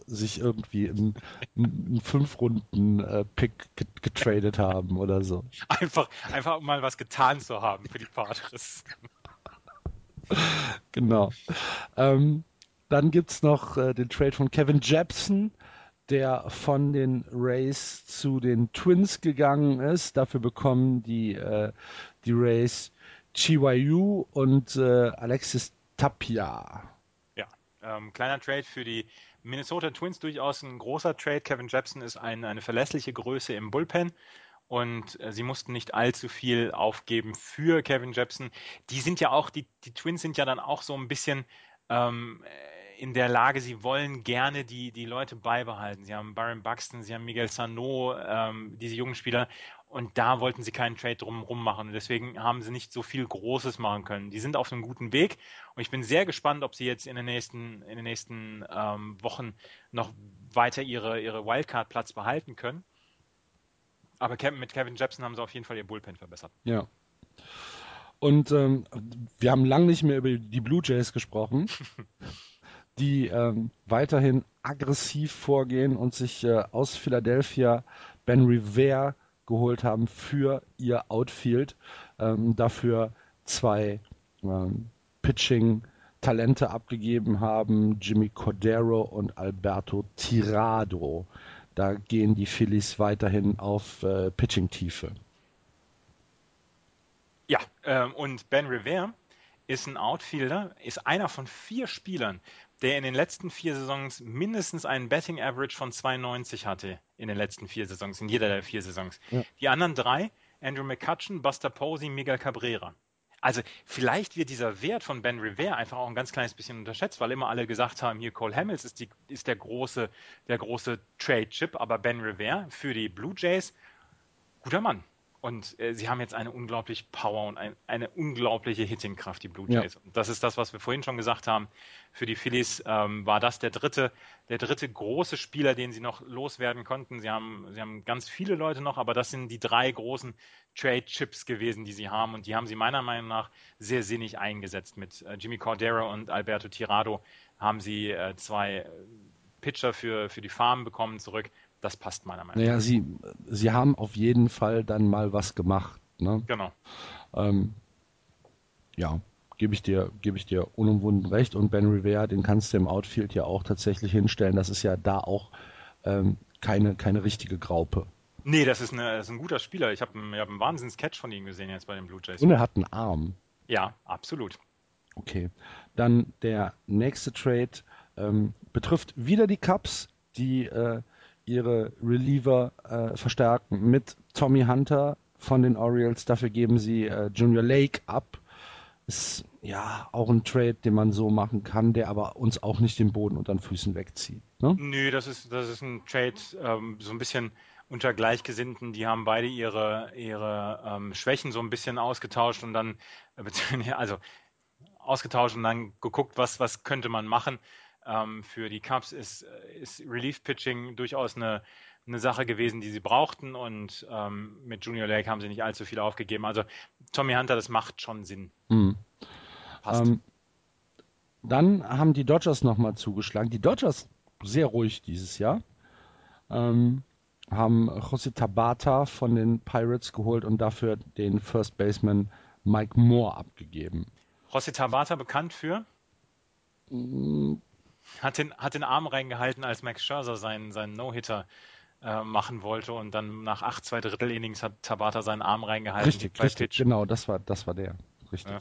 sich irgendwie in, in fünf Runden äh, Pick getradet haben oder so. Einfach, einfach mal was getan zu haben für die Padres. genau. Ähm, dann gibt es noch äh, den Trade von Kevin Jepson, der von den Rays zu den Twins gegangen ist. Dafür bekommen die, äh, die Rays Chiwayu und äh, Alexis Tapia. Ja, ähm, kleiner Trade für die Minnesota Twins durchaus ein großer Trade. Kevin Jepson ist ein, eine verlässliche Größe im Bullpen und äh, sie mussten nicht allzu viel aufgeben für Kevin Jepson. Die sind ja auch, die, die Twins sind ja dann auch so ein bisschen ähm, in der Lage, sie wollen gerne die, die Leute beibehalten. Sie haben Baron Buxton, sie haben Miguel Sano, ähm, diese jungen Spieler und da wollten sie keinen Trade drumherum machen. Deswegen haben sie nicht so viel Großes machen können. Die sind auf einem guten Weg. Und ich bin sehr gespannt, ob sie jetzt in den nächsten, in den nächsten ähm, Wochen noch weiter ihre, ihre Wildcard-Platz behalten können. Aber mit Kevin Jepson haben sie auf jeden Fall ihr Bullpen verbessert. Ja. Und ähm, wir haben lange nicht mehr über die Blue Jays gesprochen, die ähm, weiterhin aggressiv vorgehen und sich äh, aus Philadelphia Ben Rivera geholt haben für ihr Outfield. Ähm, dafür zwei ähm, Pitching-Talente abgegeben haben, Jimmy Cordero und Alberto Tirado. Da gehen die Phillies weiterhin auf äh, Pitching-Tiefe. Ja, ähm, und Ben Rivera ist ein Outfielder, ist einer von vier Spielern, der in den letzten vier Saisons mindestens einen Betting Average von 92 hatte. In den letzten vier Saisons, in jeder der vier Saisons. Ja. Die anderen drei, Andrew McCutcheon, Buster Posey, Miguel Cabrera. Also vielleicht wird dieser Wert von Ben Rivera einfach auch ein ganz kleines bisschen unterschätzt, weil immer alle gesagt haben, hier Cole Hamels ist, die, ist der große, der große Trade-Chip, aber Ben Rivera für die Blue Jays, guter Mann. Und äh, sie haben jetzt eine unglaubliche Power und ein, eine unglaubliche Hittingkraft, die Blue Jays. Ja. Und das ist das, was wir vorhin schon gesagt haben. Für die Phillies ähm, war das der dritte, der dritte große Spieler, den sie noch loswerden konnten. Sie haben, sie haben ganz viele Leute noch, aber das sind die drei großen Trade-Chips gewesen, die sie haben. Und die haben sie meiner Meinung nach sehr sinnig eingesetzt. Mit äh, Jimmy Cordero und Alberto Tirado haben sie äh, zwei Pitcher für, für die Farm bekommen zurück das passt meiner Meinung nach. Naja, sie, sie haben auf jeden Fall dann mal was gemacht. Ne? Genau. Ähm, ja, gebe ich dir, gebe ich dir unumwunden recht. Und Ben Rivera, den kannst du im Outfield ja auch tatsächlich hinstellen. Das ist ja da auch ähm, keine, keine richtige Graupe. Nee, das ist, eine, das ist ein guter Spieler. Ich habe einen, hab einen Wahnsinns-Catch von ihm gesehen jetzt bei den Blue Jays. Und er hat einen Arm. Ja, absolut. Okay. Dann der nächste Trade ähm, betrifft wieder die Cubs, die äh, ihre Reliever äh, verstärken mit Tommy Hunter von den Orioles. Dafür geben sie äh, Junior Lake ab. Ist ja auch ein Trade, den man so machen kann, der aber uns auch nicht den Boden unter den Füßen wegzieht. Ne? Nö, das ist, das ist ein Trade ähm, so ein bisschen unter Gleichgesinnten. Die haben beide ihre, ihre ähm, Schwächen so ein bisschen ausgetauscht und dann, äh, also ausgetauscht und dann geguckt, was, was könnte man machen. Ähm, für die Cubs ist, ist Relief Pitching durchaus eine, eine Sache gewesen, die sie brauchten und ähm, mit Junior Lake haben sie nicht allzu viel aufgegeben. Also Tommy Hunter, das macht schon Sinn. Mhm. Ähm, dann haben die Dodgers nochmal zugeschlagen. Die Dodgers sehr ruhig dieses Jahr. Ähm, haben José Tabata von den Pirates geholt und dafür den First Baseman Mike Moore abgegeben. José Tabata bekannt für? Hat den, hat den Arm reingehalten, als Max Scherzer seinen, seinen No-Hitter äh, machen wollte und dann nach acht, zwei Drittel Innings hat Tabata seinen Arm reingehalten. Richtig, richtig, Pitch. genau, das war, das war der. Richtig. Ja.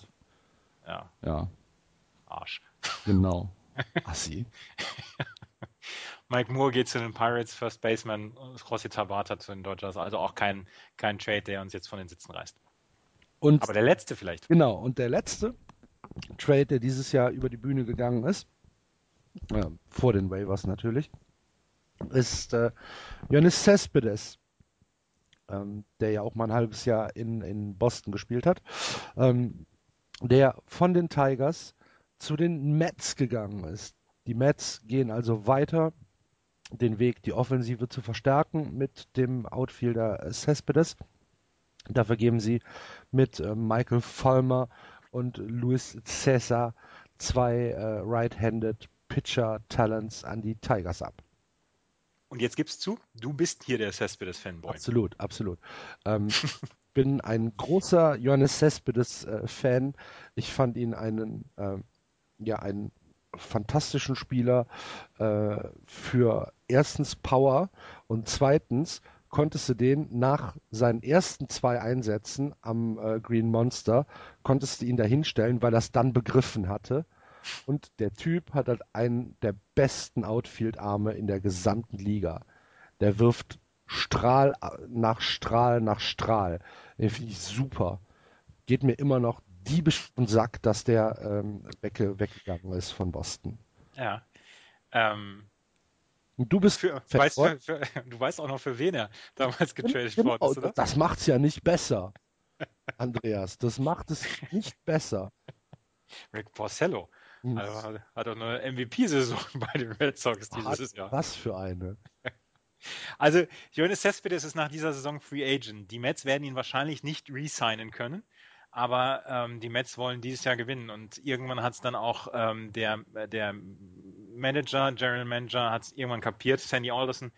Ja. ja. Arsch. Genau. Assi. Mike Moore geht zu den Pirates, First Baseman, José Tabata zu den Dodgers. Also auch kein, kein Trade, der uns jetzt von den Sitzen reißt. Und, Aber der letzte vielleicht. Genau, und der letzte Trade, der dieses Jahr über die Bühne gegangen ist, äh, vor den Waivers natürlich, ist äh, Jonas Cespedes, ähm, der ja auch mal ein halbes Jahr in, in Boston gespielt hat, ähm, der von den Tigers zu den Mets gegangen ist. Die Mets gehen also weiter den Weg, die Offensive zu verstärken mit dem Outfielder Cespedes. Dafür geben sie mit äh, Michael Vollmer und Luis Cesar zwei äh, Right-Handed Pitcher Talents an die Tigers ab. Und jetzt gibst zu, du bist hier der Cespedes Fanboy. Absolut, absolut. Ähm, bin ein großer Johannes Cespedes äh, Fan. Ich fand ihn einen, äh, ja, einen fantastischen Spieler äh, für erstens Power und zweitens konntest du den nach seinen ersten zwei Einsätzen am äh, Green Monster, konntest du ihn da hinstellen, weil er es dann begriffen hatte. Und der Typ hat halt einen der besten Outfield-Arme in der gesamten Liga. Der wirft Strahl nach Strahl nach Strahl. Den finde ich super. Geht mir immer noch diebisch und Sack, dass der ähm, wegge weggegangen ist von Boston. Ja. Ähm, und du bist für, weißt, für, für, du weißt auch noch, für wen er damals getradet genau, worden ist, oder? Das macht's ja nicht besser, Andreas. Das macht es nicht besser. Rick Porcello. Hm. Also, hat auch eine MVP-Saison bei den Red Sox dieses Jahr. Was für eine. Also, Jonas Cespedes ist nach dieser Saison Free Agent. Die Mets werden ihn wahrscheinlich nicht re-signen können aber ähm, die Mets wollen dieses Jahr gewinnen und irgendwann hat es dann auch ähm, der, der Manager, General Manager, hat es irgendwann kapiert, Sandy Alderson,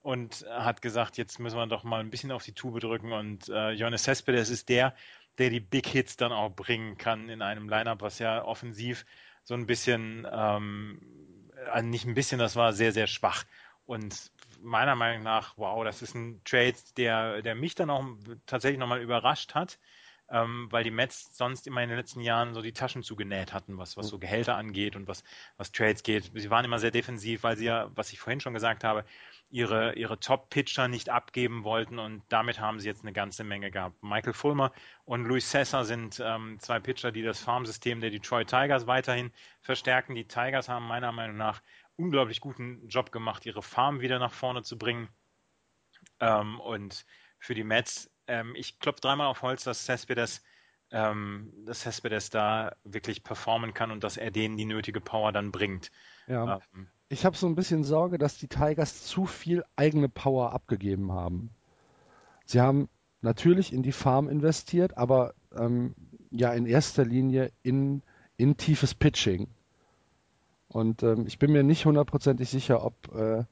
und hat gesagt, jetzt müssen wir doch mal ein bisschen auf die Tube drücken und äh, Jonas Cespedes ist der, der die Big Hits dann auch bringen kann in einem Lineup, was ja offensiv so ein bisschen, ähm, äh, nicht ein bisschen, das war sehr, sehr schwach. Und meiner Meinung nach, wow, das ist ein Trade, der, der mich dann auch tatsächlich nochmal überrascht hat ähm, weil die Mets sonst immer in den letzten Jahren so die Taschen zugenäht hatten, was, was so Gehälter angeht und was, was Trades geht. Sie waren immer sehr defensiv, weil sie ja, was ich vorhin schon gesagt habe, ihre, ihre Top-Pitcher nicht abgeben wollten und damit haben sie jetzt eine ganze Menge gehabt. Michael Fulmer und Luis Sessa sind ähm, zwei Pitcher, die das Farmsystem der Detroit Tigers weiterhin verstärken. Die Tigers haben meiner Meinung nach unglaublich guten Job gemacht, ihre Farm wieder nach vorne zu bringen. Ähm, und für die Mets ähm, ich klopfe dreimal auf Holz, dass Cespedes, ähm, dass Cespedes da wirklich performen kann und dass er denen die nötige Power dann bringt. Ja. Ähm, ich habe so ein bisschen Sorge, dass die Tigers zu viel eigene Power abgegeben haben. Sie haben natürlich in die Farm investiert, aber ähm, ja in erster Linie in, in tiefes Pitching. Und ähm, ich bin mir nicht hundertprozentig sicher, ob, äh,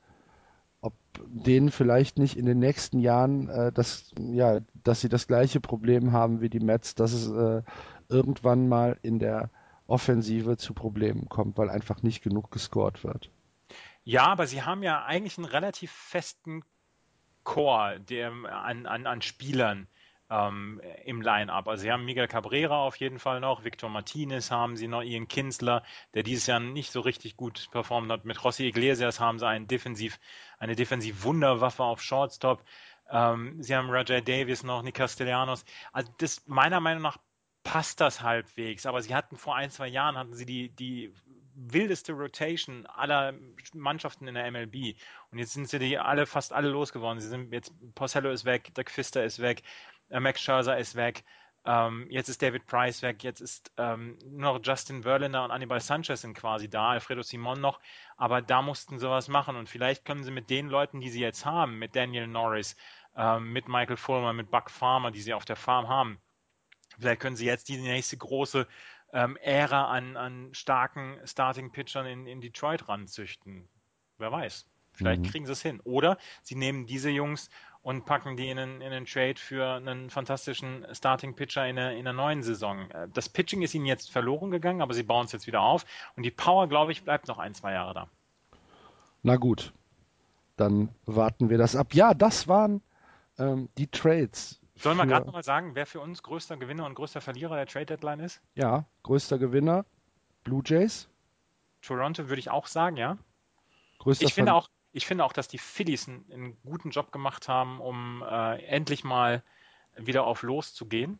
ob denen vielleicht nicht in den nächsten Jahren äh, das, ja, dass sie das gleiche Problem haben wie die Mets, dass es äh, irgendwann mal in der Offensive zu Problemen kommt, weil einfach nicht genug gescored wird. Ja, aber sie haben ja eigentlich einen relativ festen Core der, an, an, an Spielern ähm, im Line-Up. Also sie haben Miguel Cabrera auf jeden Fall noch, Victor Martinez haben sie noch, Ian Kinsler, der dieses Jahr nicht so richtig gut performt hat. Mit José Iglesias haben sie einen Defensiv, eine Defensiv-Wunderwaffe auf Shortstop. Ähm, sie haben Rajay Davis noch, Nick Castellanos. Also das meiner Meinung nach passt das halbwegs. Aber sie hatten vor ein, zwei Jahren hatten sie die, die wildeste Rotation aller Mannschaften in der MLB. Und jetzt sind sie die alle, fast alle losgeworden. Sie sind jetzt, Porcello ist weg, Doug Pfister ist weg, äh, Max Scherzer ist weg. Ähm, jetzt ist David Price weg, jetzt ist ähm, nur noch Justin Verlander und Anibal Sanchez sind quasi da, Alfredo Simon noch, aber da mussten sie was machen und vielleicht können sie mit den Leuten, die sie jetzt haben, mit Daniel Norris, ähm, mit Michael Fulmer, mit Buck Farmer, die sie auf der Farm haben, vielleicht können sie jetzt die nächste große ähm, Ära an, an starken Starting-Pitchern in, in Detroit ranzüchten. Wer weiß. Vielleicht mhm. kriegen sie es hin. Oder sie nehmen diese Jungs und packen die in einen, in einen Trade für einen fantastischen Starting Pitcher in der, in der neuen Saison. Äh, das Pitching ist ihnen jetzt verloren gegangen, aber sie bauen es jetzt wieder auf und die Power, glaube ich, bleibt noch ein, zwei Jahre da. Na gut, dann warten wir das ab. Ja, das waren ähm, die Trades. Sollen wir gerade nochmal sagen, wer für uns größter Gewinner und größter Verlierer der Trade Deadline ist? Ja, größter Gewinner Blue Jays. Toronto würde ich auch sagen, ja. Größter ich finde auch, ich finde auch, dass die Phillies einen, einen guten Job gemacht haben, um äh, endlich mal wieder auf Los zu gehen.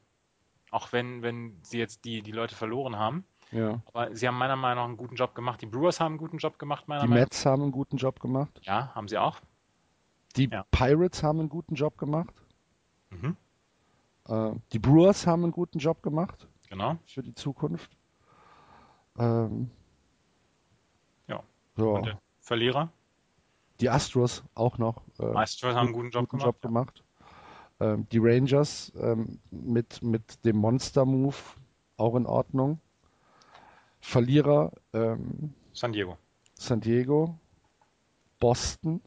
Auch wenn, wenn sie jetzt die, die Leute verloren haben. Ja. Aber sie haben meiner Meinung nach einen guten Job gemacht. Die Brewers haben einen guten Job gemacht, meiner die Meinung nach. Die Mets haben einen guten Job gemacht. Ja, haben sie auch. Die ja. Pirates haben einen guten Job gemacht. Mhm. Äh, die Brewers haben einen guten Job gemacht. Genau. Für die Zukunft. Ähm, ja. der Verlierer? Die Astros auch noch. Äh, Astros haben einen guten Job guten gemacht. Job gemacht. Ähm, die Rangers ähm, mit, mit dem Monster-Move auch in Ordnung. Verlierer ähm, San Diego. San Diego. Boston.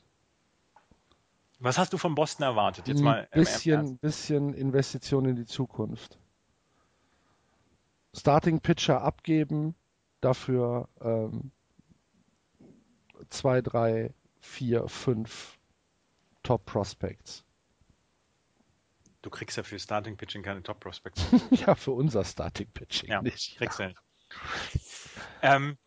Was hast du von Boston erwartet? Jetzt mal ein bisschen, bisschen Investition in die Zukunft. Starting Pitcher abgeben, dafür ähm, zwei, drei vier, fünf Top Prospects. Du kriegst ja für Starting Pitching keine Top Prospects. ja, für unser Starting Pitching ja, nicht. Kriegst ja. ähm,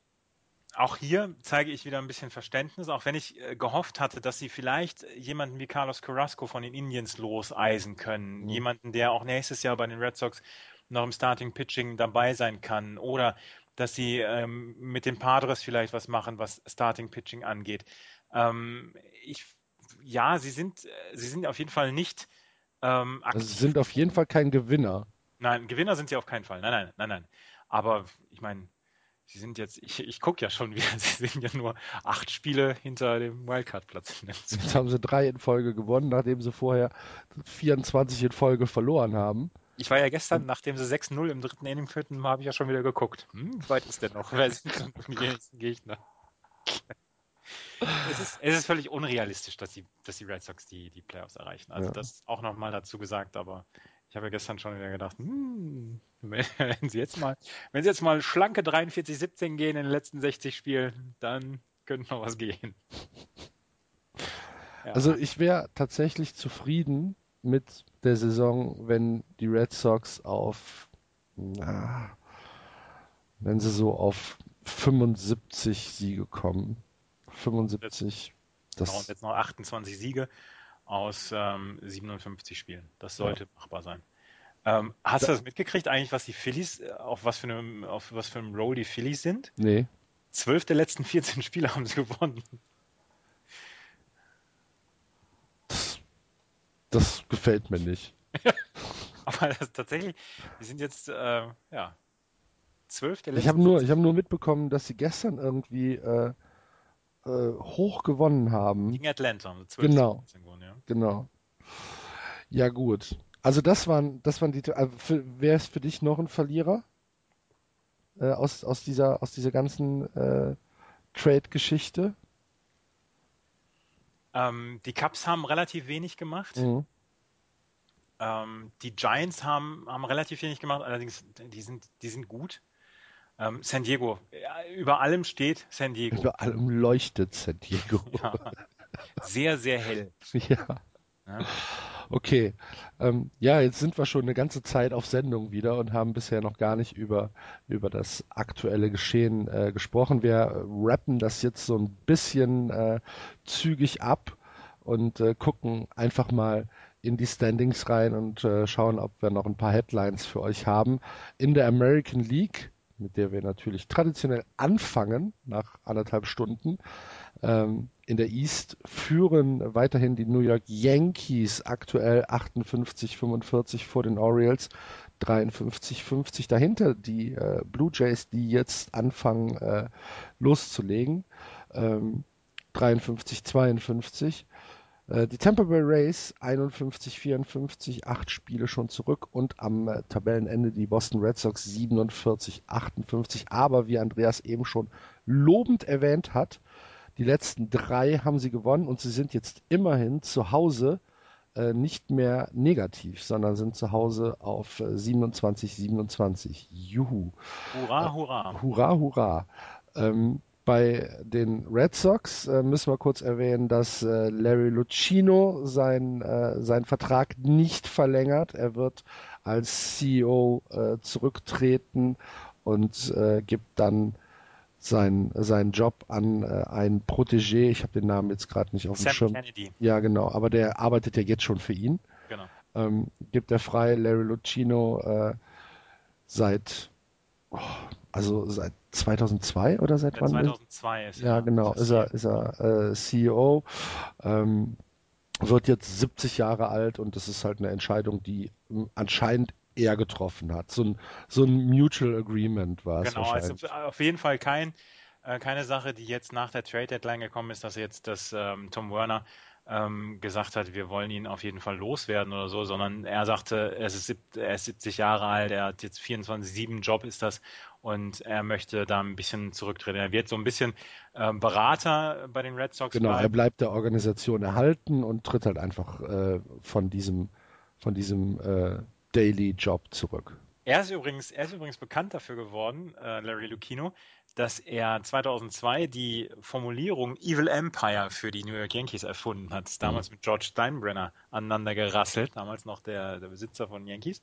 auch hier zeige ich wieder ein bisschen Verständnis, auch wenn ich äh, gehofft hatte, dass sie vielleicht jemanden wie Carlos Carrasco von den Indians loseisen können. Mhm. Jemanden, der auch nächstes Jahr bei den Red Sox noch im Starting Pitching dabei sein kann. Oder dass sie ähm, mit den Padres vielleicht was machen, was Starting Pitching angeht. Ähm, ich, ja, sie sind, äh, sie sind auf jeden Fall nicht ähm, aktiv. Also sie sind auf jeden Fall kein Gewinner. Nein, Gewinner sind sie auf keinen Fall. Nein, nein, nein, nein. Aber ich meine, sie sind jetzt, ich, ich gucke ja schon wieder, sie sind ja nur acht Spiele hinter dem Wildcard-Platz. Jetzt haben sie drei in Folge gewonnen, nachdem sie vorher 24 in Folge verloren haben. Ich war ja gestern, nachdem sie 6-0 im dritten Inning führten, habe ich ja schon wieder geguckt. Hm, wie weit ist denn noch? Wer sind die nächsten Gegner? es, ist, es ist völlig unrealistisch, dass die, dass die Red Sox die, die Playoffs erreichen. Also ja. das auch nochmal dazu gesagt, aber ich habe ja gestern schon wieder gedacht, hm, wenn, sie jetzt mal, wenn sie jetzt mal schlanke 43-17 gehen in den letzten 60 Spielen, dann könnte noch was gehen. Ja. Also ich wäre tatsächlich zufrieden mit der Saison, wenn die Red Sox auf, na, wenn sie so auf 75 Siege kommen. 75. Das genau, und jetzt noch 28 Siege aus ähm, 57 Spielen. Das sollte ja. machbar sein. Ähm, hast da, du das mitgekriegt eigentlich, was die Phillies, äh, auf was für einem, auf was für einem Roll die Phillies sind? Nee. Zwölf der letzten 14 Spiele haben sie gewonnen. Das, das gefällt mir nicht. Aber das, tatsächlich, die sind jetzt, äh, ja, zwölf der letzten. Ich habe nur, ich nur mitbekommen, dass sie gestern irgendwie äh, äh, hoch gewonnen haben. Gegen Atlanta. Genau. Gewonnen, ja. Genau. Ja, gut. Also das waren, das waren die. Äh, wer ist für dich noch ein Verlierer? Äh, aus, aus, dieser, aus dieser ganzen äh, Trade-Geschichte? Ähm, die Cubs haben relativ wenig gemacht. Mhm. Ähm, die Giants haben, haben relativ wenig gemacht, allerdings die sind, die sind gut. Ähm, San Diego, über allem steht San Diego. Über allem leuchtet San Diego. Ja. Sehr, sehr hell. Ja. ja. Okay. Ähm, ja, jetzt sind wir schon eine ganze Zeit auf Sendung wieder und haben bisher noch gar nicht über, über das aktuelle Geschehen äh, gesprochen. Wir rappen das jetzt so ein bisschen äh, zügig ab und äh, gucken einfach mal in die Standings rein und äh, schauen, ob wir noch ein paar Headlines für euch haben. In der American League, mit der wir natürlich traditionell anfangen, nach anderthalb Stunden, ähm, in der East führen weiterhin die New York Yankees aktuell 58-45 vor den Orioles. 53-50 dahinter die äh, Blue Jays, die jetzt anfangen äh, loszulegen. Ähm, 53-52. Äh, die Tampa Bay Rays 51-54, acht Spiele schon zurück und am äh, Tabellenende die Boston Red Sox 47-58. Aber wie Andreas eben schon lobend erwähnt hat, die letzten drei haben sie gewonnen und sie sind jetzt immerhin zu Hause äh, nicht mehr negativ, sondern sind zu Hause auf 27-27. Äh, Juhu. Hurra, hurra. Äh, hurra, hurra. Ähm, bei den Red Sox äh, müssen wir kurz erwähnen, dass äh, Larry Lucchino sein, äh, seinen Vertrag nicht verlängert. Er wird als CEO äh, zurücktreten und äh, gibt dann sein, seinen Job an äh, einen Protégé. Ich habe den Namen jetzt gerade nicht auf dem Schirm. Kennedy. Ja, genau. Aber der arbeitet ja jetzt schon für ihn. Genau. Ähm, gibt er frei. Larry Lucchino äh, seit, oh, also seit 2002 oder seit ja, wann? 2002 ist ja. genau. Ist er, ist er äh, CEO. Ähm, wird jetzt 70 Jahre alt und das ist halt eine Entscheidung, die anscheinend er getroffen hat. So ein, so ein Mutual Agreement war es. Genau, also auf jeden Fall kein, äh, keine Sache, die jetzt nach der Trade Deadline gekommen ist, dass jetzt das ähm, Tom Werner ähm, gesagt hat, wir wollen ihn auf jeden Fall loswerden oder so, sondern er sagte, er ist, er ist 70 Jahre alt, er hat jetzt 24-7 Job ist das und er möchte da ein bisschen zurücktreten. Er wird so ein bisschen äh, Berater bei den Red Sox. Genau, bleiben. er bleibt der Organisation erhalten und tritt halt einfach äh, von diesem, von diesem äh, Daily Job zurück. Er ist übrigens, er ist übrigens bekannt dafür geworden, äh, Larry Lucchino, dass er 2002 die Formulierung Evil Empire für die New York Yankees erfunden hat. Damals mhm. mit George Steinbrenner aneinander gerasselt, damals noch der, der Besitzer von Yankees.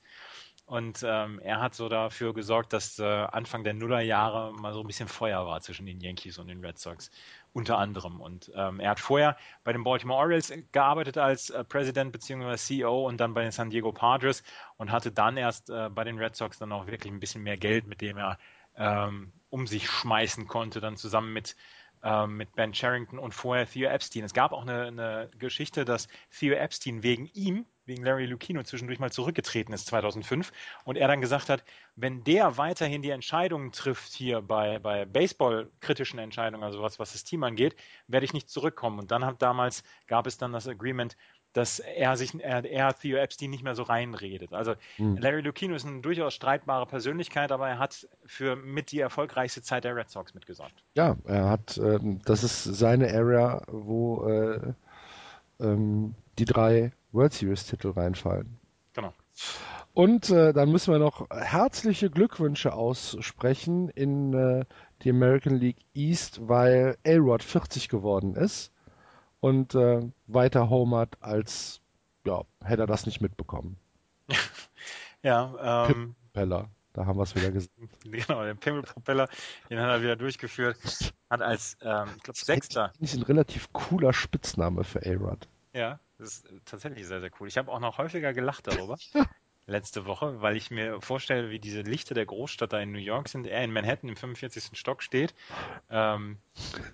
Und ähm, er hat so dafür gesorgt, dass äh, Anfang der Nullerjahre mal so ein bisschen Feuer war zwischen den Yankees und den Red Sox unter anderem. Und ähm, er hat vorher bei den Baltimore Orioles gearbeitet als äh, Präsident bzw. CEO und dann bei den San Diego Padres und hatte dann erst äh, bei den Red Sox dann auch wirklich ein bisschen mehr Geld, mit dem er ähm, um sich schmeißen konnte, dann zusammen mit ähm, mit Ben Charrington und vorher Theo Epstein. Es gab auch eine, eine Geschichte, dass Theo Epstein wegen ihm wegen Larry Lucchino zwischendurch mal zurückgetreten ist 2005 und er dann gesagt hat, wenn der weiterhin die Entscheidungen trifft hier bei, bei Baseball-kritischen Entscheidungen, also was, was das Team angeht, werde ich nicht zurückkommen. Und dann hat damals, gab es dann das Agreement, dass er sich, er, er Theo Epstein nicht mehr so reinredet. Also mhm. Larry Lucchino ist eine durchaus streitbare Persönlichkeit, aber er hat für mit die erfolgreichste Zeit der Red Sox mitgesorgt. Ja, er hat, ähm, das ist seine Area, wo äh, ähm, die drei World Series Titel reinfallen. Genau. Und äh, dann müssen wir noch herzliche Glückwünsche aussprechen in äh, die American League East, weil A-Rod 40 geworden ist und äh, weiter homert, als ja, hätte er das nicht mitbekommen. ja, ähm, Propeller, da haben wir es wieder gesehen. Genau, den Pimmelpropeller, den hat er wieder durchgeführt. Hat als, ähm, ich glaube, Sechster. Das ist ein relativ cooler Spitzname für A-Rod. Ja, das ist tatsächlich sehr, sehr cool. Ich habe auch noch häufiger gelacht darüber. letzte Woche, weil ich mir vorstelle, wie diese Lichter der Großstadt da in New York sind. Er in Manhattan im 45. Stock steht ähm,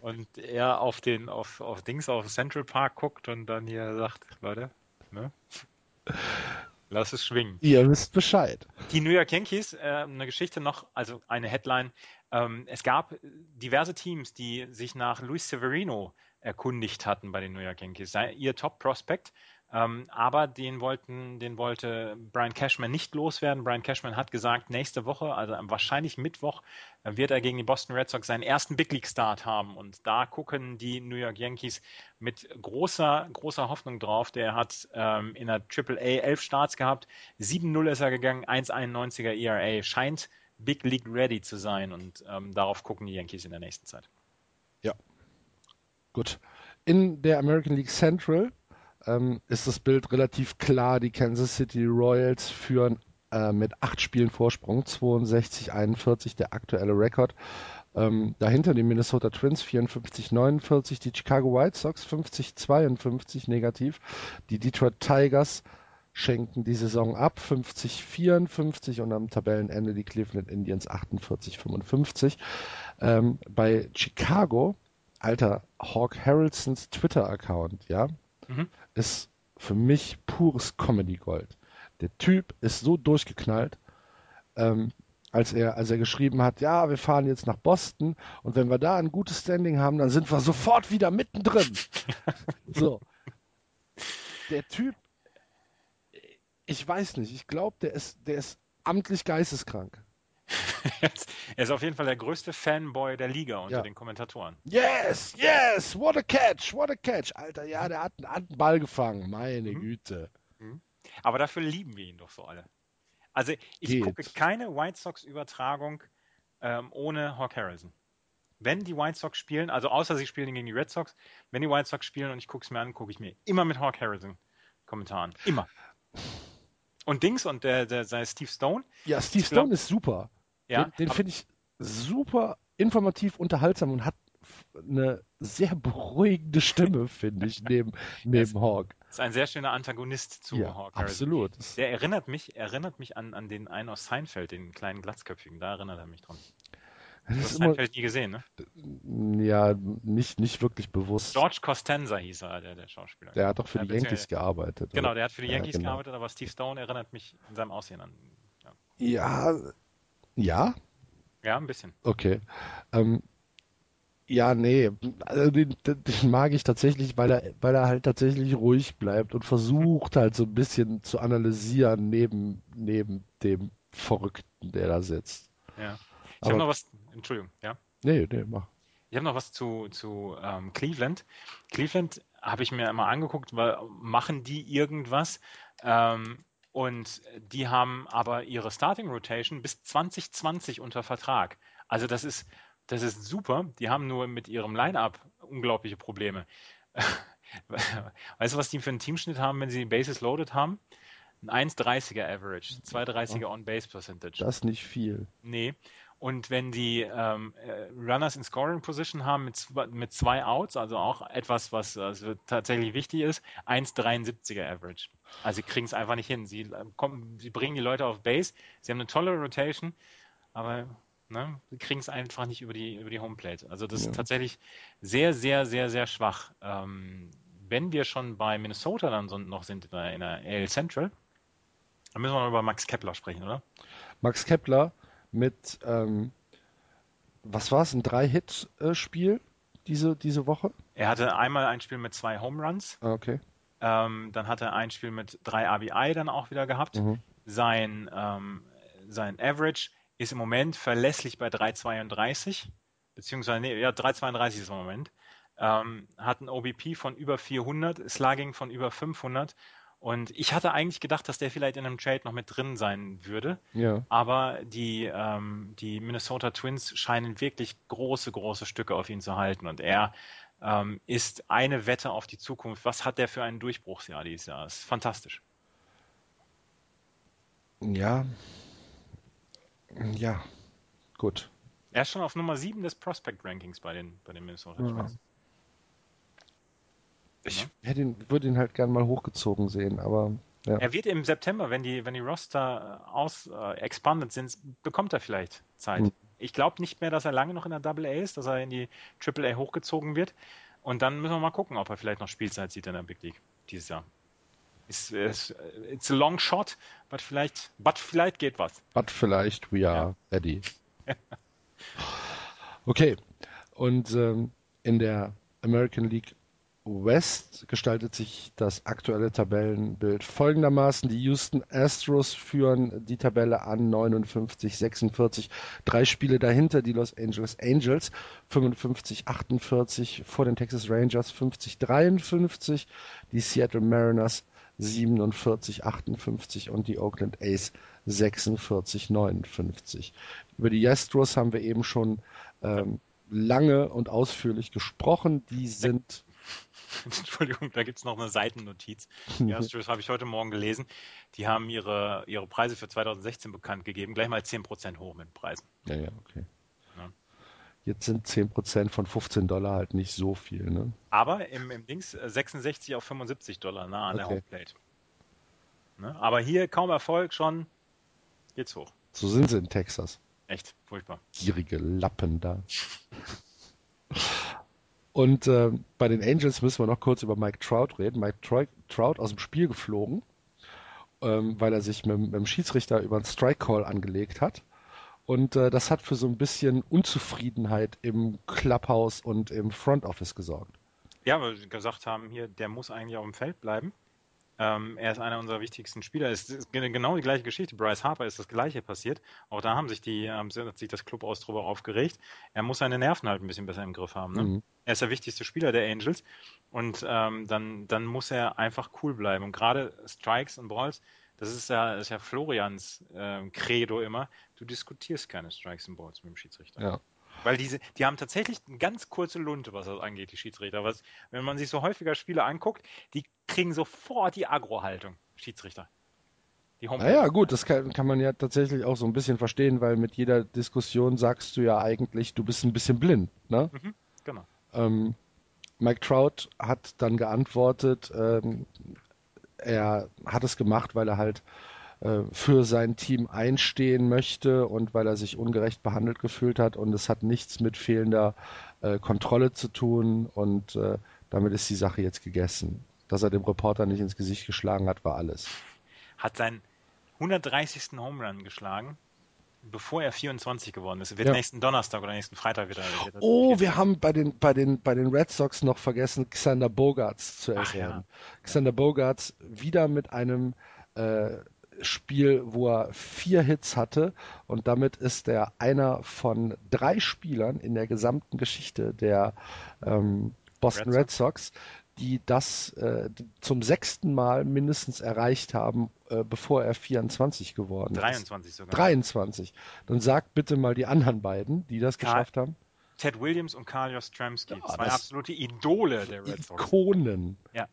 und er auf den auf, auf Dings auf Central Park guckt und dann hier sagt, Leute, ne? Lass es schwingen. Ihr wisst Bescheid. Die New York Yankees, äh, eine Geschichte noch, also eine Headline. Ähm, es gab diverse Teams, die sich nach Luis Severino erkundigt hatten bei den New York Yankees. Ihr Top-Prospect Ähm, aber den wollten, den wollte Brian Cashman nicht loswerden. Brian Cashman hat gesagt, nächste Woche, also wahrscheinlich Mittwoch, äh, wird er gegen die Boston Red Sox seinen ersten Big League Start haben. Und da gucken die New York Yankees mit großer, großer Hoffnung drauf. Der hat ähm, in der Triple A elf Starts gehabt. 7-0 ist er gegangen, 1,91er ERA. Scheint Big League ready zu sein. Und ähm, darauf gucken die Yankees in der nächsten Zeit. Ja. Gut. In der American League Central ähm, ist das Bild relativ klar. Die Kansas City Royals führen äh, mit acht Spielen Vorsprung, 62-41 der aktuelle Rekord. Ähm, dahinter die Minnesota Twins 54-49, die Chicago White Sox 50-52 negativ, die Detroit Tigers schenken die Saison ab 50-54 und am Tabellenende die Cleveland Indians 48-55. Ähm, bei Chicago, alter Hawk Harrelsons Twitter-Account, ja, mhm. ist für mich pures Comedy Gold. Der Typ ist so durchgeknallt, ähm, als er, als er geschrieben hat, ja, wir fahren jetzt nach Boston und wenn wir da ein gutes Standing haben, dann sind wir sofort wieder mittendrin. so. Der Typ, ich weiß nicht, ich glaube, der ist, der ist amtlich geisteskrank. er ist auf jeden Fall der größte Fanboy der Liga unter ja. den Kommentatoren. Yes, yes, what a catch, what a catch. Alter, ja, der hat, einen Ball gefangen, meine mhm. Güte. Mhm. Aber dafür lieben wir ihn doch so alle. Also ich Geht. gucke keine White Sox-Übertragung ähm, ohne Hawk Harrison. Wenn die White Sox spielen, also außer sie spielen gegen die Red Sox, wenn die White Sox spielen und ich gucke es mir an, gucke ich mir immer mit Hawk Harrison Kommentaren. Immer. Und Dings und der, der, der Steve Stone. Ja, Steve Stone ist super. Ja, den, den finde ich super informativ, unterhaltsam und hat eine sehr beruhigende Stimme, finde ich, neben, neben Hawk. Ist ein sehr schöner Antagonist zu ja, Hawk. Absolut. Der erinnert mich, erinnert mich an, an den einen aus Seinfeld, den kleinen Glatzköpfigen. Da erinnert er mich dran. Das du hast Seinfeld nie gesehen, ne? Ja, nicht, nicht wirklich bewusst. George Costanza hieß er, der, der Schauspieler. Der hat doch für der die Yankees gearbeitet. Genau, der hat für die Yankees ja, genau. gearbeitet, aber Steve Stone erinnert mich in seinem Aussehen an. Ja, ja, ja? Ja, ein bisschen. Okay. Ähm, ja, nee, also den, den, mag ich tatsächlich, weil er, weil er halt tatsächlich ruhig bleibt und versucht halt so ein bisschen zu analysieren neben, neben dem Verrückten, der da sitzt. Ja. Ich habe noch was, Entschuldigung, ja? Nee, nee, mach. Ich habe noch was zu, zu ähm, Cleveland. Cleveland habe ich mir immer angeguckt, weil machen die irgendwas? Ähm, und die haben aber ihre Starting Rotation bis 2020 unter Vertrag. Also das ist, das ist super. Die haben nur mit ihrem Line-Up unglaubliche Probleme. weißt du, was die für einen Teamschnitt haben, wenn sie Bases loaded haben? Ein 1,30er Average, 2,30er On-Base Percentage. Das ist nicht viel. Nee. Und wenn die ähm, äh, Runners in Scoring Position haben mit, mit zwei Outs, also auch etwas, was also tatsächlich wichtig ist, 1,73er Average. Also sie kriegen es einfach nicht hin. Sie, äh, kommen, sie bringen die Leute auf Base, sie haben eine tolle Rotation, aber ne, sie kriegen es einfach nicht über die, über die Homeplate. Also das ja. ist tatsächlich sehr, sehr, sehr, sehr schwach. Ähm, wenn wir schon bei Minnesota dann so noch sind in der, in der AL Central, dann müssen wir noch über Max Kepler sprechen, oder? Max Kepler mit, ähm, was war es, ein Drei-Hit-Spiel diese, diese Woche? Er hatte einmal ein Spiel mit zwei Home Runs. Ah, okay. Ähm, dann hat er ein Spiel mit drei RBI dann auch wieder gehabt. Mhm. Sein, ähm, sein Average ist im Moment verlässlich bei 3,32, beziehungsweise, nee, ja, 3,32 ist im Moment. Ähm, hat ein OBP von über 400, Slugging von über 500 und ich hatte eigentlich gedacht, dass der vielleicht in einem Trade noch mit drin sein würde. Ja. Aber die, ähm, die Minnesota Twins scheinen wirklich große, große Stücke auf ihn zu halten. Und er ähm, ist eine Wette auf die Zukunft. Was hat der für ein Durchbruchsjahr dieses Jahr? Ist fantastisch. Ja. Ja. Gut. Er ist schon auf Nummer 7 des Prospect Rankings bei den, bei den Minnesota Twins. Ich hätte ihn, würde ihn halt gern mal hochgezogen sehen, aber. Ja. Er wird im September, wenn die, wenn die Roster äh, aus äh, expanded sind, bekommt er vielleicht Zeit. Hm. Ich glaube nicht mehr, dass er lange noch in der Double A ist, dass er in die Triple A hochgezogen wird. Und dann müssen wir mal gucken, ob er vielleicht noch Spielzeit sieht in der Big League dieses Jahr. It's, it's, it's a long shot, but vielleicht, but vielleicht geht was. But vielleicht we are ja. ready. okay. Und ähm, in der American League West gestaltet sich das aktuelle Tabellenbild folgendermaßen. Die Houston Astros führen die Tabelle an 59, 46. Drei Spiele dahinter die Los Angeles Angels 55, 48 vor den Texas Rangers 50, 53. Die Seattle Mariners 47, 58 und die Oakland A's 46, 59. Über die Astros haben wir eben schon ähm, lange und ausführlich gesprochen. Die sind Entschuldigung, da gibt es noch eine Seitennotiz. Die Astros habe ich heute Morgen gelesen. Die haben ihre, ihre Preise für 2016 bekannt gegeben. Gleich mal 10% hoch mit Preisen. Ja, ja, okay. Ja. Jetzt sind 10% von 15 Dollar halt nicht so viel, ne? Aber im, im Dings 66 auf 75 Dollar nah an okay. der Homeplate. Ne? Aber hier kaum Erfolg, schon geht's hoch. So sind sie in Texas. Echt, furchtbar. Gierige Lappen da. Und äh, bei den Angels müssen wir noch kurz über Mike Trout reden. Mike Trout aus dem Spiel geflogen, ähm, weil er sich mit, mit, dem Schiedsrichter über einen Strike Call angelegt hat. Und äh, das hat für so ein bisschen Unzufriedenheit im Clubhouse und im Front Office gesorgt. Ja, weil wir gesagt haben, hier, der muss eigentlich auf dem Feld bleiben. Ähm, er ist einer unserer wichtigsten Spieler. Es ist genau die gleiche Geschichte. Bryce Harper ist das gleiche passiert. Auch da haben sich die, ähm, hat sich das Club aus drüber aufgeregt. Er muss seine Nerven halt ein bisschen besser im Griff haben. Ne? Mhm. Er ist der wichtigste Spieler der Angels und ähm, dann, dann muss er einfach cool bleiben. Und gerade Strikes und Balls, das ist ja, das ist ja Florians äh, Credo immer. Du diskutierst keine Strikes und Balls mit dem Schiedsrichter. Ja. Weil diese, die haben tatsächlich eine ganz kurze Lunte, was das angeht, die Schiedsrichter. Was, wenn man sich so häufiger Spiele anguckt, die kriegen sofort die Agro-Haltung, Schiedsrichter. Die naja, gut, das kann, kann, man ja tatsächlich auch so ein bisschen verstehen, weil mit jeder Diskussion sagst du ja eigentlich, du bist ein bisschen blind, ne? Mhm, genau. Ähm, Mike Trout hat dann geantwortet, ähm, er hat es gemacht, weil er halt äh, für sein Team einstehen möchte und weil er sich ungerecht behandelt gefühlt hat und es hat nichts mit fehlender äh, Kontrolle zu tun und äh, damit ist die Sache jetzt gegessen. Dass er dem Reporter nicht ins Gesicht geschlagen hat, war alles. Hat seinen 130. Home Run geschlagen, bevor er 24 geworden ist. Wird ja. nächsten Donnerstag oder nächsten Freitag wieder. wieder oh, wir haben bei den, bei, den, bei den Red Sox noch vergessen, Xander Bogarts zu erwähnen. Ja. Xander Bogarts wieder mit einem äh, Spiel, wo er vier Hits hatte und damit ist er einer von drei Spielern in der gesamten Geschichte der ähm, Boston Red Sox, die das äh, zum sechsten Mal mindestens erreicht haben, äh, bevor er 24 geworden 23 ist. 23 sogar. 23. Dann sag bitte mal die anderen beiden, die das Karl, geschafft haben. Ted Williams und Karl Jostramski, ja, zwei absolute Idole der Red Sox. Ikonen. Ja.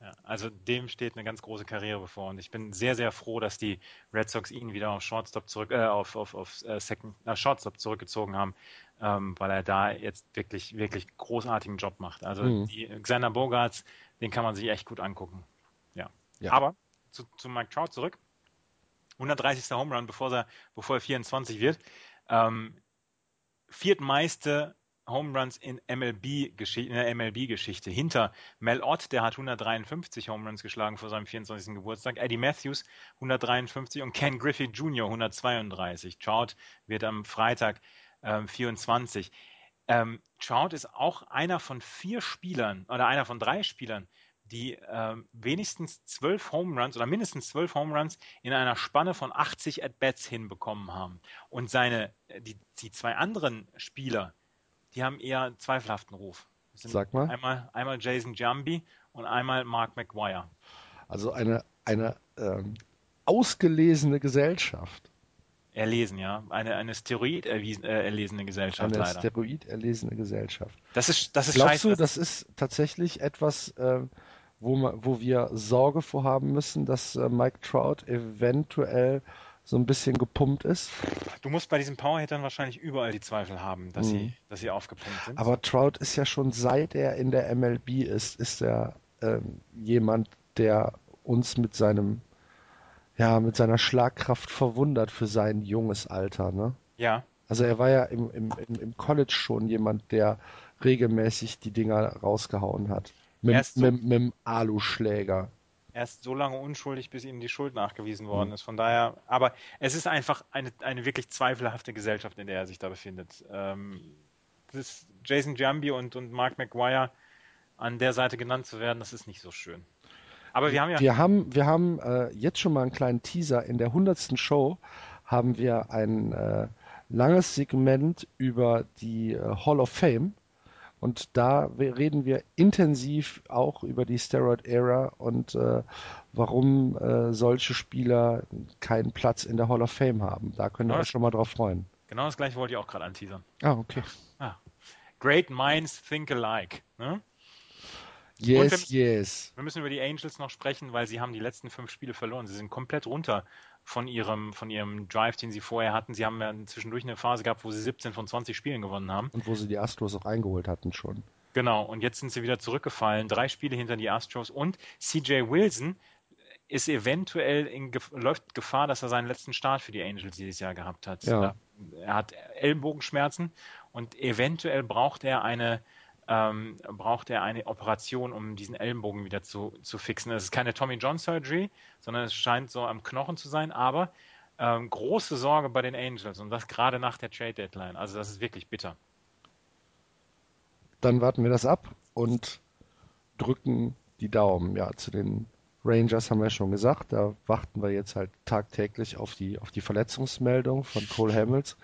Ja, also dem steht eine ganz große Karriere bevor und ich bin sehr, sehr froh, dass die Red Sox ihn wieder auf Shortstop zurück, äh, auf, auf, auf äh, Second, äh, Shortstop zurückgezogen haben, ähm, weil er da jetzt wirklich, wirklich großartigen Job macht. Also mhm. die Xander Bogarts, den kann man sich echt gut angucken. Ja. ja. Aber zu, zu Mike Trout zurück. 130. Home Run, bevor er, bevor er 24 wird. Ähm, viertmeiste Home Runs in, MLB in der MLB-Geschichte. Hinter Mel Ott, der hat 153 Home Runs geschlagen vor seinem 24. Geburtstag, Eddie Matthews 153 und Ken Griffey Jr. 132. Trout wird am Freitag ähm, 24. Ähm, Trout ist auch einer von vier Spielern oder einer von drei Spielern, die äh, wenigstens zwölf Home Runs oder mindestens zwölf Home Runs in einer Spanne von 80 At-Bats hinbekommen haben. Und seine, die, die zwei anderen Spieler, die haben eher zweifelhaften Ruf. Sag mal. Einmal, einmal Jason Jambi und einmal Mark McGuire. Also eine, eine ähm, ausgelesene Gesellschaft. Erlesen, ja. Eine, eine Steroid erlesene Gesellschaft, eine leider. Steroid erlesene Gesellschaft. Das ist, das ist Glaubst scheiße. du, das ist tatsächlich etwas, äh, wo, man, wo wir Sorge vorhaben müssen, dass äh, Mike Trout eventuell so ein bisschen gepumpt ist. Du musst bei diesen Powerhittern wahrscheinlich überall die Zweifel haben, dass, mhm. sie, dass sie aufgepumpt sind. Aber Trout ist ja schon seit er in der MLB ist, ist er ähm, jemand, der uns mit seinem, ja, mit seiner Schlagkraft verwundert für sein junges Alter, ne? Ja. Also er war ja im, im, im College schon jemand, der regelmäßig die Dinger rausgehauen hat. Mit, so mit, mit dem Aluschläger erst so lange unschuldig, bis ihm die Schuld nachgewiesen worden mhm. ist. Von daher, aber es ist einfach eine, eine wirklich zweifelhafte Gesellschaft, in der er sich da befindet. Ähm, das Jason Jambi und, und Mark McGuire, an der Seite genannt zu werden, das ist nicht so schön. Aber wir haben ja. Wir haben, wir haben äh, jetzt schon mal einen kleinen Teaser. In der 100. Show haben wir ein äh, langes Segment über die äh, Hall of Fame. Und da reden wir intensiv auch über die Steroid-Ära und äh, warum äh, solche Spieler keinen Platz in der Hall of Fame haben. Da können wir uns schon mal drauf freuen. Genau das gleiche wollte ich auch gerade anteasern. Ah, okay. Ah. Great minds think alike. Ne? Yes, wir, yes. Wir müssen über die Angels noch sprechen, weil sie haben die letzten fünf Spiele verloren. Sie sind komplett runter von ihrem, von ihrem Drive, den sie vorher hatten. Sie haben ja zwischendurch eine Phase gehabt, wo sie 17 von 20 Spielen gewonnen haben. Und wo sie die Astros auch eingeholt hatten schon. Genau, und jetzt sind sie wieder zurückgefallen. Drei Spiele hinter die Astros und CJ Wilson ist eventuell in, läuft Gefahr, dass er seinen letzten Start für die Angels dieses Jahr gehabt hat. Ja. Er hat Ellenbogenschmerzen und eventuell braucht er eine ähm, braucht er eine Operation, um diesen Ellenbogen wieder zu, zu fixen. Es ist keine Tommy John Surgery, sondern es scheint so am Knochen zu sein, aber ähm, große Sorge bei den Angels und das gerade nach der Trade Deadline. Also das ist wirklich bitter. Dann warten wir das ab und drücken die Daumen. Ja, zu den Rangers haben wir schon gesagt, da warten wir jetzt halt tagtäglich auf die, auf die Verletzungsmeldung von Cole Hamels.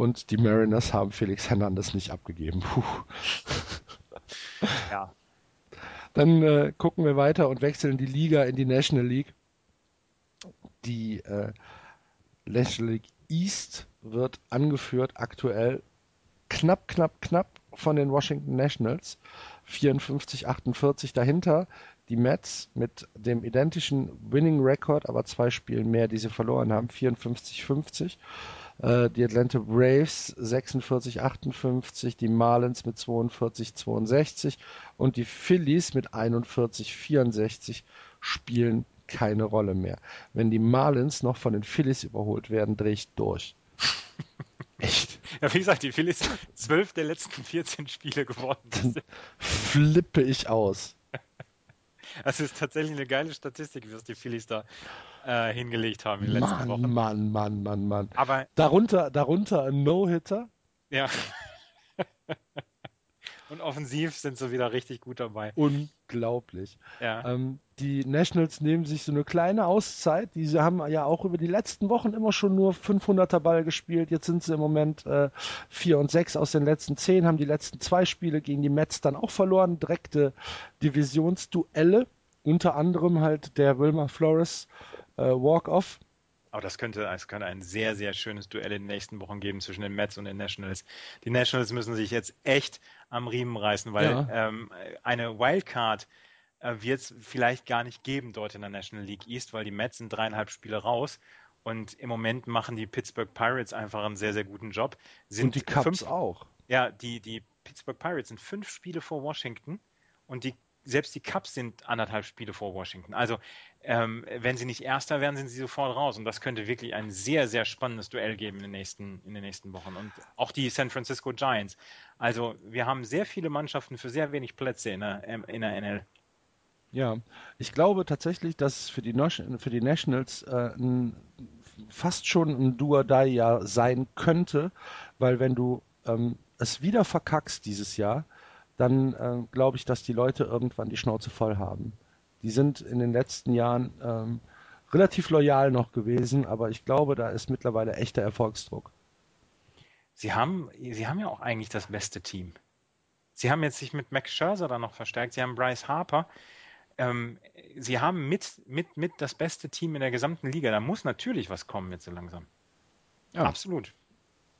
Und die Mariners haben Felix Hernandez nicht abgegeben. Puh. Ja. Dann äh, gucken wir weiter und wechseln die Liga in die National League. Die äh, National League East wird angeführt aktuell knapp, knapp, knapp von den Washington Nationals. 54, 48 dahinter. Die Mets mit dem identischen Winning Record, aber zwei Spielen mehr, die sie verloren haben. 54, 50. Äh, die Atlanta Braves 46, 58, die Marlins mit 42, 62 und die Phillies mit 41, 64 spielen keine Rolle mehr. Wenn die Marlins noch von den Phillies überholt werden, drehe ich durch. Echt? Ja, wie gesagt, die Phillies zwölf der letzten 14 Spiele gewonnen. Dann flippe ich aus. Das ist tatsächlich eine geile Statistik, was die Phillies da äh, hingelegt haben in den letzten Mann, Wochen. Mann, Mann, Mann, Mann. Aber darunter, darunter ein No-Hitter. Ja. Und offensiv sind sie wieder richtig gut dabei. Unglaublich. Ja. Ähm, die Nationals nehmen sich so eine kleine Auszeit. Diese haben ja auch über die letzten Wochen immer schon nur 500er Ball gespielt. Jetzt sind sie im Moment äh, 4 und 6 aus den letzten 10, haben die letzten zwei Spiele gegen die Mets dann auch verloren. Direkte Divisionsduelle. Unter anderem halt der Wilmer Flores Walk-Off. Aber das könnte, es könnte ein sehr, sehr schönes Duell in den nächsten Wochen geben zwischen den Mets und den Nationals. Die Nationals müssen sich jetzt echt am Riemen reißen, weil ja. ähm, eine Wildcard äh, wird es vielleicht gar nicht geben dort in der National League East, weil die Mets sind dreieinhalb Spiele raus. Und im Moment machen die Pittsburgh Pirates einfach einen sehr, sehr guten Job. Sind und die Cubs fünf, auch. Ja, die, die Pittsburgh Pirates sind fünf Spiele vor Washington und die selbst die Cubs sind anderthalb Spiele vor Washington. Also ähm, wenn sie nicht Erster werden, sind sie sofort raus. Und das könnte wirklich ein sehr, sehr spannendes Duell geben in den nächsten, in den nächsten Wochen. Und auch die San Francisco Giants. Also wir haben sehr viele Mannschaften für sehr wenig Plätze in der, ähm, in der NL. Ja, ich glaube tatsächlich, dass für die, für die Nationals äh, ein, fast schon ein Do-or-Die-Jahr sein könnte, weil wenn du ähm, es wieder verkackst dieses Jahr, dann äh, glaube ich, dass die Leute irgendwann die Schnauze voll haben. Die sind in den letzten Jahren ähm, relativ loyal noch gewesen, aber ich glaube, da ist mittlerweile echter Erfolgsdruck. Sie haben, Sie haben ja auch eigentlich das beste Team. Sie haben jetzt sich mit Max Scherzer da noch verstärkt. Sie haben Bryce Harper. Ähm, Sie haben mit, mit, mit das beste Team in der gesamten Liga. Da muss natürlich was kommen jetzt so langsam. Ja. Absolut.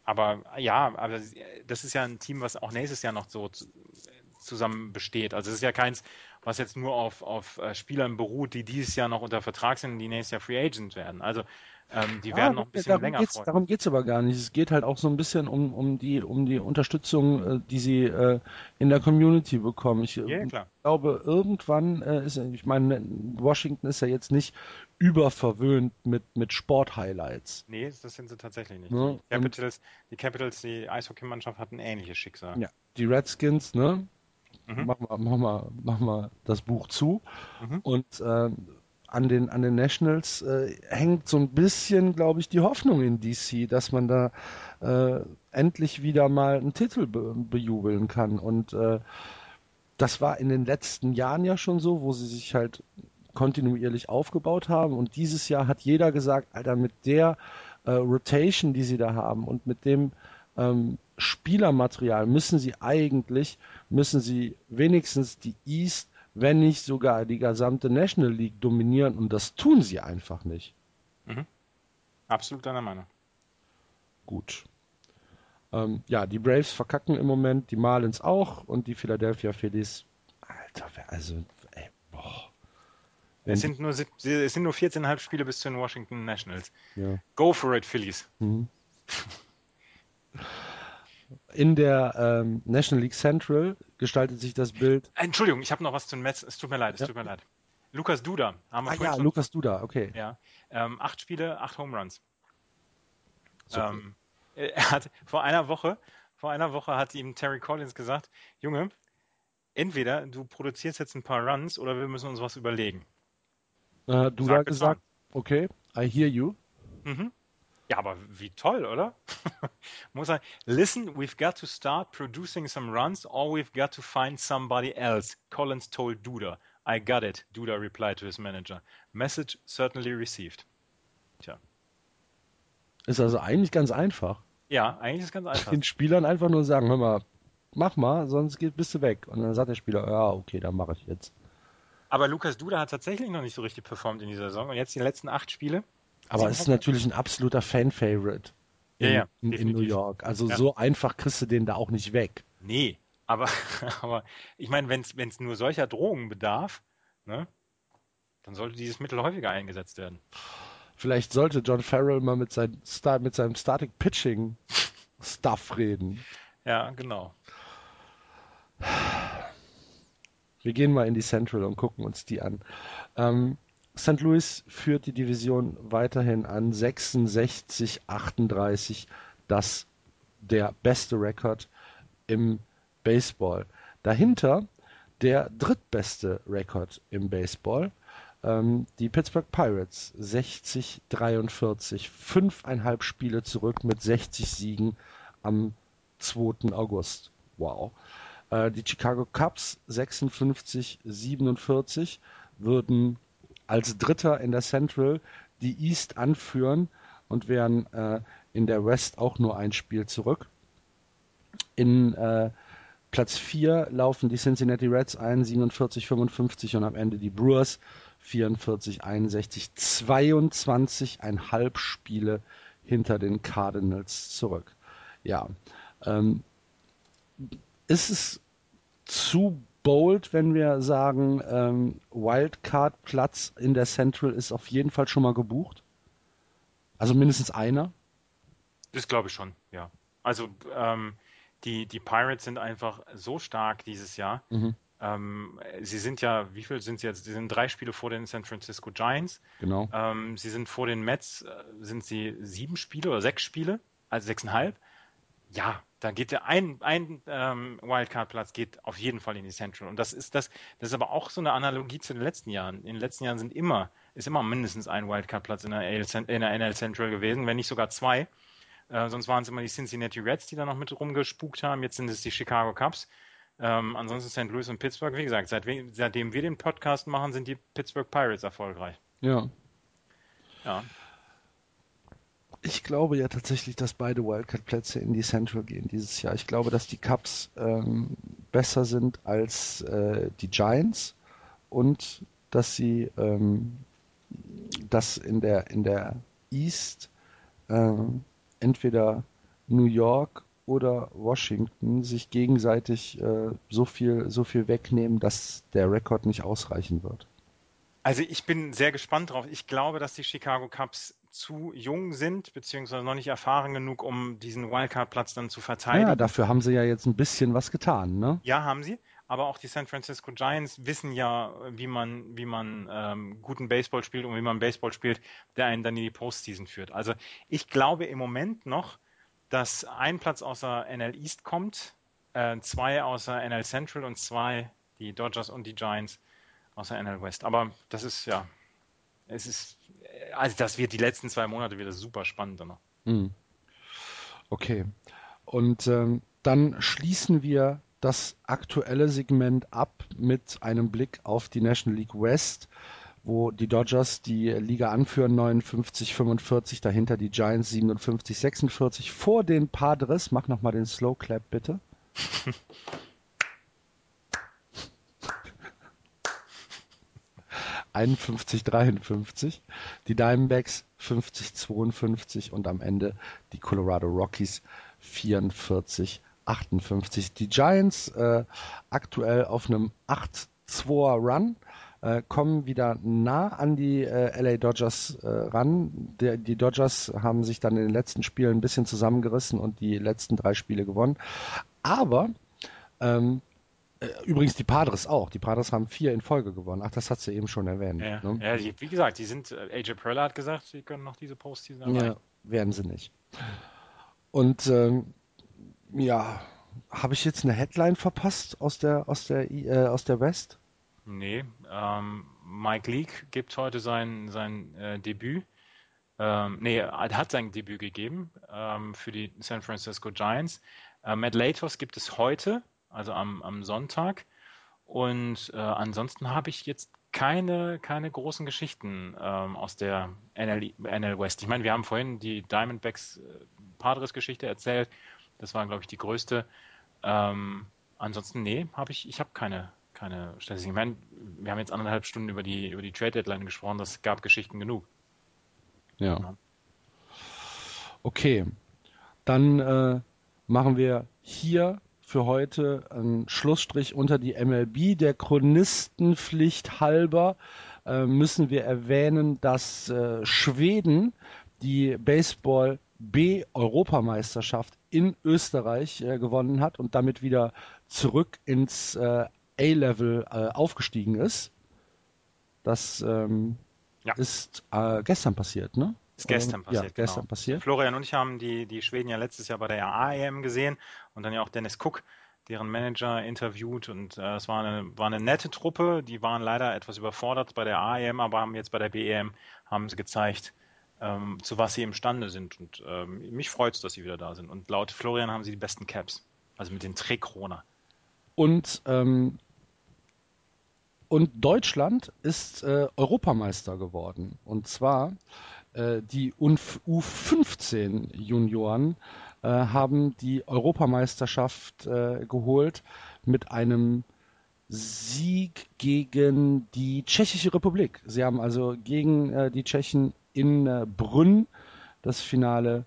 Aber ja, aber das ist ja ein Team, was auch nächstes Jahr noch so zusammen besteht. Also es ist ja keins, was jetzt nur auf, auf äh, Spielern beruht, die dieses Jahr noch unter Vertrag sind die nächstes Jahr Free Agent werden. Also ähm, die ja, werden noch ein bisschen darum länger geht's, Darum geht es aber gar nicht. Es geht halt auch so ein bisschen um, um, die, um die Unterstützung, äh, die sie äh, in der Community bekommen. Ich ja, klar. glaube, irgendwann äh, ist, ich meine, Washington ist ja jetzt nicht überverwöhnt mit, mit Sport-Highlights. Nee, das sind sie tatsächlich nicht. Ja, die, Capitals, die Capitals, die Eishockeymannschaft hat ein ähnliches Schicksal. Ja, die Redskins, ne? Mhm. Mach, mal, mach, mal, mach mal das Buch zu. Mhm. Und äh, an den, an den Nationals äh, hängt so ein bisschen, glaube ich, die Hoffnung in DC, dass man da äh, endlich wieder mal einen Titel be bejubeln kann. Und äh, das war in den letzten Jahren ja schon so, wo sie sich halt kontinuierlich aufgebaut haben. Und dieses Jahr hat jeder gesagt, Alter, mit der äh, Rotation, die sie da haben und mit dem ähm, Spielermaterial müssen sie eigentlich, müssen sie wenigstens die East, wenn nicht sogar die gesamte National League dominieren und das tun sie einfach nicht. Mhm. Absolut deiner Meinung. Gut. Ähm, ja, die Braves verkacken im Moment, die Marlins auch und die Philadelphia Phillies. Alter, also, ey, boah. Es sind, nur, es sind nur 14,5 Spiele bis zu den Washington Nationals. Ja. Go for it, Phillies. Mhm. In der ähm, National League Central gestaltet sich das Bild. Entschuldigung, ich habe noch was zu den Mets. Es tut mir leid, es ja. tut mir leid. Lukas Duda. Haben wir ah ja, Lukas Duda, okay. Ja. Ähm, acht Spiele, acht Home Runs. Ähm, er hat vor einer Woche, vor einer Woche hat ihm Terry Collins gesagt, Junge, entweder du produzierst jetzt ein paar Runs oder wir müssen uns was überlegen. Äh, du hast gesagt, okay, I hear you. Mhm. Ja, aber wie toll, oder? Muss er, listen, we've got to start producing some runs or we've got to find somebody else. Collins told Duda. I got it, Duda replied to his manager. Message certainly received. Tja. Ist also eigentlich ganz einfach. Ja, eigentlich ist es ganz einfach. Den Spielern einfach nur sagen, hör mal, mach mal, sonst bist du weg. Und dann sagt der Spieler, ja, okay, dann mache ich jetzt. Aber Lukas Duda hat tatsächlich noch nicht so richtig performt in dieser Saison. Und jetzt die letzten acht Spiele. Aber es ist natürlich ein absoluter Fan-Favorite in, ja, ja, in, in, New York. Also ja. so einfach kriegst du den da auch nicht weg. Nee, aber, aber ich meine, wenn es nur solcher Drohungen bedarf, ne, dann sollte dieses Mittel häufiger eingesetzt werden. Vielleicht sollte John Farrell mal mit, sein mit seinem Static Pitching Stuff reden. Ja, genau. Wir gehen mal in die Central und gucken uns die an. Ähm, St. Louis führt die Division weiterhin an 66, 38. Das der beste Rekord im Baseball. Dahinter der drittbeste Rekord im Baseball ähm, die Pittsburgh Pirates 60, 43, fünfeinhalb Spiele zurück mit 60 Siegen am 2. August. Wow. Äh, die Chicago Cubs 56, 47 würden als Dritter in der Central die East anführen und wären äh, in der West auch nur ein Spiel zurück. In äh, Platz 4 laufen die Cincinnati Reds ein, 47, 55 und am Ende die Brewers 44, 61, 22,5 Spiele hinter den Cardinals zurück. Ja, ähm, ist es zu bold, wenn wir sagen, ähm, Wildcard-Platz in der Central ist auf jeden Fall schon mal gebucht? Also mindestens einer? Das glaube ich schon, ja. Also ähm, die, die Pirates sind einfach so stark dieses Jahr. Mhm. Ähm, sie sind ja, wie viel sind sie jetzt? Sie sind drei Spiele vor den San Francisco Giants. Genau. Ähm, sie sind vor den Mets, äh, sind sie sieben Spiele oder sechs Spiele, also sechseinhalb. Ja, da geht der ein, ein ähm, Wildcard-Platz geht auf jeden Fall in die Central. Und das ist das, das ist aber auch so eine Analogie zu den letzten Jahren. In den letzten Jahren sind immer, ist immer mindestens ein Wildcard-Platz in, in der NL Central gewesen, wenn nicht sogar zwei. Äh, sonst waren es immer die Cincinnati Reds, die da noch mit rumgespukt haben. Jetzt sind es die Chicago Cubs. Ähm, ansonsten St. Louis und Pittsburgh, wie gesagt, seit, seitdem wir den Podcast machen, sind die Pittsburgh Pirates erfolgreich. Ja. Ja. Ich glaube ja tatsächlich, dass beide Wildcard-Plätze in die Central gehen dieses Jahr. Ich glaube, dass die Cubs ähm, besser sind als äh, die Giants und dass sie ähm, dass in der in der East äh, entweder New York oder Washington sich gegenseitig äh, so viel so viel wegnehmen, dass der Rekord nicht ausreichen wird. Also ich bin sehr gespannt drauf. Ich glaube, dass die Chicago Cubs zu jung sind, beziehungsweise noch nicht erfahren genug, um diesen Wildcard-Platz dann zu verteidigen. Ja, dafür haben sie ja jetzt ein bisschen was getan, ne? Ja, haben sie. Aber auch die San Francisco Giants wissen ja, wie man, wie man ähm, guten Baseball spielt und wie man Baseball spielt, der einen dann in die Postseason führt. Also ich glaube im Moment noch, dass ein Platz außer NL East kommt, äh, zwei außer NL Central und zwei, die Dodgers und die Giants, außer NL West. Aber das ist ja, es ist, also das wird die letzten zwei Monate wieder super spannend. Mhm. Okay. Und ähm, dann schließen wir das aktuelle Segment ab mit einem Blick auf die National League West, wo die Dodgers die Liga anführen 59 45, dahinter die Giants 57 46 vor den Padres. Mach noch mal den Slow Clap bitte. 51, 53, die Diamondbacks 50, 52 und am Ende die Colorado Rockies 44, 58. Die Giants äh, aktuell auf einem 8-2er Run äh, kommen wieder nah an die äh, LA Dodgers äh, ran. Der, die Dodgers haben sich dann in den letzten Spielen ein bisschen zusammengerissen und die letzten drei Spiele gewonnen. Aber ähm, äh, übrigens die Padres auch. Die Padres haben vier in Folge gewonnen. Ach, das hat sie eben schon erwähnt. Ja, ne? ja die, wie gesagt, die sind, äh, AJ Perla hat gesagt, sie können noch diese Postseason Ja, werden sie nicht. Und ähm, ja, habe ich jetzt eine Headline verpasst aus der aus der äh, aus der West? Nee, ähm, Mike Leake gibt heute sein sein äh, Debüt. Ähm, nee, er hat sein Debüt gegeben ähm, für die San Francisco Giants. Äh, Matt Latos gibt es heute also am, am Sonntag. Und äh, ansonsten habe ich jetzt keine, keine großen Geschichten ähm, aus der NL, NL West. Ich meine, wir haben vorhin die Diamondbacks äh, Padres-Geschichte erzählt. Das war, glaube ich, die größte. Ähm, ansonsten, nee, habe ich, ich habe keine, keine Statistik. Ich meine, wir haben jetzt anderthalb Stunden über die, über die Trade Deadline gesprochen. Das gab Geschichten genug. Ja. ja. Okay. Dann äh, machen wir hier für heute einen Schlussstrich unter die MLB. Der Chronistenpflicht halber äh, müssen wir erwähnen, dass äh, Schweden die Baseball B Europameisterschaft in Österreich äh, gewonnen hat und damit wieder zurück ins äh, A-Level äh, aufgestiegen ist. Das ähm, ja. ist äh, gestern passiert, ne? Ist gestern passiert. Ja, gestern genau. passiert. Florian und ich haben die, die Schweden ja letztes Jahr bei der AEM gesehen und dann ja auch Dennis Cook, deren Manager, interviewt und äh, es war eine, war eine nette Truppe. Die waren leider etwas überfordert bei der AEM, aber haben jetzt bei der BEM haben sie gezeigt, ähm, zu was sie imstande sind. Und ähm, mich freut es, dass sie wieder da sind. Und laut Florian haben sie die besten Caps, also mit den Trickrona. Und ähm, und Deutschland ist äh, Europameister geworden. Und zwar äh, die U15 Junioren äh, haben die Europameisterschaft äh, geholt mit einem Sieg gegen die Tschechische Republik. Sie haben also gegen äh, die Tschechen in äh, Brünn das Finale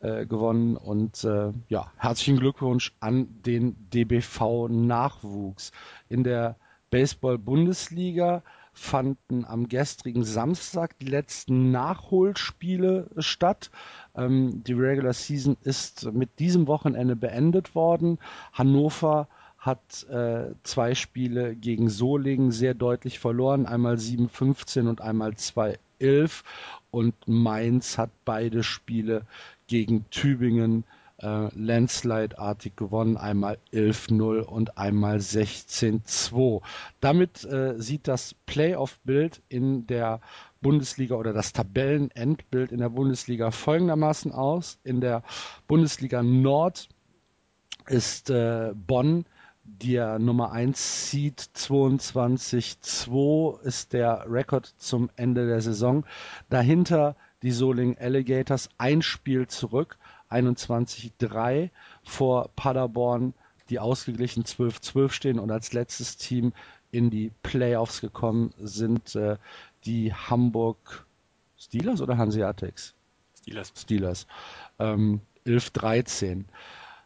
äh, gewonnen und äh, ja, herzlichen Glückwunsch an den DBV Nachwuchs. In der Baseball-Bundesliga fanden am gestrigen Samstag die letzten Nachholspiele statt. Ähm, die Regular Season ist mit diesem Wochenende beendet worden. Hannover hat äh, zwei Spiele gegen Solingen sehr deutlich verloren, einmal 7-15 und einmal 2-11 und Mainz hat beide Spiele gegen Tübingen äh, Landslide-artig gewonnen, einmal 11-0 und einmal 16-2. Damit äh, sieht das Playoff-Bild in der Bundesliga oder das Tabellenendbild in der Bundesliga folgendermaßen aus. In der Bundesliga Nord ist äh, Bonn der Nummer 1 Seed 22-2 ist der Rekord zum Ende der Saison. Dahinter die Soling Alligators ein Spiel zurück 21-3 vor Paderborn, die ausgeglichen 12-12 stehen und als letztes Team in die Playoffs gekommen sind äh, die Hamburg Steelers oder Hanseatics? Steelers. Steelers. Ähm, 11-13.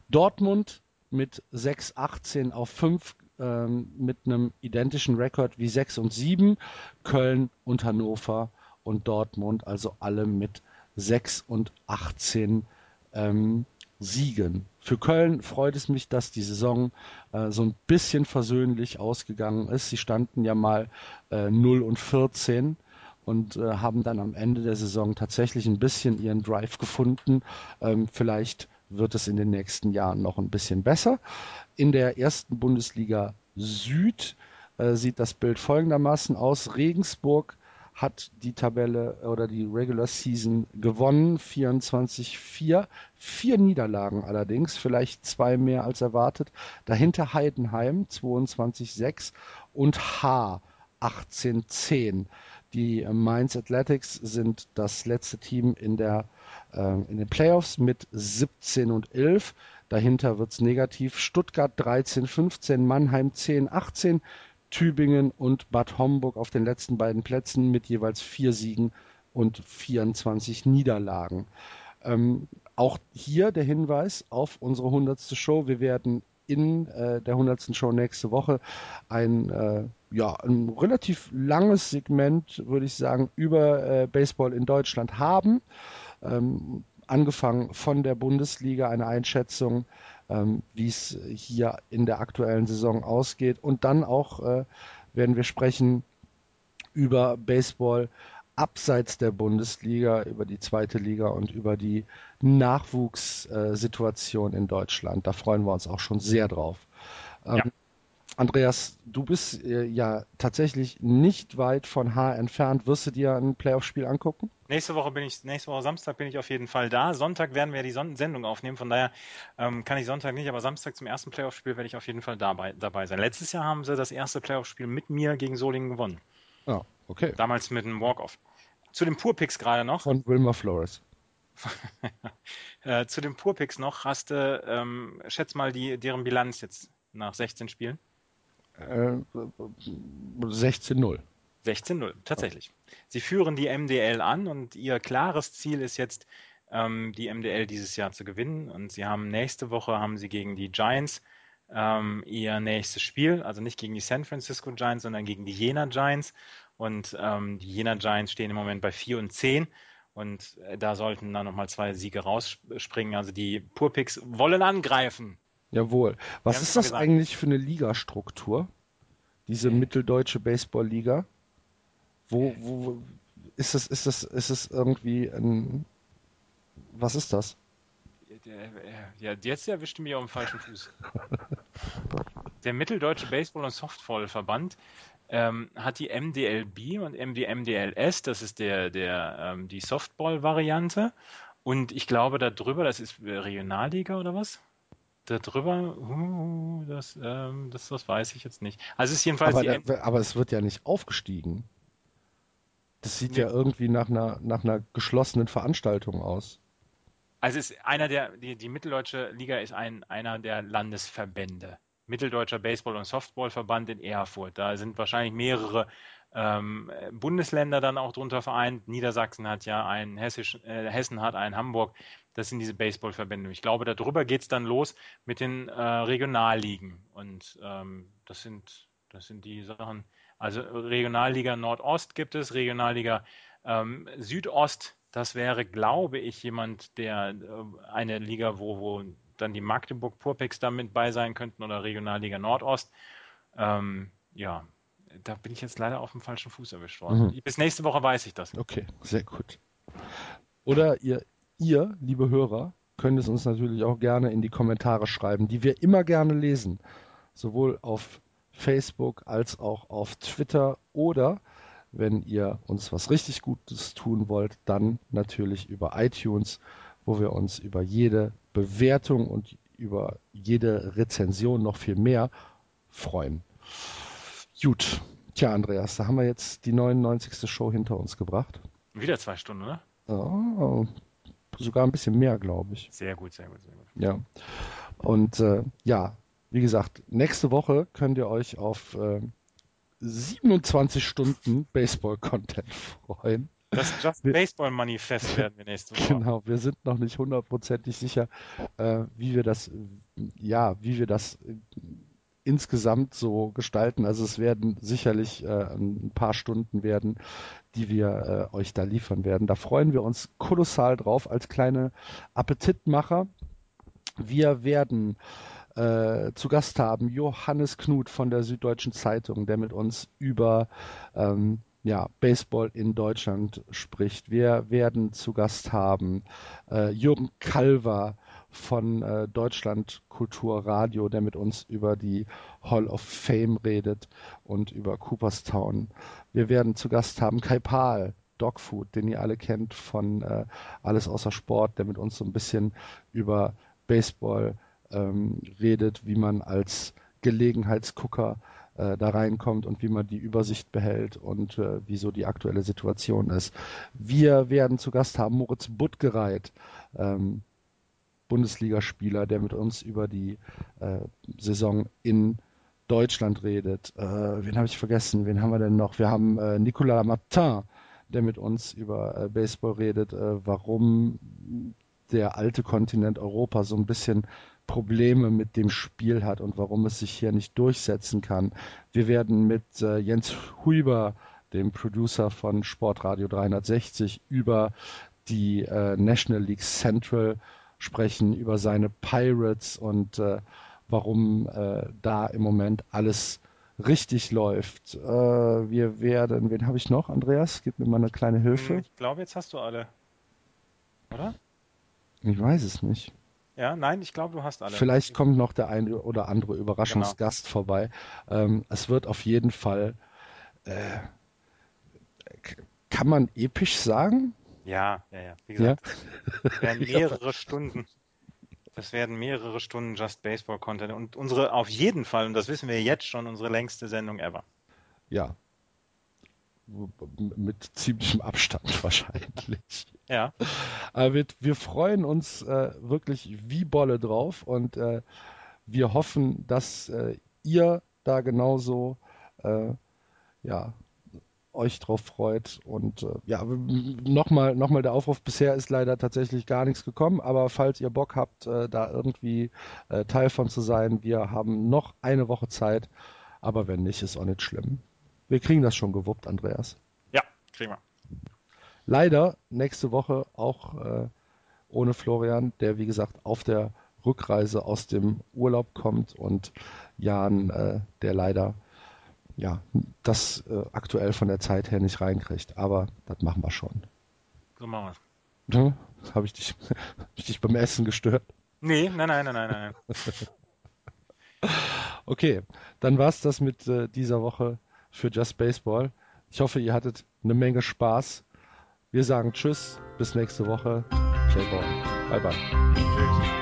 Dortmund mit 6-18 auf 5 ähm, mit einem identischen Rekord wie 6 und 7. Köln und Hannover und Dortmund, also alle mit 6 und 18 ähm, Siegen. Für Köln freut es mich, dass die Saison äh, so ein bisschen versöhnlich ausgegangen ist. Sie standen ja mal äh, 0 und 14 und äh, haben dann am Ende der Saison tatsächlich ein bisschen ihren Drive gefunden. Ähm, vielleicht wird es in den nächsten Jahren noch ein bisschen besser. In der ersten Bundesliga Süd äh, sieht das Bild folgendermaßen aus. Regensburg hat die Tabelle oder die Regular Season gewonnen, 24-4. Vier Niederlagen allerdings, vielleicht zwei mehr als erwartet. Dahinter Heidenheim 22-6 und H 18-10. Die Mainz Athletics sind das letzte Team in, der, äh, in den Playoffs mit 17 und 11. Dahinter wird es negativ. Stuttgart 13, 15, Mannheim 10, 18, Tübingen und Bad Homburg auf den letzten beiden Plätzen mit jeweils vier Siegen und 24 Niederlagen. Ähm, auch hier der Hinweis auf unsere 100. Show. Wir werden in äh, der 100. Show nächste Woche ein, äh, ja, ein relativ langes Segment, würde ich sagen, über äh, Baseball in Deutschland haben. Ähm, angefangen von der Bundesliga, eine Einschätzung, ähm, wie es hier in der aktuellen Saison ausgeht. Und dann auch äh, werden wir sprechen über Baseball abseits der Bundesliga, über die zweite Liga und über die Nachwuchssituation in Deutschland. Da freuen wir uns auch schon sehr drauf. Ähm, ja. Andreas, du bist äh, ja tatsächlich nicht weit von H entfernt. Wirst du dir ein Playoff-Spiel angucken? Nächste Woche bin ich, nächste Woche Samstag bin ich auf jeden Fall da. Sonntag werden wir die Son Sendung aufnehmen, von daher ähm, kann ich Sonntag nicht, aber Samstag zum ersten Playoff-Spiel werde ich auf jeden Fall dabei, dabei sein. Letztes Jahr haben sie das erste Playoff-Spiel mit mir gegen Solingen gewonnen. Ah, okay. Damals mit einem Walk-Off. Zu den Purpicks gerade noch. Von Wilmer Flores. äh, zu den Purpicks noch, hast du, ähm, schätz mal die, deren Bilanz jetzt nach 16 Spielen. 16-0. 16-0, tatsächlich. Sie führen die MDL an und ihr klares Ziel ist jetzt, ähm, die MDL dieses Jahr zu gewinnen. Und sie haben nächste Woche haben sie gegen die Giants ähm, ihr nächstes Spiel, also nicht gegen die San Francisco Giants, sondern gegen die Jena Giants. Und ähm, die Jena Giants stehen im Moment bei 4 und 10. Und äh, da sollten dann nochmal zwei Siege rausspringen. Also die Purpicks wollen angreifen. Jawohl. Was ist das gesagt. eigentlich für eine Ligastruktur? Diese mitteldeutsche Baseball-Liga? Wo, wo ist das, ist das, ist das irgendwie ein. Was ist das? Ja, jetzt erwischt du mich auf dem falschen Fuß. Der Mitteldeutsche Baseball- und Softball-Verband ähm, hat die MDLB und die MDLS, das ist der, der, ähm, die Softball-Variante. Und ich glaube, darüber, das ist Regionalliga oder was? Darüber, uh, das, ähm, das, das weiß ich jetzt nicht. Also es ist jedenfalls. Aber, der, aber es wird ja nicht aufgestiegen. Das sieht nee. ja irgendwie nach einer, nach einer geschlossenen Veranstaltung aus. Also ist einer der, die, die Mitteldeutsche Liga ist ein, einer der Landesverbände. Mitteldeutscher Baseball- und Softballverband in Erfurt. Da sind wahrscheinlich mehrere ähm, Bundesländer dann auch drunter vereint. Niedersachsen hat ja einen, Hessisch, äh, Hessen hat einen, Hamburg. Das sind diese Baseballverbände. Ich glaube, darüber geht es dann los mit den äh, Regionalligen. Und ähm, das, sind, das sind die Sachen. Also Regionalliga Nordost gibt es, Regionalliga ähm, Südost. Das wäre, glaube ich, jemand, der äh, eine Liga, wo, wo dann die Magdeburg Purpex damit bei sein könnten oder Regionalliga Nordost. Ähm, ja, da bin ich jetzt leider auf dem falschen Fuß erwischt worden. Mhm. Bis nächste Woche weiß ich das. Okay, sehr gut. Oder ihr, ihr, liebe Hörer, könnt es uns natürlich auch gerne in die Kommentare schreiben, die wir immer gerne lesen. Sowohl auf Facebook als auch auf Twitter oder wenn ihr uns was richtig Gutes tun wollt, dann natürlich über iTunes, wo wir uns über jede Bewertung und über jede Rezension noch viel mehr freuen. Gut. Tja, Andreas, da haben wir jetzt die 99. Show hinter uns gebracht. Wieder zwei Stunden, oder? Oh, sogar ein bisschen mehr, glaube ich. Sehr gut, sehr gut, sehr gut. Ja. Und äh, ja, wie gesagt, nächste Woche könnt ihr euch auf äh, 27 Stunden Baseball-Content freuen. Das Just Baseball Manifest werden wir nächste Woche. Genau, wir sind noch nicht hundertprozentig sicher, äh, wie wir das, ja, wie wir das äh, insgesamt so gestalten. Also es werden sicherlich äh, ein paar Stunden werden, die wir äh, euch da liefern werden. Da freuen wir uns kolossal drauf als kleine Appetitmacher. Wir werden äh, zu Gast haben Johannes Knut von der Süddeutschen Zeitung, der mit uns über ähm, ja, Baseball in Deutschland spricht. Wir werden zu Gast haben äh, Jürgen Kalver von äh, Deutschland Kulturradio, der mit uns über die Hall of Fame redet und über Cooperstown. Wir werden zu Gast haben Kai Pahl, Dogfood, den ihr alle kennt von äh, Alles außer Sport, der mit uns so ein bisschen über Baseball ähm, redet, wie man als Gelegenheitsgucker äh, da reinkommt und wie man die Übersicht behält und äh, wieso die aktuelle Situation ist. Wir werden zu Gast haben Moritz Buttgereit, ähm, Bundesligaspieler, der mit uns über die äh, Saison in Deutschland redet. Äh, wen habe ich vergessen? Wen haben wir denn noch? Wir haben äh, Nicolas Martin, der mit uns über äh, Baseball redet, äh, warum der alte Kontinent Europa so ein bisschen Probleme mit dem Spiel hat und warum es sich hier nicht durchsetzen kann. Wir werden mit äh, Jens Huber, dem Producer von Sportradio 360, über die äh, National League Central sprechen, über seine Pirates und äh, warum äh, da im Moment alles richtig läuft. Äh, wir werden, wen habe ich noch, Andreas? Gib mir mal eine kleine Hilfe. Ich glaube, jetzt hast du alle. Oder? Ich weiß es nicht. Ja, nein, ich glaube, du hast alle. Vielleicht kommt noch der eine oder andere Überraschungsgast genau. vorbei. Ähm, es wird auf jeden Fall, äh, kann man episch sagen? Ja, ja, ja. Wie gesagt, ja? es werden mehrere Stunden. Es werden mehrere Stunden Just Baseball Content und unsere auf jeden Fall, und das wissen wir jetzt schon, unsere längste Sendung ever. Ja, mit ziemlichem Abstand wahrscheinlich. Ja. Aber wir, wir freuen uns äh, wirklich wie Bolle drauf und äh, wir hoffen, dass äh, ihr da genauso äh, ja, euch drauf freut. Und äh, ja, nochmal noch mal der Aufruf, bisher ist leider tatsächlich gar nichts gekommen, aber falls ihr Bock habt, äh, da irgendwie Teil von zu sein, wir haben noch eine Woche Zeit, aber wenn nicht, ist auch nicht schlimm. Wir kriegen das schon gewuppt, Andreas. Ja, kriegen wir. Leider nächste Woche auch äh, ohne Florian, der wie gesagt auf der Rückreise aus dem Urlaub kommt und Jan, äh, der leider ja das äh, aktuell von der Zeit her nicht reinkriegt. Aber das machen wir schon. So machen wir hm? Habe ich, dich, hab ich dich beim Essen gestört? Nee, nein, nein, nein, nein, nein. okay, dann war es das mit äh, dieser Woche für Just Baseball. Ich hoffe, ihr hattet eine Menge Spaß. Wir sagen Tschüss, bis nächste Woche. Play ball. Bye bye.